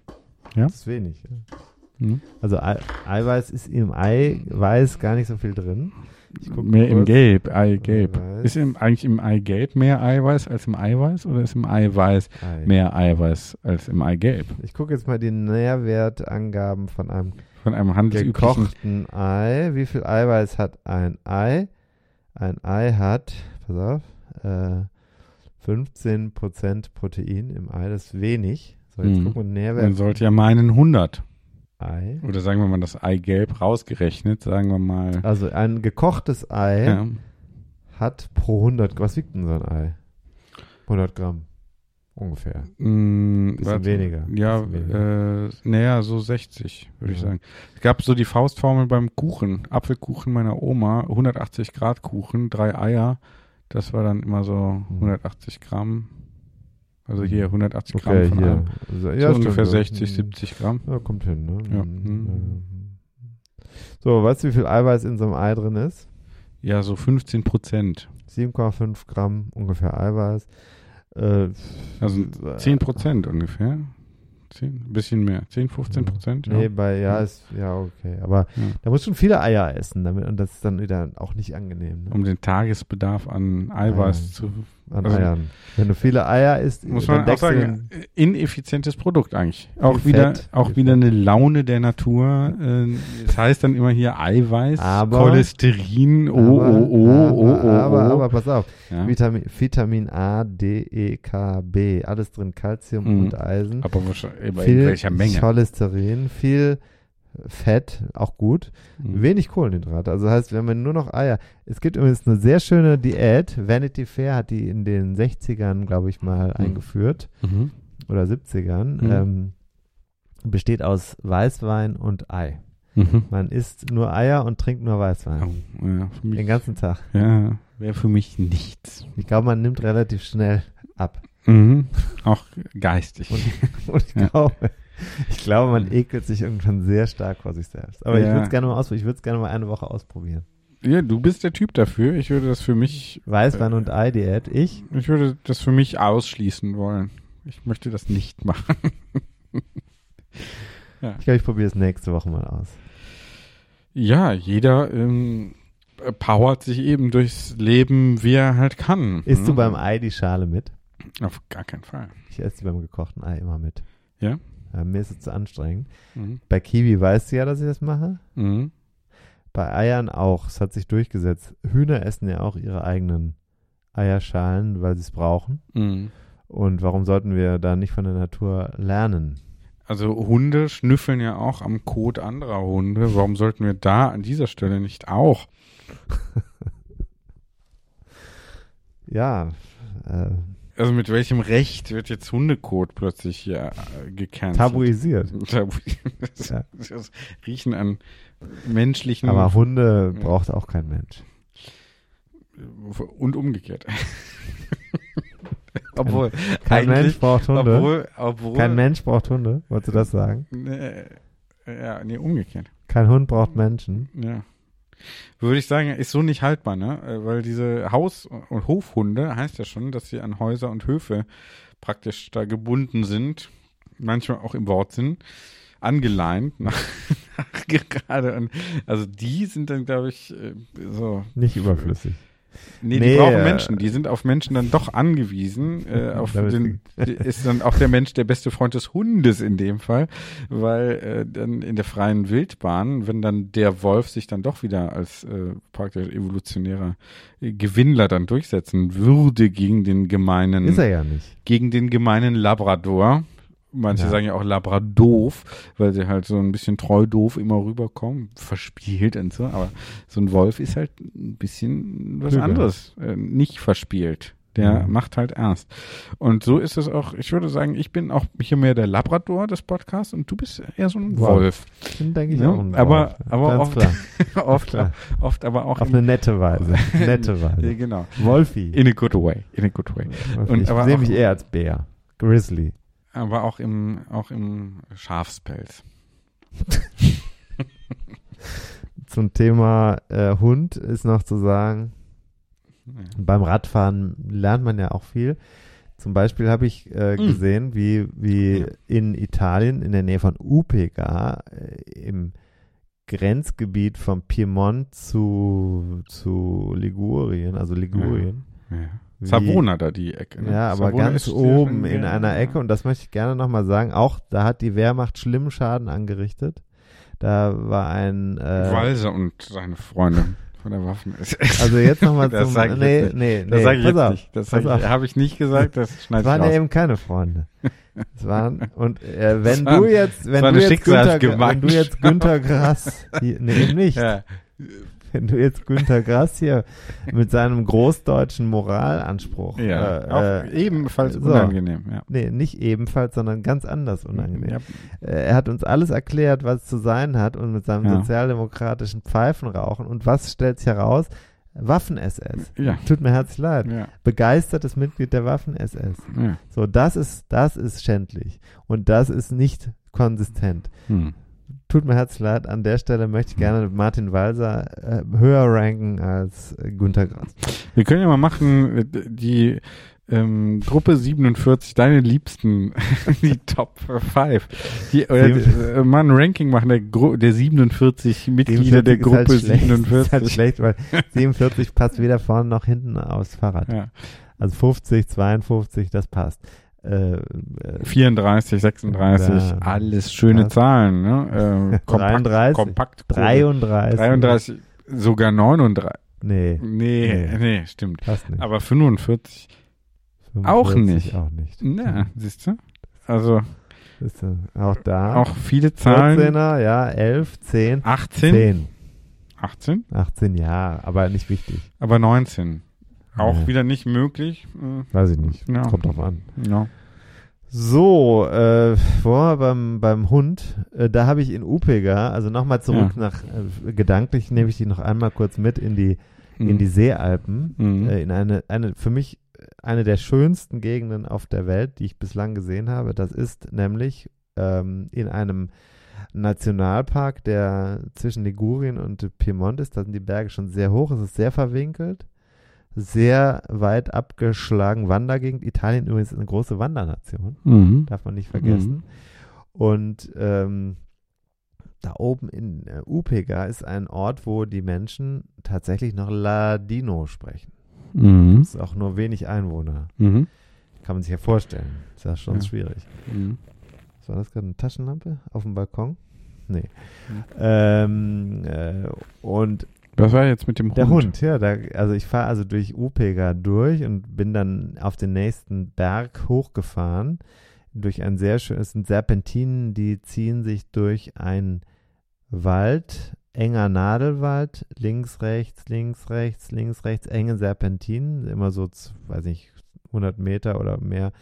Speaker 1: Ja?
Speaker 2: Das ist wenig. Ja.
Speaker 1: Hm?
Speaker 2: Also Ei Eiweiß ist im Eiweiß gar nicht so viel drin.
Speaker 1: Mehr im
Speaker 2: kurz.
Speaker 1: Gelb, Eigelb.
Speaker 2: Eiweiß.
Speaker 1: Ist im, eigentlich im Eigelb mehr Eiweiß als im Eiweiß oder ist im Eiweiß
Speaker 2: Ei.
Speaker 1: mehr Eiweiß als im Eigelb?
Speaker 2: Ich gucke jetzt mal die Nährwertangaben von einem
Speaker 1: Von einem handelsüblichen.
Speaker 2: gekochten Ei. Wie viel Eiweiß hat ein Ei? Ein Ei hat, pass auf, äh, 15% Protein im Ei. Das ist wenig. So, jetzt
Speaker 1: Mhm.
Speaker 2: gucken wir
Speaker 1: Man
Speaker 2: Nährwert.
Speaker 1: sollte ja meinen 100.
Speaker 2: Ei.
Speaker 1: Oder sagen wir mal das Eigelb rausgerechnet, sagen wir mal.
Speaker 2: Also ein gekochtes Ei
Speaker 1: Ja.
Speaker 2: hat pro 100, was wiegt denn so ein Ei? 100 Gramm. Ungefähr.
Speaker 1: Mm,
Speaker 2: Bisschen
Speaker 1: warte.
Speaker 2: weniger.
Speaker 1: Ja,
Speaker 2: Bisschen
Speaker 1: äh, näher so 60, würde ich
Speaker 2: Ja.
Speaker 1: sagen. Es gab so die Faustformel beim Kuchen, Apfelkuchen meiner Oma, 180 Grad Kuchen, drei Eier. Das war dann immer so
Speaker 2: Mhm.
Speaker 1: 180 Gramm. Also hier 180
Speaker 2: Okay,
Speaker 1: Gramm von
Speaker 2: hier.
Speaker 1: allem.
Speaker 2: Also,
Speaker 1: So
Speaker 2: ja, stimmt,
Speaker 1: ungefähr
Speaker 2: ja.
Speaker 1: 60,
Speaker 2: Mhm.
Speaker 1: 70 Gramm.
Speaker 2: Ja, kommt hin, ne?
Speaker 1: Ja.
Speaker 2: Mhm.
Speaker 1: Mhm.
Speaker 2: So, weißt du, wie viel Eiweiß in so einem Ei drin ist?
Speaker 1: Ja, so 15 Prozent.
Speaker 2: 7,5 Gramm ungefähr Eiweiß. Äh,
Speaker 1: Also
Speaker 2: äh,
Speaker 1: 10 Prozent ungefähr. 10, ein bisschen mehr. 10, 15 Prozent.
Speaker 2: Nee,
Speaker 1: Ja.
Speaker 2: bei, ja,
Speaker 1: Ja.
Speaker 2: ist, ja, okay. Aber
Speaker 1: Ja.
Speaker 2: da muss schon viele Eier essen damit und das ist dann wieder auch nicht angenehm. Ne?
Speaker 1: Um den Tagesbedarf an Eiweiß zu
Speaker 2: An
Speaker 1: also-
Speaker 2: Eiern. Wenn du viele Eier isst,
Speaker 1: Muss man auch sagen, äh, ineffizientes Produkt eigentlich. Auch
Speaker 2: Viel
Speaker 1: wieder,
Speaker 2: Fett,
Speaker 1: auch wieder
Speaker 2: Fett.
Speaker 1: eine Laune der Natur. Äh, das heißt dann immer hier Eiweiß,
Speaker 2: Aber-
Speaker 1: Cholesterin, oh,
Speaker 2: aber,
Speaker 1: oh, oh,
Speaker 2: aber,
Speaker 1: oh, oh,
Speaker 2: aber,
Speaker 1: oh.
Speaker 2: aber pass auf.
Speaker 1: ja.
Speaker 2: Vitamin, Vitamin A, D, E, K, B. Alles drin. Calcium
Speaker 1: Mhm.
Speaker 2: und Eisen.
Speaker 1: Aber wahrscheinlich, aber in welcher Menge?
Speaker 2: Cholesterin, viel Fett, auch gut.
Speaker 1: Mhm.
Speaker 2: Wenig Kohlenhydrate. Also heißt, wenn man nur noch Eier. Es gibt übrigens eine sehr schöne Diät. Vanity Fair hat die in den 60ern, glaube ich, mal
Speaker 1: Mhm.
Speaker 2: eingeführt.
Speaker 1: Mhm.
Speaker 2: Oder 70ern.
Speaker 1: Mhm.
Speaker 2: Ähm, besteht aus Weißwein und Ei.
Speaker 1: Mhm.
Speaker 2: Man isst nur Eier und trinkt nur Weißwein.
Speaker 1: Oh, ja, mich,
Speaker 2: Den ganzen Tag.
Speaker 1: ja, wäre für mich nichts.
Speaker 2: Ich glaube, man nimmt relativ schnell ab.
Speaker 1: Mhm. Auch geistig.
Speaker 2: Und [LAUGHS] ich
Speaker 1: Ja.
Speaker 2: glaube, ich glaube, man ekelt sich irgendwann sehr stark vor sich selbst. Aber ich
Speaker 1: Ja.
Speaker 2: würde es gerne mal ausprobieren. Ich würde es gerne mal eine Woche ausprobieren.
Speaker 1: ja, du bist der Typ dafür. Ich würde das für mich,
Speaker 2: Weißwein
Speaker 1: Äh.
Speaker 2: und Ei-Diät. Ich?
Speaker 1: ich würde das für mich ausschließen wollen. Ich möchte das nicht machen. [LAUGHS]
Speaker 2: Ich glaube, ich probiere es nächste Woche mal aus.
Speaker 1: Ja, jeder ähm, äh, powert sich eben durchs Leben, wie er halt kann.
Speaker 2: Isst du
Speaker 1: ne?
Speaker 2: beim Ei die Schale mit?
Speaker 1: Auf gar keinen Fall.
Speaker 2: Ich esse die beim gekochten Ei immer mit.
Speaker 1: Ja?
Speaker 2: Ja, mir ist es zu anstrengend.
Speaker 1: Mhm.
Speaker 2: Bei Kiwi weißt du ja, dass ich das mache.
Speaker 1: Mhm.
Speaker 2: Bei Eiern auch. Es hat sich durchgesetzt. Hühner essen ja auch ihre eigenen Eierschalen, weil sie es brauchen.
Speaker 1: Mhm.
Speaker 2: Und warum sollten wir da nicht von der Natur lernen?
Speaker 1: Also Hunde schnüffeln ja auch am Kot anderer Hunde. Warum sollten wir da an dieser Stelle nicht auch? [LAUGHS]
Speaker 2: Ja, äh,
Speaker 1: Also mit welchem Recht wird jetzt Hundekot plötzlich hier äh, gecancelt?
Speaker 2: tabuisiert.
Speaker 1: Tabu. Das, [LAUGHS]
Speaker 2: Ja.
Speaker 1: das Riechen an menschlichen
Speaker 2: Aber Hunde
Speaker 1: Ja.
Speaker 2: braucht auch kein Mensch.
Speaker 1: und umgekehrt. [LAUGHS] obwohl
Speaker 2: Kein Mensch braucht Hunde.
Speaker 1: Obwohl, obwohl
Speaker 2: Kein Mensch braucht Hunde. Wolltest du das sagen?
Speaker 1: Nee, ja, nee, umgekehrt.
Speaker 2: Kein Hund braucht Menschen.
Speaker 1: Ja. Würde ich sagen, ist so nicht haltbar, ne? Äh, Weil diese Haus- und Hofhunde heißt ja schon, dass sie an Häuser und Höfe praktisch da gebunden sind, manchmal auch im Wortsinn, angeleint, nach, [LAUGHS] nach gerade. Und, also die sind dann, glaube ich, äh, so.
Speaker 2: Nicht überflüssig.
Speaker 1: Nee,
Speaker 2: Nee,
Speaker 1: die brauchen Menschen. Die sind auf Menschen dann doch angewiesen. Äh, auf den, [LAUGHS] ist dann auch der Mensch der beste Freund des Hundes in dem Fall, weil äh, dann in der freien Wildbahn, wenn dann der Wolf sich dann doch wieder als äh, praktisch evolutionärer äh, Gewinnler dann durchsetzen würde gegen den gemeinen,
Speaker 2: Ist er ja nicht.
Speaker 1: gegen den gemeinen Labrador, Manche
Speaker 2: Ja.
Speaker 1: sagen ja auch Labradoof, weil sie halt so ein bisschen treu doof immer rüberkommen, verspielt und so. Aber so ein Wolf ist halt ein bisschen was
Speaker 2: Klüger.
Speaker 1: anderes, äh, nicht verspielt. Der
Speaker 2: Mhm.
Speaker 1: macht halt ernst. Und so ist es auch, ich würde sagen, ich bin auch hier mehr der Labrador des Podcasts und du bist eher so ein
Speaker 2: Wolf.
Speaker 1: Wolf.
Speaker 2: Bin, denke ich,
Speaker 1: Ja,
Speaker 2: auch ein
Speaker 1: aber-
Speaker 2: Wolf.
Speaker 1: aber oft-
Speaker 2: klar. [LAUGHS]
Speaker 1: oft,
Speaker 2: klar.
Speaker 1: oft aber auch
Speaker 2: Auf
Speaker 1: in,
Speaker 2: eine nette Weise. [LAUGHS] Nette
Speaker 1: ja,
Speaker 2: Weise.
Speaker 1: genau.
Speaker 2: Wolfi.
Speaker 1: In a good way. In a good way. Und
Speaker 2: ich sehe mich eher als Bär. Grizzly.
Speaker 1: Aber auch im, auch im Schafspelz.
Speaker 2: Zum Thema äh, Hund ist noch zu sagen, beim Radfahren lernt man ja auch viel. Zum Beispiel habe ich äh,
Speaker 1: Mm.
Speaker 2: gesehen, wie, wie
Speaker 1: Ja.
Speaker 2: in Italien, in der Nähe von Upega, äh, im Grenzgebiet vom Piemont zu, zu Ligurien, also Ligurien.
Speaker 1: Ja. Savona da die Ecke. Ne?
Speaker 2: Ja, aber
Speaker 1: Savona
Speaker 2: ganz oben in einer Ecke, und das möchte ich gerne nochmal sagen, auch da hat die Wehrmacht schlimmen Schaden angerichtet. Da war ein äh,
Speaker 1: Walser und seine Freunde von der Waffen. [LAUGHS]
Speaker 2: Also jetzt nochmal zum.
Speaker 1: sag
Speaker 2: nee, nee, nee.
Speaker 1: das sage ich jetzt
Speaker 2: auf,
Speaker 1: nicht. Das sag ich, habe ich nicht gesagt, das
Speaker 2: Es
Speaker 1: schneide ich
Speaker 2: waren ja eben keine Freunde. Es waren, und äh, wenn
Speaker 1: Das war-
Speaker 2: du jetzt, wenn du jetzt, Günter, wenn du jetzt Günter Grass, hier, nee, eben nicht, [LAUGHS]
Speaker 1: Ja. [LAUGHS]
Speaker 2: wenn du jetzt Günter Grass hier mit seinem großdeutschen Moralanspruch,
Speaker 1: Ja,
Speaker 2: äh,
Speaker 1: auch
Speaker 2: äh,
Speaker 1: ebenfalls
Speaker 2: so.
Speaker 1: unangenehm. Ja.
Speaker 2: nee, nicht ebenfalls, sondern ganz anders unangenehm.
Speaker 1: Ja.
Speaker 2: Äh, Er hat uns alles erklärt, was zu sein hat und mit seinem
Speaker 1: Ja.
Speaker 2: sozialdemokratischen Pfeifenrauchen. Und was stellt sich heraus? Waffen-SS.
Speaker 1: Ja.
Speaker 2: Tut mir herzlich leid.
Speaker 1: Ja.
Speaker 2: Begeistertes Mitglied der Waffen-SS.
Speaker 1: Ja.
Speaker 2: So, das ist, das ist schändlich. Und das ist nicht konsistent.
Speaker 1: Hm.
Speaker 2: Tut mir herzlich leid. An der Stelle möchte ich gerne Martin Walser äh, höher ranken als äh, Günter Grass.
Speaker 1: Wir können ja mal machen, äh, die ähm, Gruppe 47, deine Liebsten, [LAUGHS] die Top 5. Die, oder, äh, mal ein Ranking machen der, Gru der 47 Mitglieder der
Speaker 2: 47 ist
Speaker 1: Gruppe
Speaker 2: halt schlecht.
Speaker 1: 47.
Speaker 2: Ist halt schlecht, weil [LAUGHS] 47 passt weder vorne noch hinten aufs Fahrrad.
Speaker 1: Ja.
Speaker 2: Also 50, 52, das passt. Äh, äh,
Speaker 1: 34, 36,
Speaker 2: Ja.
Speaker 1: alles schöne
Speaker 2: Das-
Speaker 1: Zahlen. Ne? Äh, [LAUGHS] kompakt,
Speaker 2: 33,
Speaker 1: kompakt
Speaker 2: 33.
Speaker 1: 33, sogar 39.
Speaker 2: Nee,
Speaker 1: Nee,
Speaker 2: Nee.
Speaker 1: nee, stimmt. Aber 45,
Speaker 2: 45
Speaker 1: auch nicht.
Speaker 2: Auch nicht.
Speaker 1: na, siehst du? Also
Speaker 2: Ist, äh, auch da.
Speaker 1: auch viele Zahlen.
Speaker 2: 14er, ja, 11, 10,
Speaker 1: 18,
Speaker 2: 10.
Speaker 1: 18,
Speaker 2: 18, ja, aber nicht wichtig.
Speaker 1: aber 19. Auch
Speaker 2: Nee.
Speaker 1: wieder nicht möglich. Äh,
Speaker 2: Weiß ich nicht.
Speaker 1: Ja.
Speaker 2: Kommt drauf an.
Speaker 1: Ja.
Speaker 2: So, äh, vorher beim, beim Hund, äh, da habe ich in Upega, also nochmal zurück
Speaker 1: Ja.
Speaker 2: nach, äh, gedanklich nehme ich die noch einmal kurz mit in die, in die Seealpen,
Speaker 1: Mhm.
Speaker 2: äh, in eine, eine, für mich eine der schönsten Gegenden auf der Welt, die ich bislang gesehen habe. Das ist nämlich ähm, in einem Nationalpark, der zwischen Ligurien und Piemont ist. Da sind die Berge schon sehr hoch, es ist sehr verwinkelt, sehr weit abgeschlagen Wandergegend. Italien übrigens ist eine große Wandernation
Speaker 1: Mhm.
Speaker 2: darf man nicht vergessen. Und ähm, da oben in äh, Upega ist ein Ort, wo die Menschen tatsächlich noch Ladino sprechen.
Speaker 1: Mhm.
Speaker 2: Es ist auch nur wenig Einwohner.
Speaker 1: Mhm.
Speaker 2: Kann man sich ja vorstellen. Ist ja schon
Speaker 1: Ja.
Speaker 2: schwierig.
Speaker 1: Mhm.
Speaker 2: Was war das gerade? Eine Taschenlampe auf dem Balkon? Nee.
Speaker 1: Mhm.
Speaker 2: Ähm, äh, und
Speaker 1: Was war jetzt mit dem Hund?
Speaker 2: der Hund, ja, da, also ich fahre also durch Upega durch und bin dann auf den nächsten Berg hochgefahren. Durch ein sehr schönes, es sind Serpentinen, die ziehen sich durch ein Wald, enger Nadelwald, links, rechts, links, rechts, links, rechts, enge Serpentinen, immer so, weiß ich, 100 Meter oder mehr,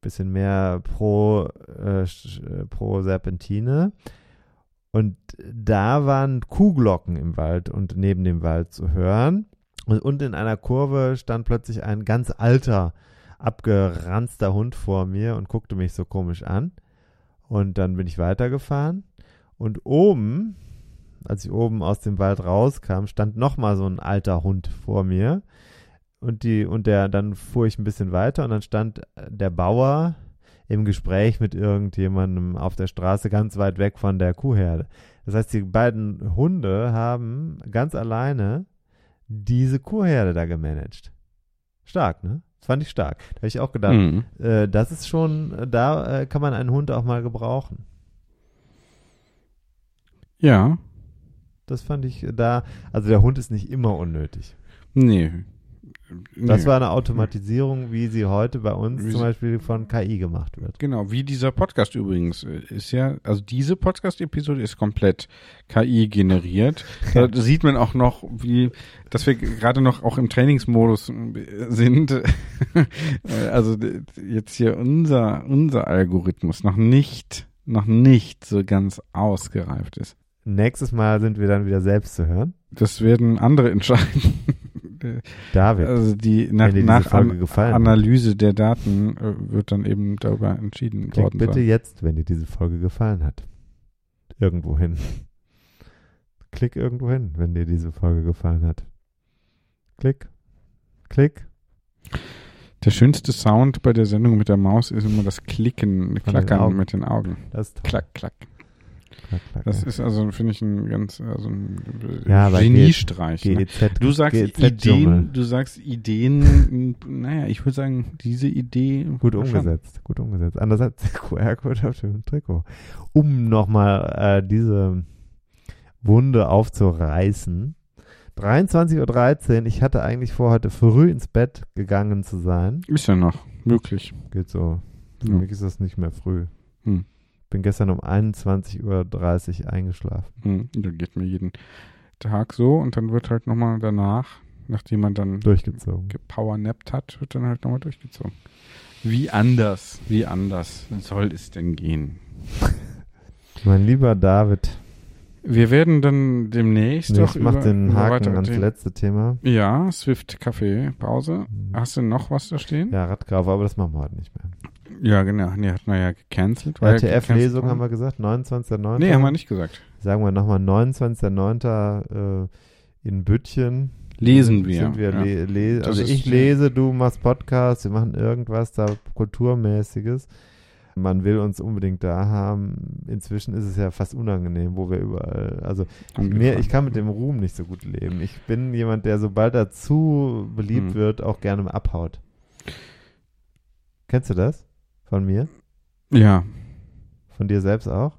Speaker 2: bisschen mehr pro, äh, äh, pro Serpentine. Und da waren Kuhglocken im Wald und neben dem Wald zu hören. Und, und in einer Kurve stand plötzlich ein ganz alter, abgeranzter Hund vor mir und guckte mich so komisch an. Und dann bin ich weitergefahren. Und oben, als ich oben aus dem Wald rauskam, stand nochmal so ein alter Hund vor mir. Und die, und der, dann fuhr ich ein bisschen weiter und dann stand der Bauer im Gespräch mit irgendjemandem auf der Straße ganz weit weg von der Kuhherde. Das heißt, die beiden Hunde haben ganz alleine diese Kuhherde da gemanagt. Stark, ne? Das fand ich stark. Da habe ich auch gedacht,
Speaker 1: Mhm.
Speaker 2: äh, das ist schon, äh, da äh, kann man einen Hund auch mal gebrauchen.
Speaker 1: Ja.
Speaker 2: Das fand ich äh, da, also der Hund ist nicht immer unnötig.
Speaker 1: Nee.
Speaker 2: Das war eine Automatisierung, wie sie heute bei uns
Speaker 1: Wie
Speaker 2: zum Beispiel von KI gemacht wird.
Speaker 1: Genau, wie dieser Podcast übrigens äh, ist ja, also diese Podcast-Episode ist komplett KI generiert. [LAUGHS] Da sieht man auch noch, wie, dass wir gerade noch auch im Trainingsmodus äh, sind. [LAUGHS] Äh, also jetzt hier unser, unser Algorithmus noch nicht, noch nicht so ganz ausgereift ist.
Speaker 2: Nächstes Mal sind wir dann wieder selbst zu hören.
Speaker 1: Das werden andere [LAUGHS] entscheiden.
Speaker 2: David,
Speaker 1: Also die nach, nach An. Analyse der Daten äh, wird dann eben darüber entschieden
Speaker 2: klick
Speaker 1: worden
Speaker 2: bitte
Speaker 1: sein.
Speaker 2: jetzt, wenn dir diese Folge gefallen hat. Irgendwo hin. Klick irgendwo hin, wenn dir diese Folge gefallen hat. Klick. Klick.
Speaker 1: Der schönste Sound bei der Sendung mit der Maus ist immer das Klicken,
Speaker 2: den
Speaker 1: Klackern
Speaker 2: Augen.
Speaker 1: mit den Augen.
Speaker 2: Das ist toll.
Speaker 1: Klack, klack. Das ist also, finde ich, ein ganz also ein
Speaker 2: Ja,
Speaker 1: Geniestreich. Ne?
Speaker 2: GEZ.
Speaker 1: Du sagst. Ideen, du sagst Ideen, naja, ich würde sagen, diese Idee
Speaker 2: Gut umgesetzt, gut umgesetzt. Anders als [LAUGHS] der QR-Code auf dem Trikot. Um nochmal äh, diese Wunde aufzureißen. 23.13 Uhr, ich hatte eigentlich vor, heute früh ins Bett gegangen zu sein.
Speaker 1: Ist ja noch möglich.
Speaker 2: Geht so. Für
Speaker 1: Ja.
Speaker 2: mich ist das nicht mehr früh.
Speaker 1: Hm.
Speaker 2: Bin gestern um 21.30 Uhr eingeschlafen.
Speaker 1: Hm, da geht mir jeden Tag so und dann wird halt nochmal danach, nachdem man dann
Speaker 2: Durchgezogen.
Speaker 1: gepowernappt hat, wird dann halt nochmal durchgezogen. Wie anders, wie anders soll es denn gehen? [LAUGHS]
Speaker 2: Mein lieber David,
Speaker 1: Wir werden dann demnächst
Speaker 2: ich
Speaker 1: doch
Speaker 2: mach
Speaker 1: über,
Speaker 2: den Haken ans letzte Thema.
Speaker 1: Ja, Swift Kaffee Pause. Hast du noch was da stehen?
Speaker 2: Ja, Radgraf, aber das machen wir heute nicht mehr.
Speaker 1: Ja, genau. Nee, hat man ja gecancelt.
Speaker 2: RTF-Lesung haben wir gesagt, 29.09.
Speaker 1: worden. Nee, haben wir nicht gesagt.
Speaker 2: Sagen wir nochmal 29.09. Äh, in Büttchen.
Speaker 1: Lesen wir.
Speaker 2: Sind wir
Speaker 1: ja.
Speaker 2: le le
Speaker 1: Das
Speaker 2: also ich lese, du machst Podcast, wir machen irgendwas da Kulturmäßiges. Man will uns unbedingt da haben. Inzwischen ist es ja fast unangenehm, wo wir überall, also mir, ich kann mit dem Ruhm nicht so gut leben. Ich bin jemand, der sobald er zu beliebt
Speaker 1: Hm.
Speaker 2: wird, auch gerne abhaut. Kennst du das? Von mir?
Speaker 1: Ja.
Speaker 2: Von dir selbst auch?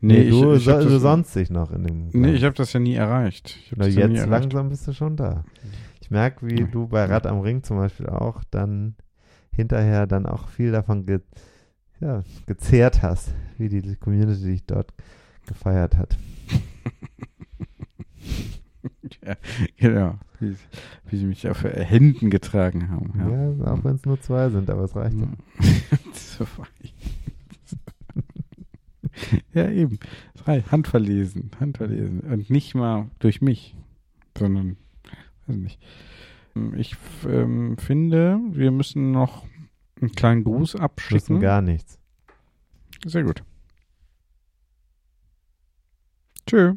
Speaker 1: Nee,
Speaker 2: du,
Speaker 1: ich,
Speaker 2: so, du sonst dich noch in dem.
Speaker 1: Nee, ich habe das ja nie erreicht.
Speaker 2: Na,
Speaker 1: das ja nie
Speaker 2: jetzt
Speaker 1: erreicht.
Speaker 2: langsam bist du schon da. Ich merke, wie du bei Rad am Ring zum Beispiel auch dann hinterher dann auch viel davon ge ja, gezehrt hast, wie die Community dich dort gefeiert hat. [LAUGHS]
Speaker 1: ja, genau. Wie, wie sie mich auf Händen getragen haben. Ja.
Speaker 2: Ja, auch wenn es nur zwei sind, aber es reicht. ja. [LAUGHS]
Speaker 1: Ich. ja, eben. Drei. Handverlesen. Handverlesen. Und nicht mal durch mich, sondern, weiß nicht. Ich ähm, finde, wir müssen noch einen kleinen Gruß
Speaker 2: Müssen
Speaker 1: abschicken.
Speaker 2: gar nichts.
Speaker 1: Sehr gut. Tschö.